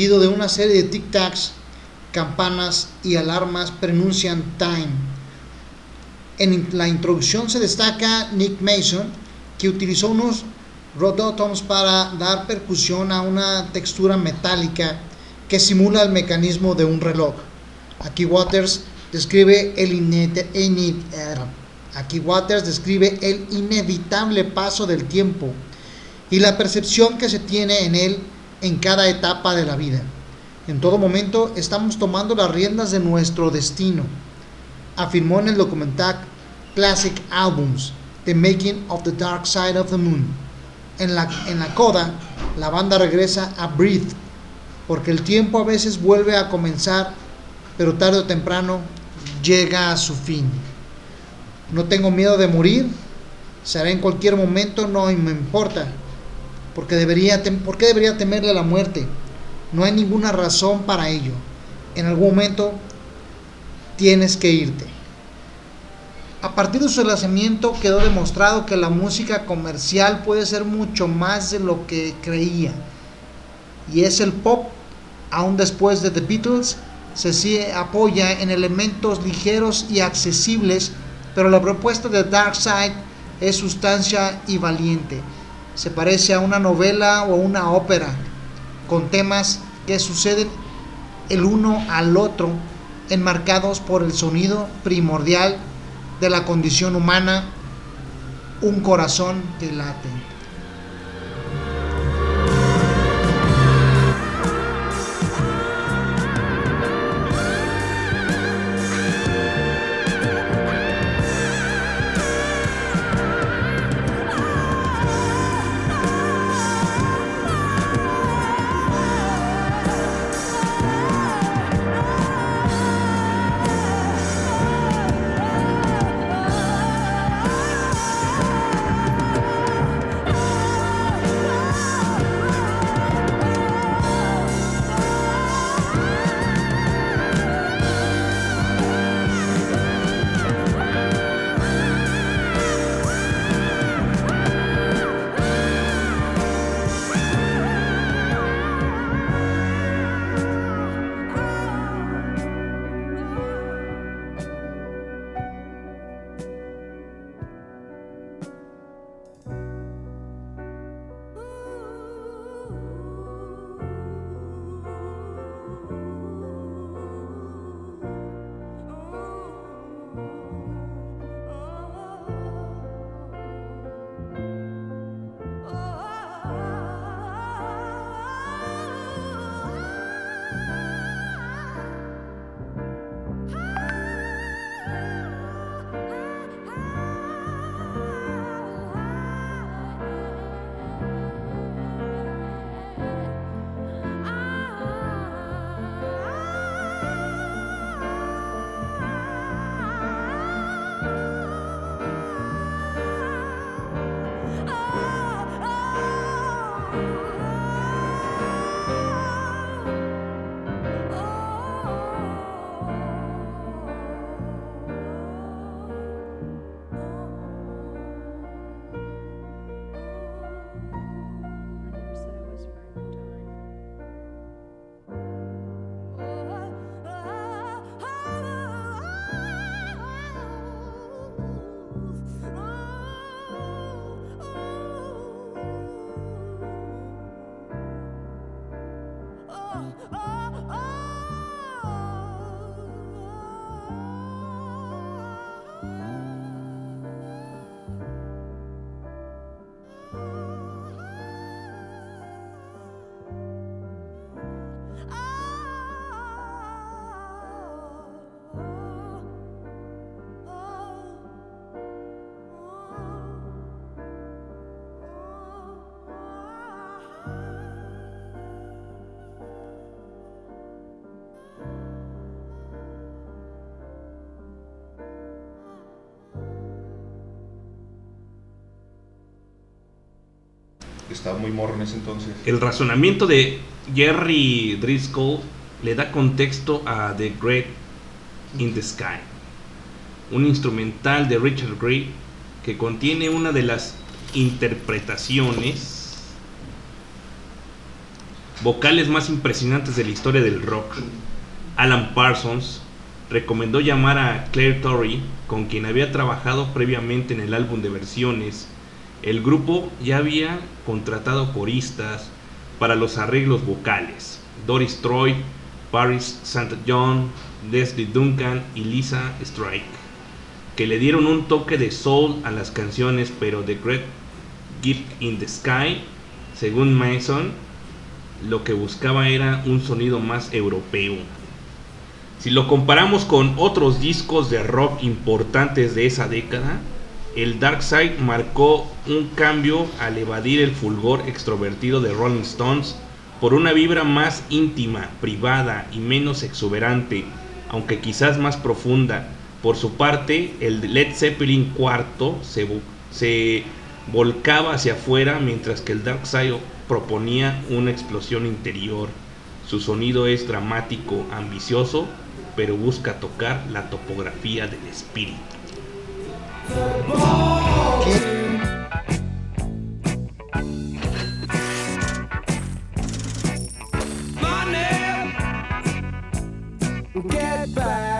De una serie de tic-tacs, campanas y alarmas pronuncian time. En la introducción se destaca Nick Mason, que utilizó unos rodotoms para dar percusión a una textura metálica que simula el mecanismo de un reloj. Aquí Waters describe el inevitable paso del tiempo y la percepción que se tiene en él en cada etapa de la vida. En todo momento estamos tomando las riendas de nuestro destino, afirmó en el documental Classic Albums, The Making of the Dark Side of the Moon. En la, en la coda, la banda regresa a Breathe, porque el tiempo a veces vuelve a comenzar, pero tarde o temprano llega a su fin. No tengo miedo de morir, será en cualquier momento, no me importa, porque debería, ¿por qué debería temerle a la muerte? No hay ninguna razón para ello. En algún momento tienes que irte. A partir de su lanzamiento quedó demostrado que la música comercial puede ser mucho más de lo que creía. Y es el pop, aún después de The Beatles, se sí apoya en elementos ligeros y accesibles, pero la propuesta de Dark Side es sustancia y valiente. Se parece a una novela o una ópera, con temas que suceden el uno al otro, enmarcados por el sonido primordial de la condición humana, un corazón que late. Muy ese entonces. El razonamiento de Jerry Driscoll le da contexto a The Great in the Sky, un instrumental de Richard Gray que contiene una de las interpretaciones vocales más impresionantes de la historia del rock. Alan Parsons recomendó llamar a Claire Torrey, con quien había trabajado previamente en el álbum de versiones. El grupo ya había contratado coristas para los arreglos vocales. Doris Troy, Paris St. John, Leslie Duncan y Lisa Strike, que le dieron un toque de soul a las canciones, pero The Great Gift in the Sky, según Mason, lo que buscaba era un sonido más europeo. Si lo comparamos con otros discos de rock importantes de esa década, el Dark Side marcó un cambio al evadir el fulgor extrovertido de Rolling Stones por una vibra más íntima, privada y menos exuberante, aunque quizás más profunda. Por su parte, el Led Zeppelin IV se, vo- se volcaba hacia afuera mientras que el Dark Side proponía una explosión interior. Su sonido es dramático, ambicioso, pero busca tocar la topografía del espíritu. Get back.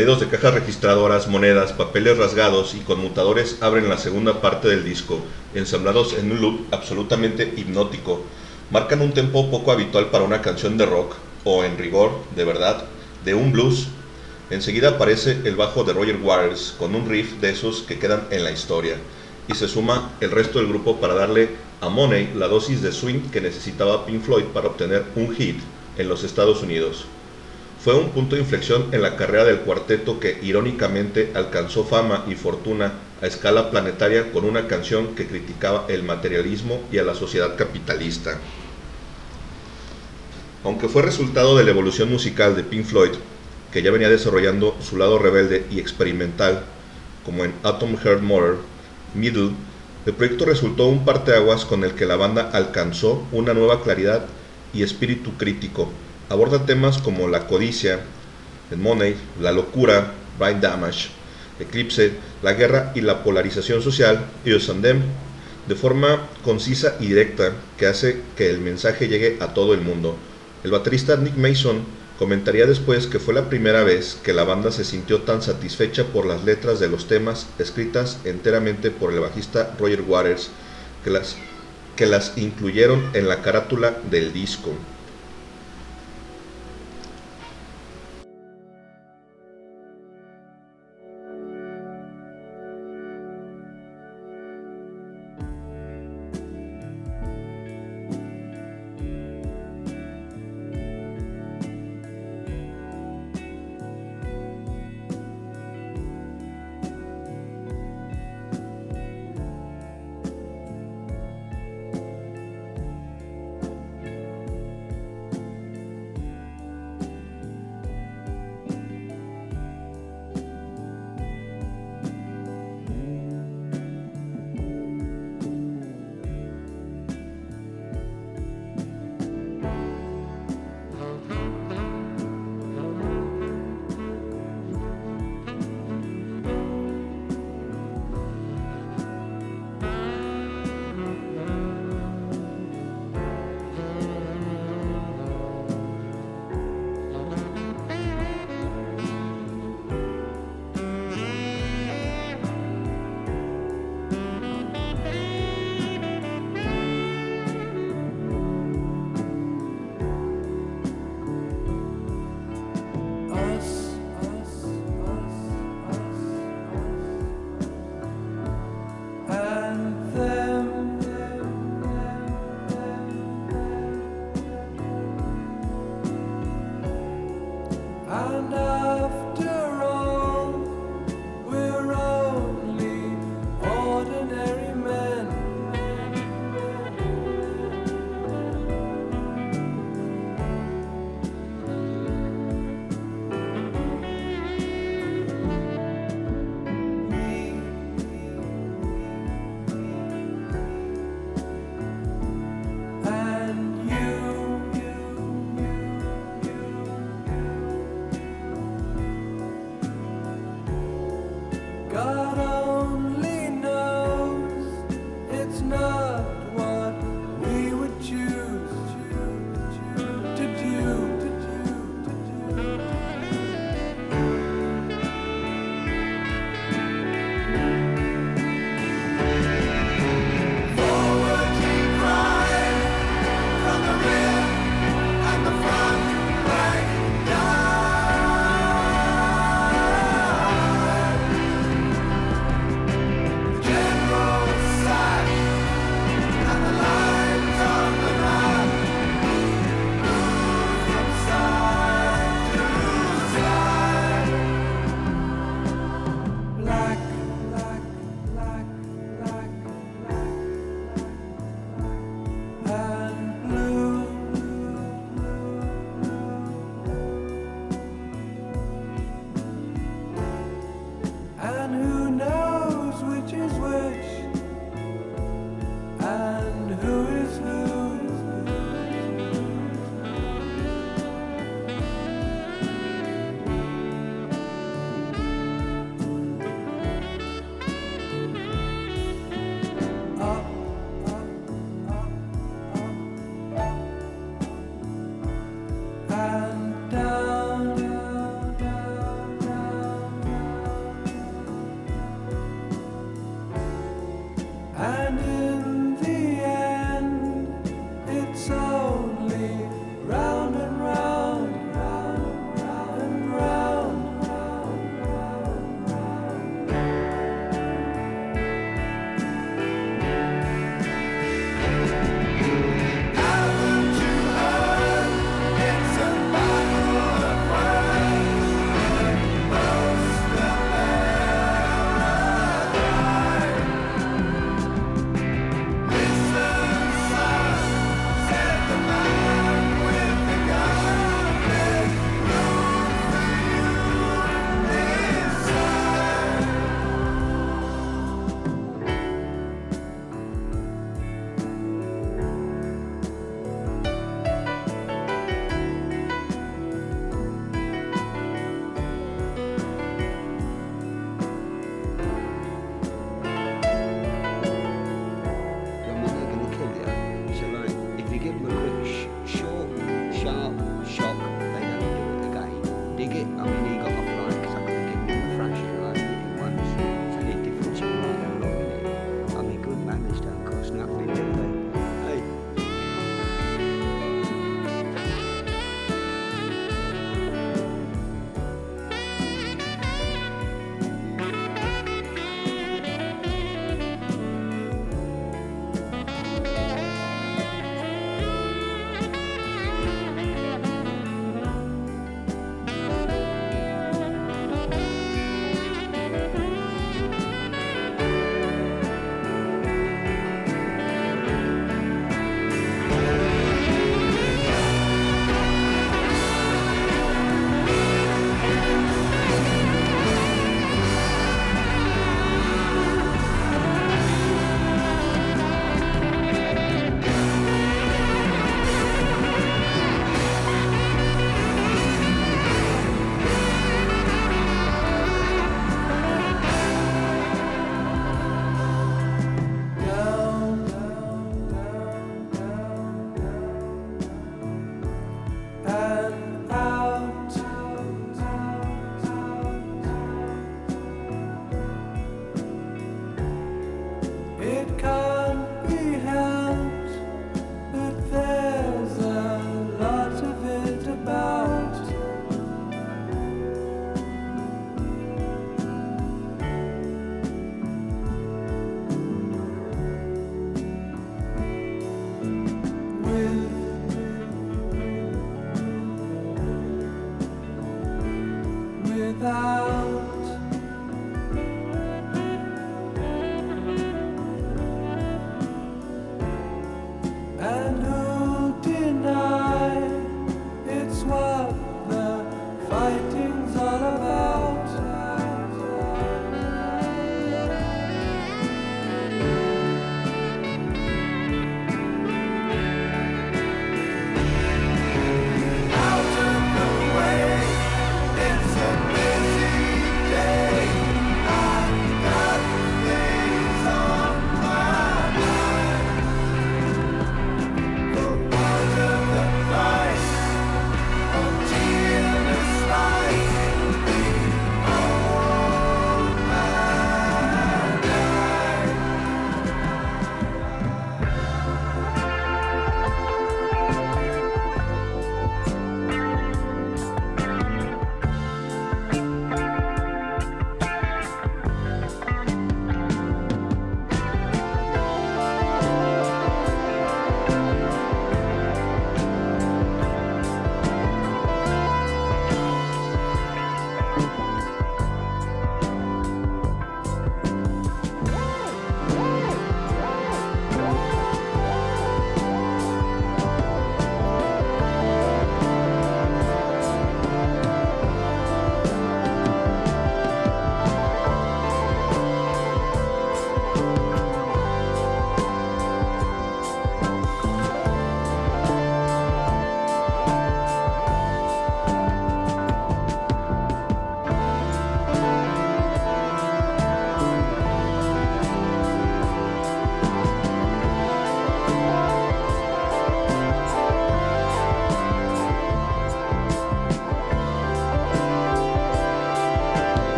Sonidos de cajas registradoras, monedas, papeles rasgados y conmutadores abren la segunda parte del disco, ensamblados en un loop absolutamente hipnótico. Marcan un tempo poco habitual para una canción de rock, o en rigor, de verdad, de un blues. Enseguida aparece el bajo de Roger Waters con un riff de esos que quedan en la historia, y se suma el resto del grupo para darle a Money la dosis de swing que necesitaba Pink Floyd para obtener un hit en los Estados Unidos. Fue un punto de inflexión en la carrera del cuarteto que irónicamente alcanzó fama y fortuna a escala planetaria con una canción que criticaba el materialismo y a la sociedad capitalista. Aunque fue resultado de la evolución musical de Pink Floyd, que ya venía desarrollando su lado rebelde y experimental, como en Atom Heart Motor, Middle, el proyecto resultó un parteaguas con el que la banda alcanzó una nueva claridad y espíritu crítico. Aborda temas como la codicia, el money, la locura, brain damage, eclipse, la guerra y la polarización social, y Osandem, de forma concisa y directa que hace que el mensaje llegue a todo el mundo. El baterista Nick Mason comentaría después que fue la primera vez que la banda se sintió tan satisfecha por las letras de los temas escritas enteramente por el bajista Roger Waters que las, que las incluyeron en la carátula del disco.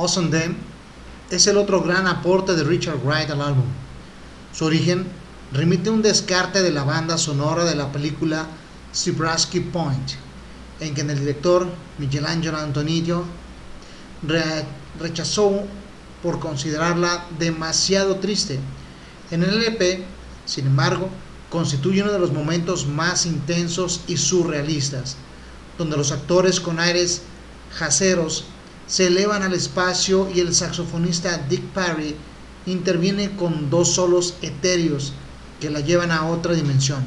Awesome Them es el otro gran aporte de Richard Wright al álbum. Su origen remite a un descarte de la banda sonora de la película Seabrasky Point, en que el director Michelangelo Antonio re- rechazó por considerarla demasiado triste. En el LP, sin embargo, constituye uno de los momentos más intensos y surrealistas, donde los actores con aires jaceros se elevan al espacio y el saxofonista Dick Parry interviene con dos solos etéreos que la llevan a otra dimensión.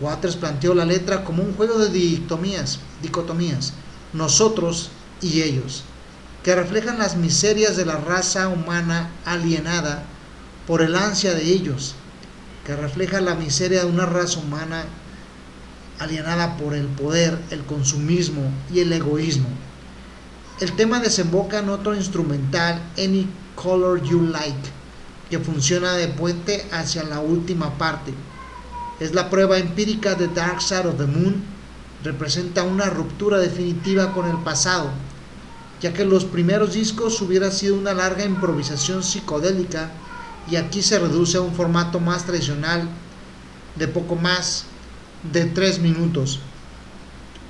Waters planteó la letra como un juego de dicotomías, dicotomías, nosotros y ellos, que reflejan las miserias de la raza humana alienada por el ansia de ellos, que refleja la miseria de una raza humana alienada por el poder, el consumismo y el egoísmo. El tema desemboca en otro instrumental, Any Color You Like, que funciona de puente hacia la última parte. Es la prueba empírica de Dark Side of the Moon, representa una ruptura definitiva con el pasado, ya que los primeros discos hubiera sido una larga improvisación psicodélica y aquí se reduce a un formato más tradicional de poco más de 3 minutos.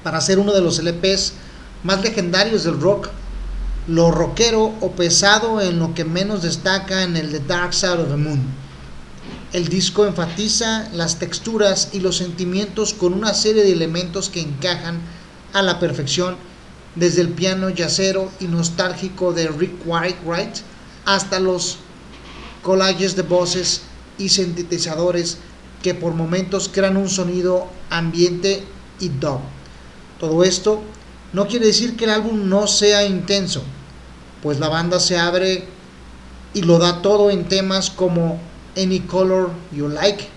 Para ser uno de los LPs más legendarios del rock, lo rockero o pesado en lo que menos destaca en el The Dark Side of the Moon. El disco enfatiza las texturas y los sentimientos con una serie de elementos que encajan a la perfección, desde el piano yacero y nostálgico de Rick Wright hasta los collages de voces y sintetizadores que por momentos crean un sonido ambiente y dub. Todo esto no quiere decir que el álbum no sea intenso, pues la banda se abre y lo da todo en temas como Any Color You Like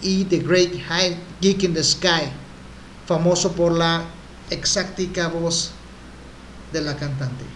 y The Great High Geek in the Sky, famoso por la exactica voz de la cantante.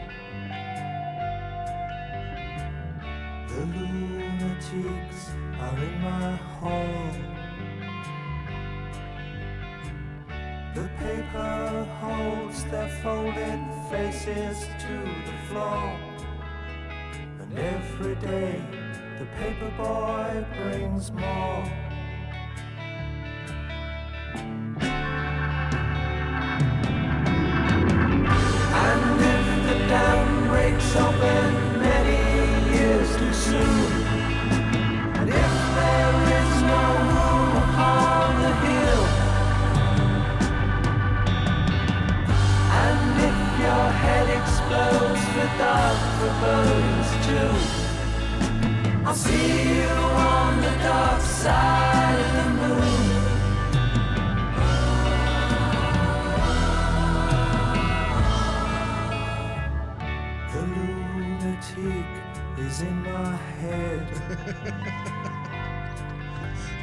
The lunatics are in my hall. The paper holds their folded faces to the floor. And every day the paper boy brings more. And if the dam breaks open is in my head.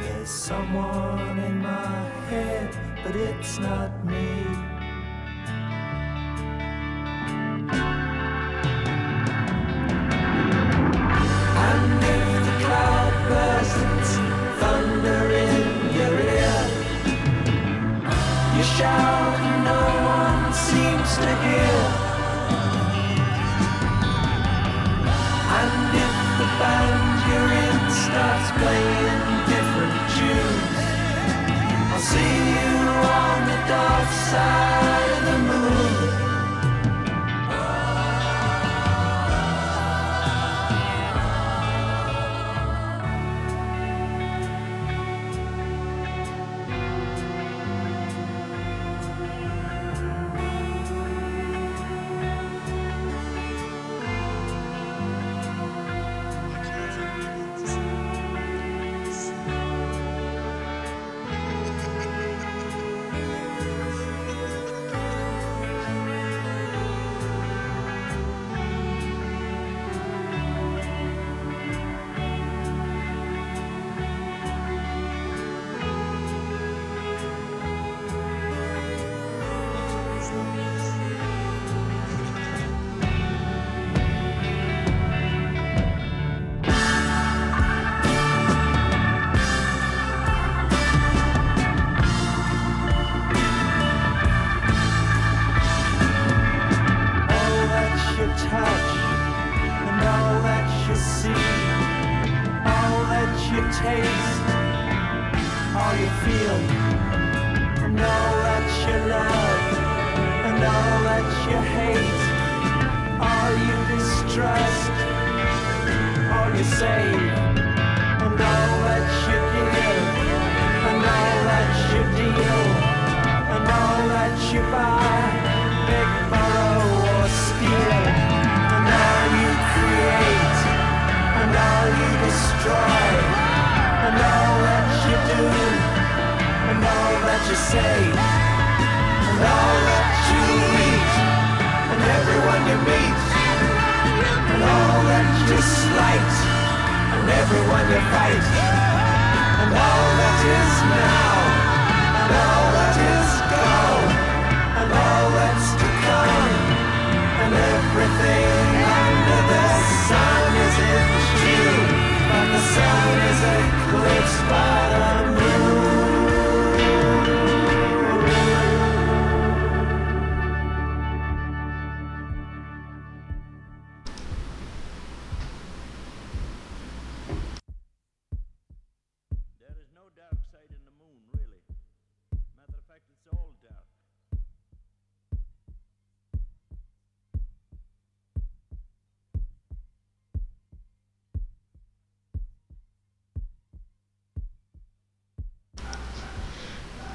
There's someone in my head, but it's not me. Side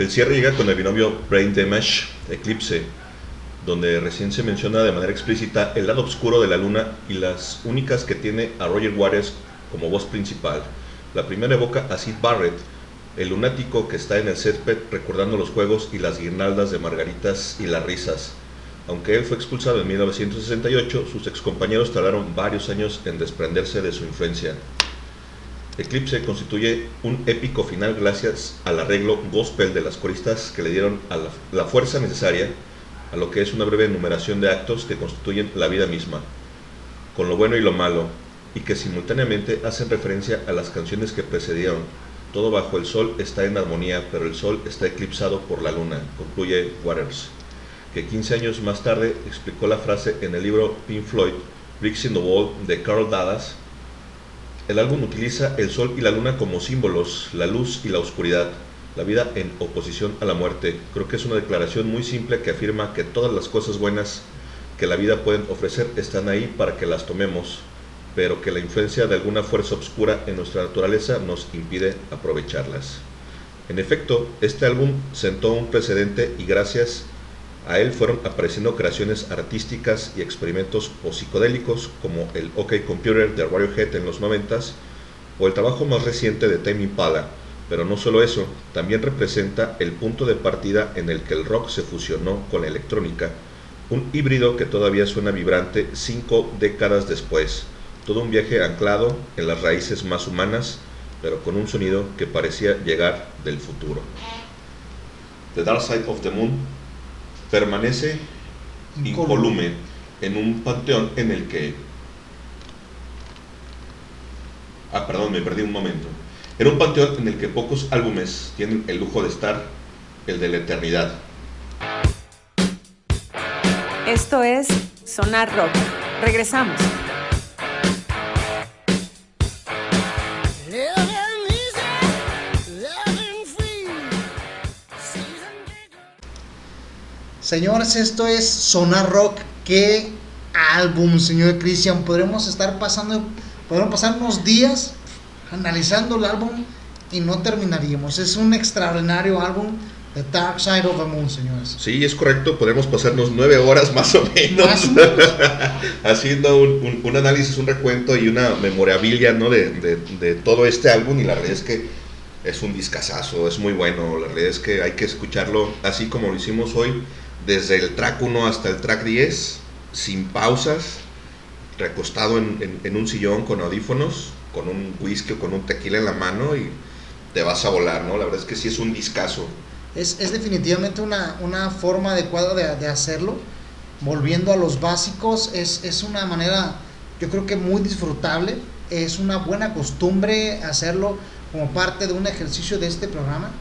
El cierre llega con el binomio Brain Damage Eclipse, donde recién se menciona de manera explícita el lado oscuro de la luna y las únicas que tiene a Roger Waters como voz principal. La primera evoca a Sid Barrett, el lunático que está en el césped recordando los juegos y las guirnaldas de margaritas y las risas. Aunque él fue expulsado en 1968, sus excompañeros tardaron varios años en desprenderse de su influencia. Eclipse constituye un épico final gracias al arreglo gospel de las coristas que le dieron la, la fuerza necesaria a lo que es una breve enumeración de actos que constituyen la vida misma, con lo bueno y lo malo, y que simultáneamente hacen referencia a las canciones que precedieron. Todo bajo el sol está en armonía, pero el sol está eclipsado por la luna, concluye Waters, que 15 años más tarde explicó la frase en el libro Pink Floyd, Bricks in the Wall de Carl Dallas, el álbum utiliza el sol y la luna como símbolos, la luz y la oscuridad, la vida en oposición a la muerte. Creo que es una declaración muy simple que afirma que todas las cosas buenas que la vida pueden ofrecer están ahí para que las tomemos, pero que la influencia de alguna fuerza oscura en nuestra naturaleza nos impide aprovecharlas. En efecto, este álbum sentó un precedente y gracias a él fueron apareciendo creaciones artísticas y experimentos o psicodélicos como el OK Computer de Radiohead en los 90s o el trabajo más reciente de Tame Impala, pero no solo eso, también representa el punto de partida en el que el rock se fusionó con la electrónica, un híbrido que todavía suena vibrante cinco décadas después, todo un viaje anclado en las raíces más humanas, pero con un sonido que parecía llegar del futuro. The Dark Side of the Moon permanece incólume en un panteón en el que... Ah, perdón, me perdí un momento. En un panteón en el que pocos álbumes tienen el lujo de estar, el de la eternidad. Esto es Sonar Rock. Regresamos. Señores, esto es Sonar Rock. ¿Qué álbum, señor Cristian? Podremos estar pasando, podremos pasar unos días analizando el álbum y no terminaríamos. Es un extraordinario álbum de Dark Side of the Moon, señores. Sí, es correcto, podemos pasarnos nueve horas más o menos, Más o menos. haciendo un, un- un análisis, un recuento y una memorabilia ¿no? de, de- de todo este álbum y la realidad es que es un discazazo, es muy bueno, la realidad es que hay que escucharlo así como lo hicimos hoy, desde el track 1 hasta el track 10, sin pausas, recostado en, un sillón con audífonos, con un whisky o con un tequila en la mano y te vas a volar, ¿no? La verdad es que sí es un discazo. Es, definitivamente una, forma adecuada de, hacerlo. Volviendo a los básicos, es una manera, yo creo que muy disfrutable. Es una buena costumbre hacerlo como parte de un ejercicio de este programa.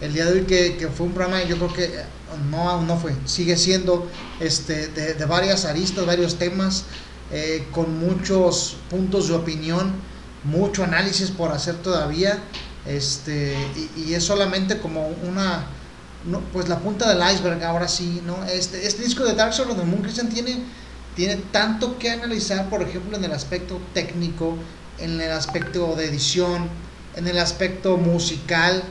El día de hoy que, fue un programa, yo creo que eh, no, no fue, sigue siendo este, de, de varias aristas, varios temas, eh, con muchos puntos de opinión, mucho análisis por hacer todavía. Este, y, es solamente como una, no, pues la punta del iceberg ahora sí, ¿no? Este, este disco de Dark of the Moon Christian tiene, tiene tanto que analizar, por ejemplo, en el aspecto técnico, en el aspecto de edición, en el aspecto musical,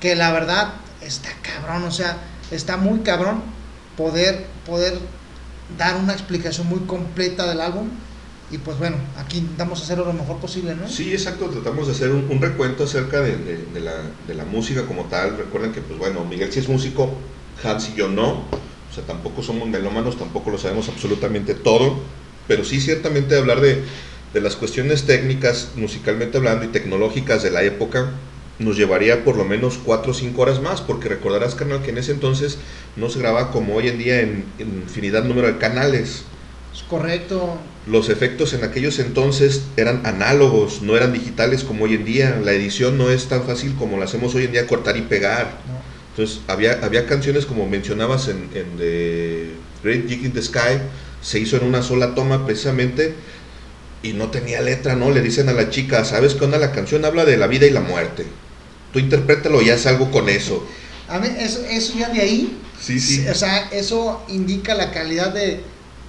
que la verdad está cabrón, o sea, está muy cabrón poder, poder dar una explicación muy completa del álbum. Y pues bueno, aquí intentamos hacerlo lo mejor posible, ¿no? Sí, exacto, tratamos de hacer un, un recuento acerca de, de- de la, de la música como tal. Recuerden que, pues bueno, Miguel sí es músico, Hans y yo no. O sea, tampoco somos melómanos, tampoco lo sabemos absolutamente todo. Pero sí, ciertamente hablar de, de las cuestiones técnicas, musicalmente hablando y tecnológicas de la época, nos llevaría por lo menos 4 o 5 horas más, porque recordarás, carnal, que en ese entonces no se grababa como hoy en día en, en infinidad número de canales. Es correcto. Los efectos en aquellos entonces eran análogos, no eran digitales como hoy en día. La edición no es tan fácil como la hacemos hoy en día, cortar y pegar. Entonces había, había canciones como mencionabas en, en The Great Gig in the Sky, se hizo en una sola toma precisamente y no tenía letra, ¿no? Le dicen a la chica, ¿sabes qué onda? La canción habla de la vida y la muerte. Tú interprétalo y haz algo con eso. A mí, eso, eso ya de ahí, Sí, sí. o sea, eso indica la calidad de,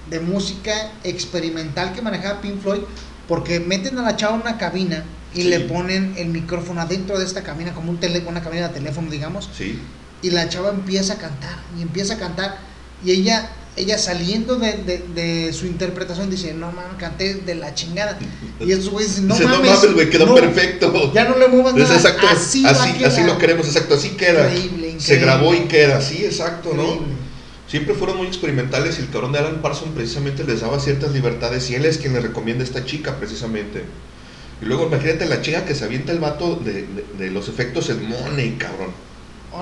de música experimental que manejaba Pink Floyd, porque meten a la chava en una cabina y Sí. le ponen el micrófono adentro de esta cabina, como un tele, una cabina de teléfono, digamos, Sí. y la chava empieza a cantar, y empieza a cantar, y ella, ella saliendo de, de- de su interpretación dice, no mames, canté de la chingada. Y esos güeyes dicen, no Dice, mames, no mames, güey, quedó no, perfecto. Ya no le muevas Es nada, exacto, así, así, así, lo queremos, exacto, así queda. Increíble, Se increíble. grabó y queda, sí, exacto, ¿no? Siempre fueron muy experimentales y el cabrón de Alan Parsons precisamente les daba ciertas libertades y él es quien le recomienda a esta chica precisamente. Y luego imagínate la chica que se avienta el vato de, de- de los efectos en Money, cabrón.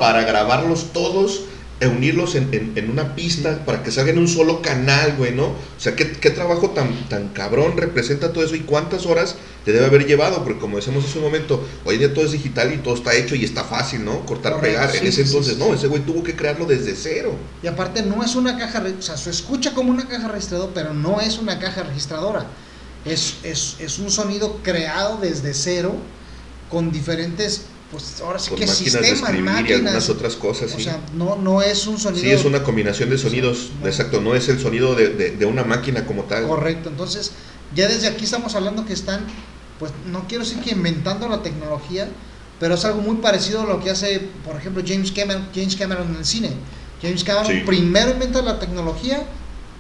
Para grabarlos todos, unirlos en, en- en una pista para que salgan en un solo canal, güey, ¿no? O sea, ¿qué, qué trabajo tan, tan cabrón representa todo eso y cuántas horas te debe haber llevado, porque como decíamos hace un momento, hoy en día todo es digital y todo está hecho y está fácil, ¿no? Cortar, Correcto, pegar. sí, en ese sí, entonces, sí, no, ese güey tuvo que crearlo desde cero. Y aparte no es una caja, o sea, se escucha como una caja registradora, pero no es una caja registradora. Es, es, es un sonido creado desde cero con diferentes, pues ahora sí que máquinas de sistemas, escribir y algunas otras cosas, O sí. sea, no, no es un sonido Sí, es una combinación de sonidos, exacto, no es el sonido de, de- de una máquina como tal. correcto. Entonces, ya desde aquí estamos hablando que están, pues no quiero decir que inventando la tecnología, pero es algo muy parecido a lo que hace, por ejemplo, James Cameron, James Cameron en el cine. James Cameron Sí. primero inventa la tecnología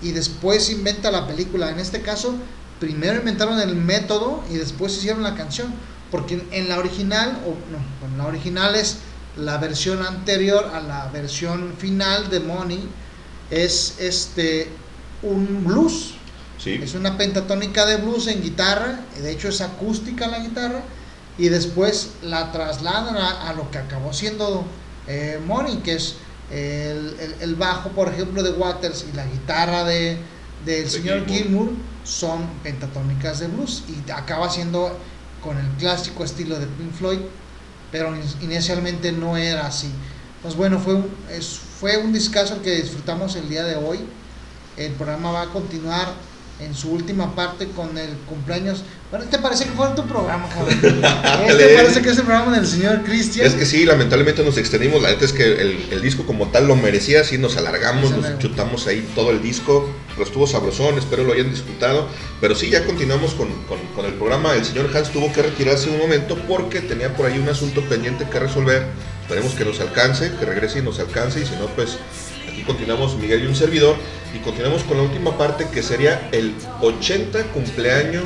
y después inventa la película. En este caso, primero inventaron el método y después hicieron la canción. Porque en- en la original, o no, bueno, la original es la versión anterior a la versión final de Money, es este un blues. Sí. Es una pentatónica de blues en guitarra, de hecho es acústica la guitarra, y después la trasladan a, a lo que acabó siendo eh, Money, que es el, el- el bajo, por ejemplo, de Waters y la guitarra de, del De señor. Gilmour son pentatónicas de blues, y acaba siendo con el clásico estilo de Pink Floyd, pero in- inicialmente no era así. Pues bueno, fue un, es- fue un discazo que disfrutamos el día de hoy. El programa va a continuar en su última parte con el cumpleaños. Bueno, ¿te parece que fue tu programa, cabrón? Dale. ¿Te parece que es el programa del señor Cristian? Es que sí, lamentablemente nos extendimos. La neta es que el, el disco como tal lo merecía, sí, nos alargamos, nos chutamos ahí todo el disco. Pero estuvo sabrosón, espero lo hayan disfrutado. Pero sí, ya continuamos con, con- con el programa. El señor Hans tuvo que retirarse un momento porque tenía por ahí un asunto pendiente que resolver. Esperemos que nos alcance, que regrese y nos alcance. Y si no, pues aquí continuamos Miguel y un servidor. Y continuamos con la última parte que sería el 80 cumpleaños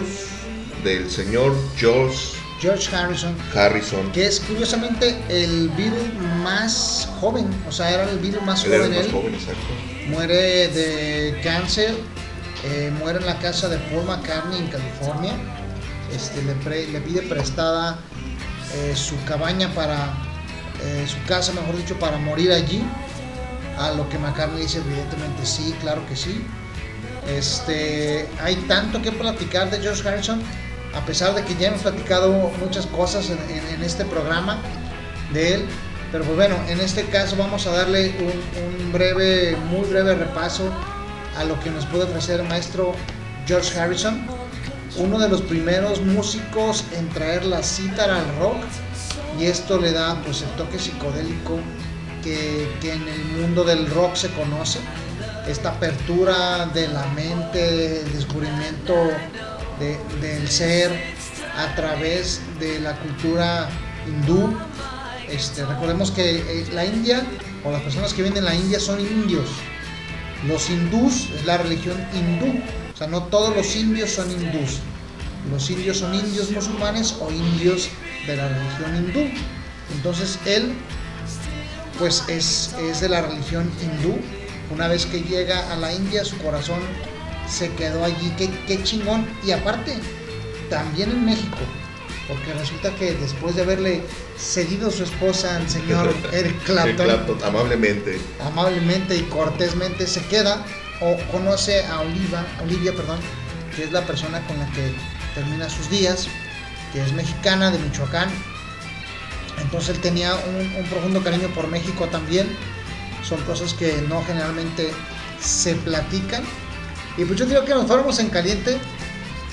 del señor George George Harrison, Harrison. que es curiosamente el Beatle más joven, o sea, era el Beatle más Él era joven el más él. joven, exacto. Muere de cáncer, eh, muere en la casa de Paul McCartney en California. Este, le, pre- le pide prestada eh, su cabaña para, eh, su casa, mejor dicho, para morir allí. A lo que McCartney dice, evidentemente sí, claro que sí. Este, hay tanto que platicar de George Harrison, a pesar de que ya hemos platicado muchas cosas en, este programa de él. Pero pues bueno, en este caso vamos a darle un, un breve, muy breve repaso a lo que nos puede ofrecer el maestro George Harrison, uno de los primeros músicos en traer la cítara al rock y esto le da pues el toque psicodélico que, que en el mundo del rock se conoce, esta apertura de la mente, el descubrimiento de- del ser a través de la cultura hindú. Este, recordemos que eh, la India o las personas que viven en la India son indios. Los hindús es la religión hindú. O sea, no todos los indios son hindús. Los indios son indios musulmanes o indios de la religión hindú. Entonces él pues es, es de la religión hindú. Una vez que llega a la India, su corazón se quedó allí. Qué, qué chingón. Y aparte, también en México, porque resulta que después de haberle cedido su esposa al señor Eric Clapton, amablemente. amablemente y cortésmente se queda o conoce a Oliva, Olivia, perdón, que es la persona con la que termina sus días, que es mexicana de Michoacán. Entonces él tenía un, un profundo cariño por México también. Son cosas que no generalmente se platican. Y pues yo digo que nos fuéramos en caliente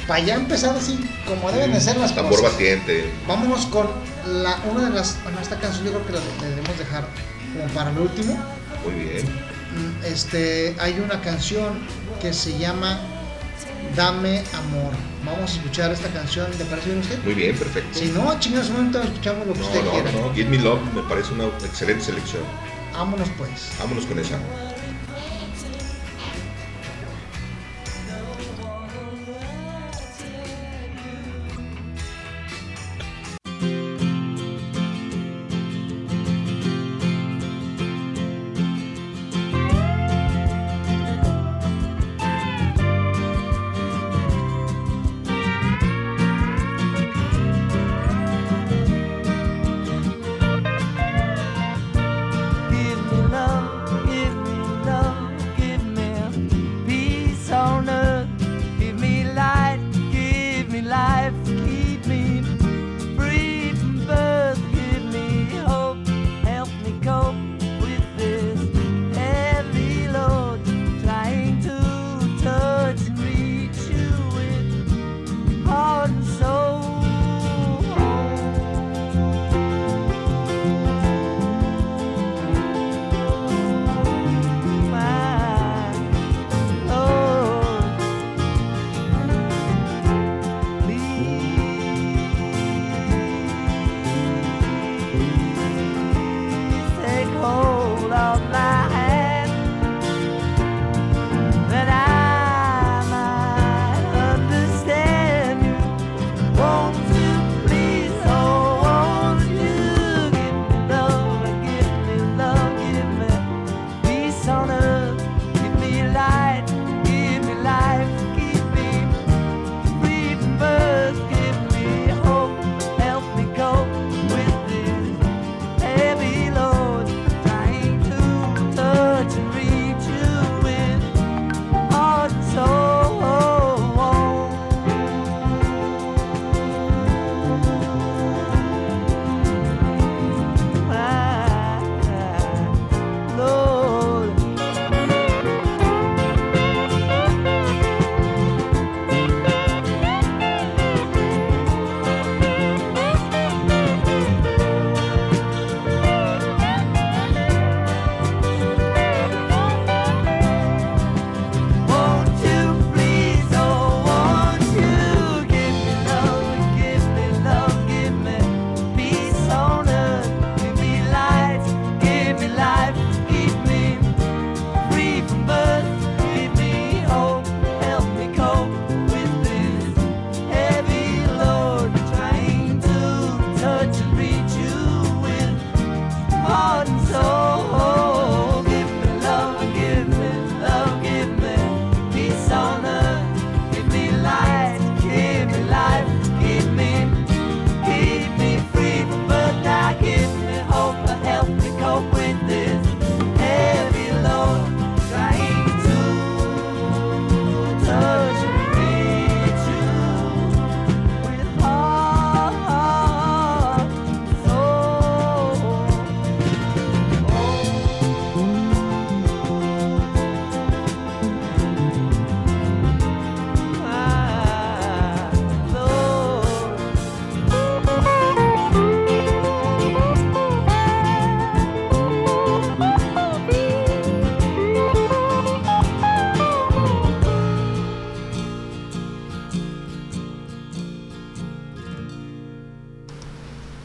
para ya empezar así como deben de ser las Tambor cosas. batiente. Vámonos con la, una de las. Bueno, esta canción yo creo que la debemos dejar como para el último. Muy bien. Mm, Este, hay una canción que se llama Dame Amor. Vamos a escuchar esta canción. ¿Le parece bien a usted? Muy bien, perfecto. Si no, chingados, no escuchamos lo que No, usted no, quiera. no. Give Me Love me parece una excelente selección. Vámonos pues. Vámonos con esa.